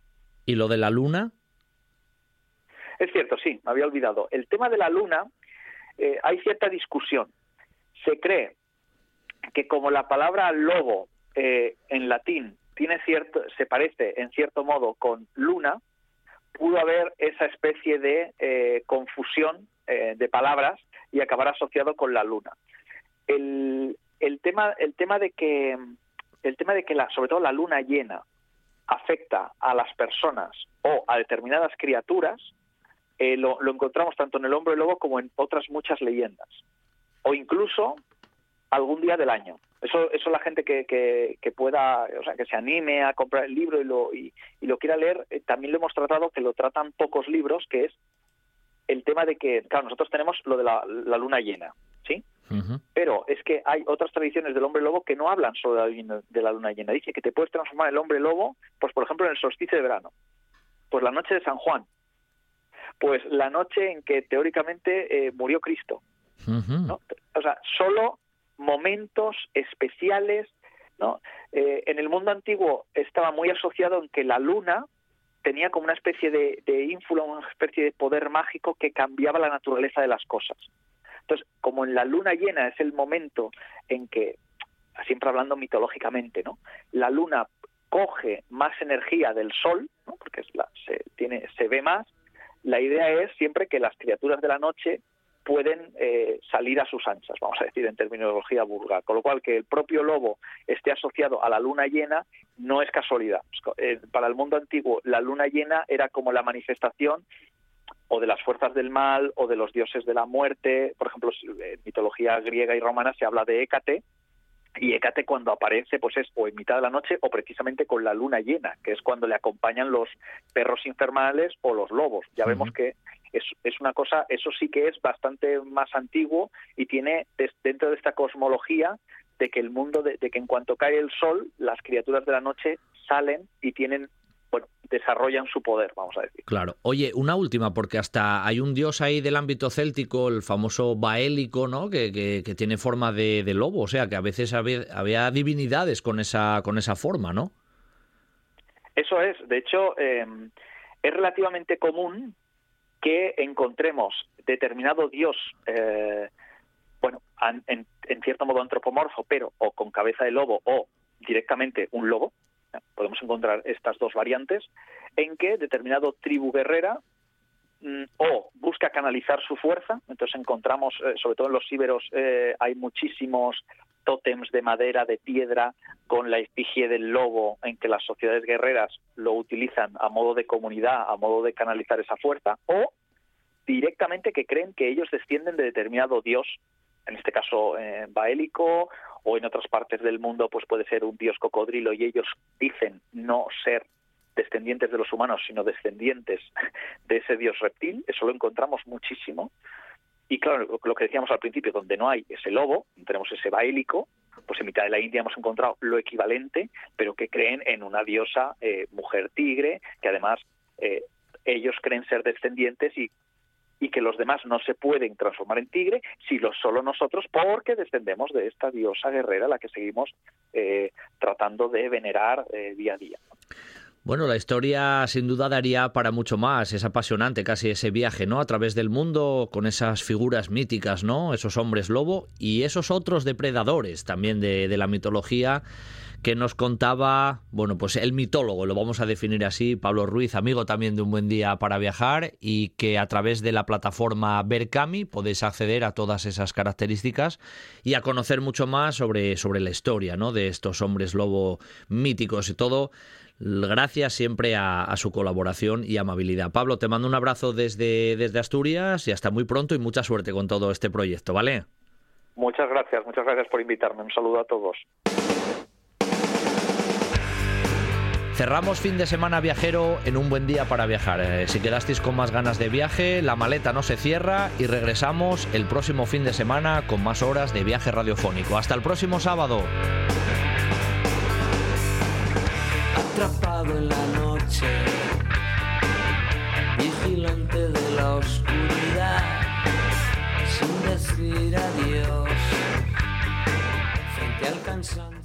¿Y lo de la luna? Es cierto, sí, me había olvidado. El tema de la luna, eh, hay cierta discusión. Se cree que como la palabra lobo eh, en latín tiene cierto, se parece en cierto modo con luna, pudo haber esa especie de eh, confusión de palabras y acabar asociado con la luna. El, el tema, el tema de que, el tema de que la, sobre todo la luna llena afecta a las personas o a determinadas criaturas, eh, lo, encontramos tanto en el hombre lobo como en otras muchas leyendas. O incluso algún día del año. Eso, eso la gente que, que, pueda, o sea, que se anime a comprar el libro y lo, y, lo quiera leer, eh, también lo hemos tratado, que lo tratan pocos libros, que es el tema de que, claro, nosotros tenemos lo de la, luna llena, ¿sí? Pero es que hay otras tradiciones del hombre lobo que no hablan solo de la, luna llena. Dice que te puedes transformar el hombre lobo, pues por ejemplo en el solsticio de verano, pues la noche de San Juan, pues la noche en que teóricamente eh, murió Cristo. O sea, solo momentos especiales, ¿no? Eh, en el mundo antiguo estaba muy asociado en que la luna tenía como una especie de, de ínfula, una especie de poder mágico que cambiaba la naturaleza de las cosas. Entonces, como en la luna llena es el momento en que, siempre hablando mitológicamente, ¿no? La luna coge más energía del sol, porque es la, se, tiene, se ve más, la idea es siempre que las criaturas de la noche pueden eh, salir a sus anchas, vamos a decir en terminología vulgar. Con lo cual, que el propio lobo esté asociado a la luna llena no es casualidad. Eh, para el mundo antiguo, la luna llena era como la manifestación o de las fuerzas del mal o de los dioses de la muerte. Por ejemplo, en mitología griega y romana se habla de Hécate, y Hécate cuando aparece pues es o en mitad de la noche o precisamente con la luna llena, que es cuando le acompañan los perros infernales o los lobos. Ya vemos que es, es una cosa, eso sí que es bastante más antiguo y tiene dentro de esta cosmología de que el mundo, de, de que en cuanto cae el sol, las criaturas de la noche salen y tienen bueno, desarrollan su poder, vamos a decir. Claro. Oye, una última, porque hasta hay un dios ahí del ámbito céltico, el famoso baélico, ¿no? Que, que, tiene forma de, lobo, o sea, que a veces había, divinidades con esa, con esa forma, ¿no? Eso es. De hecho, eh, es relativamente común que encontremos determinado dios, eh, bueno, en, en cierto modo antropomorfo, pero o con cabeza de lobo o directamente un lobo, podemos encontrar estas dos variantes, en que determinado tribu guerrera mm, o busca canalizar su fuerza, entonces encontramos, eh, sobre todo en los íberos, eh, hay muchísimos tótems de madera, de piedra, con la efigie del lobo, en que las sociedades guerreras lo utilizan a modo de comunidad, a modo de canalizar esa fuerza, o directamente que creen que ellos descienden de determinado dios, en este caso eh, baélico o en otras partes del mundo pues puede ser un dios cocodrilo y ellos dicen no ser descendientes de los humanos, sino descendientes de ese dios reptil, eso lo encontramos muchísimo. Y claro, lo que decíamos al principio, donde no hay ese lobo, tenemos ese baélico, pues en mitad de la India hemos encontrado lo equivalente, pero que creen en una diosa eh, mujer tigre, que además eh, ellos creen ser descendientes y y que los demás no se pueden transformar en tigre, si lo solo nosotros, porque descendemos de esta diosa guerrera la que seguimos eh, tratando de venerar eh, día a día. Bueno, la historia sin duda daría para mucho más. Es apasionante casi ese viaje, ¿no? A través del mundo con esas figuras míticas, ¿no? Esos hombres lobo y esos otros depredadores también de, de la mitología que nos contaba, bueno, pues el mitólogo, lo vamos a definir así, Pablo Ruiz, amigo también de Un Buen Día para Viajar, y que a través de la plataforma Berkami podéis acceder a todas esas características y a conocer mucho más sobre, sobre la historia ¿no? de estos hombres lobo míticos y todo. Gracias siempre a, a, su colaboración y amabilidad. Pablo, te mando un abrazo desde, desde Asturias y hasta muy pronto y mucha suerte con todo este proyecto, ¿vale? Muchas gracias, muchas gracias por invitarme. Un saludo a todos. Cerramos fin de semana viajero en un buen día para viajar. Eh, si quedasteis con más ganas de viaje, la maleta no se cierra y regresamos el próximo fin de semana con más horas de viaje radiofónico. Hasta el próximo sábado. Atrapado en la noche, vigilante de la oscuridad, sin decir adiós, frente al cansancio.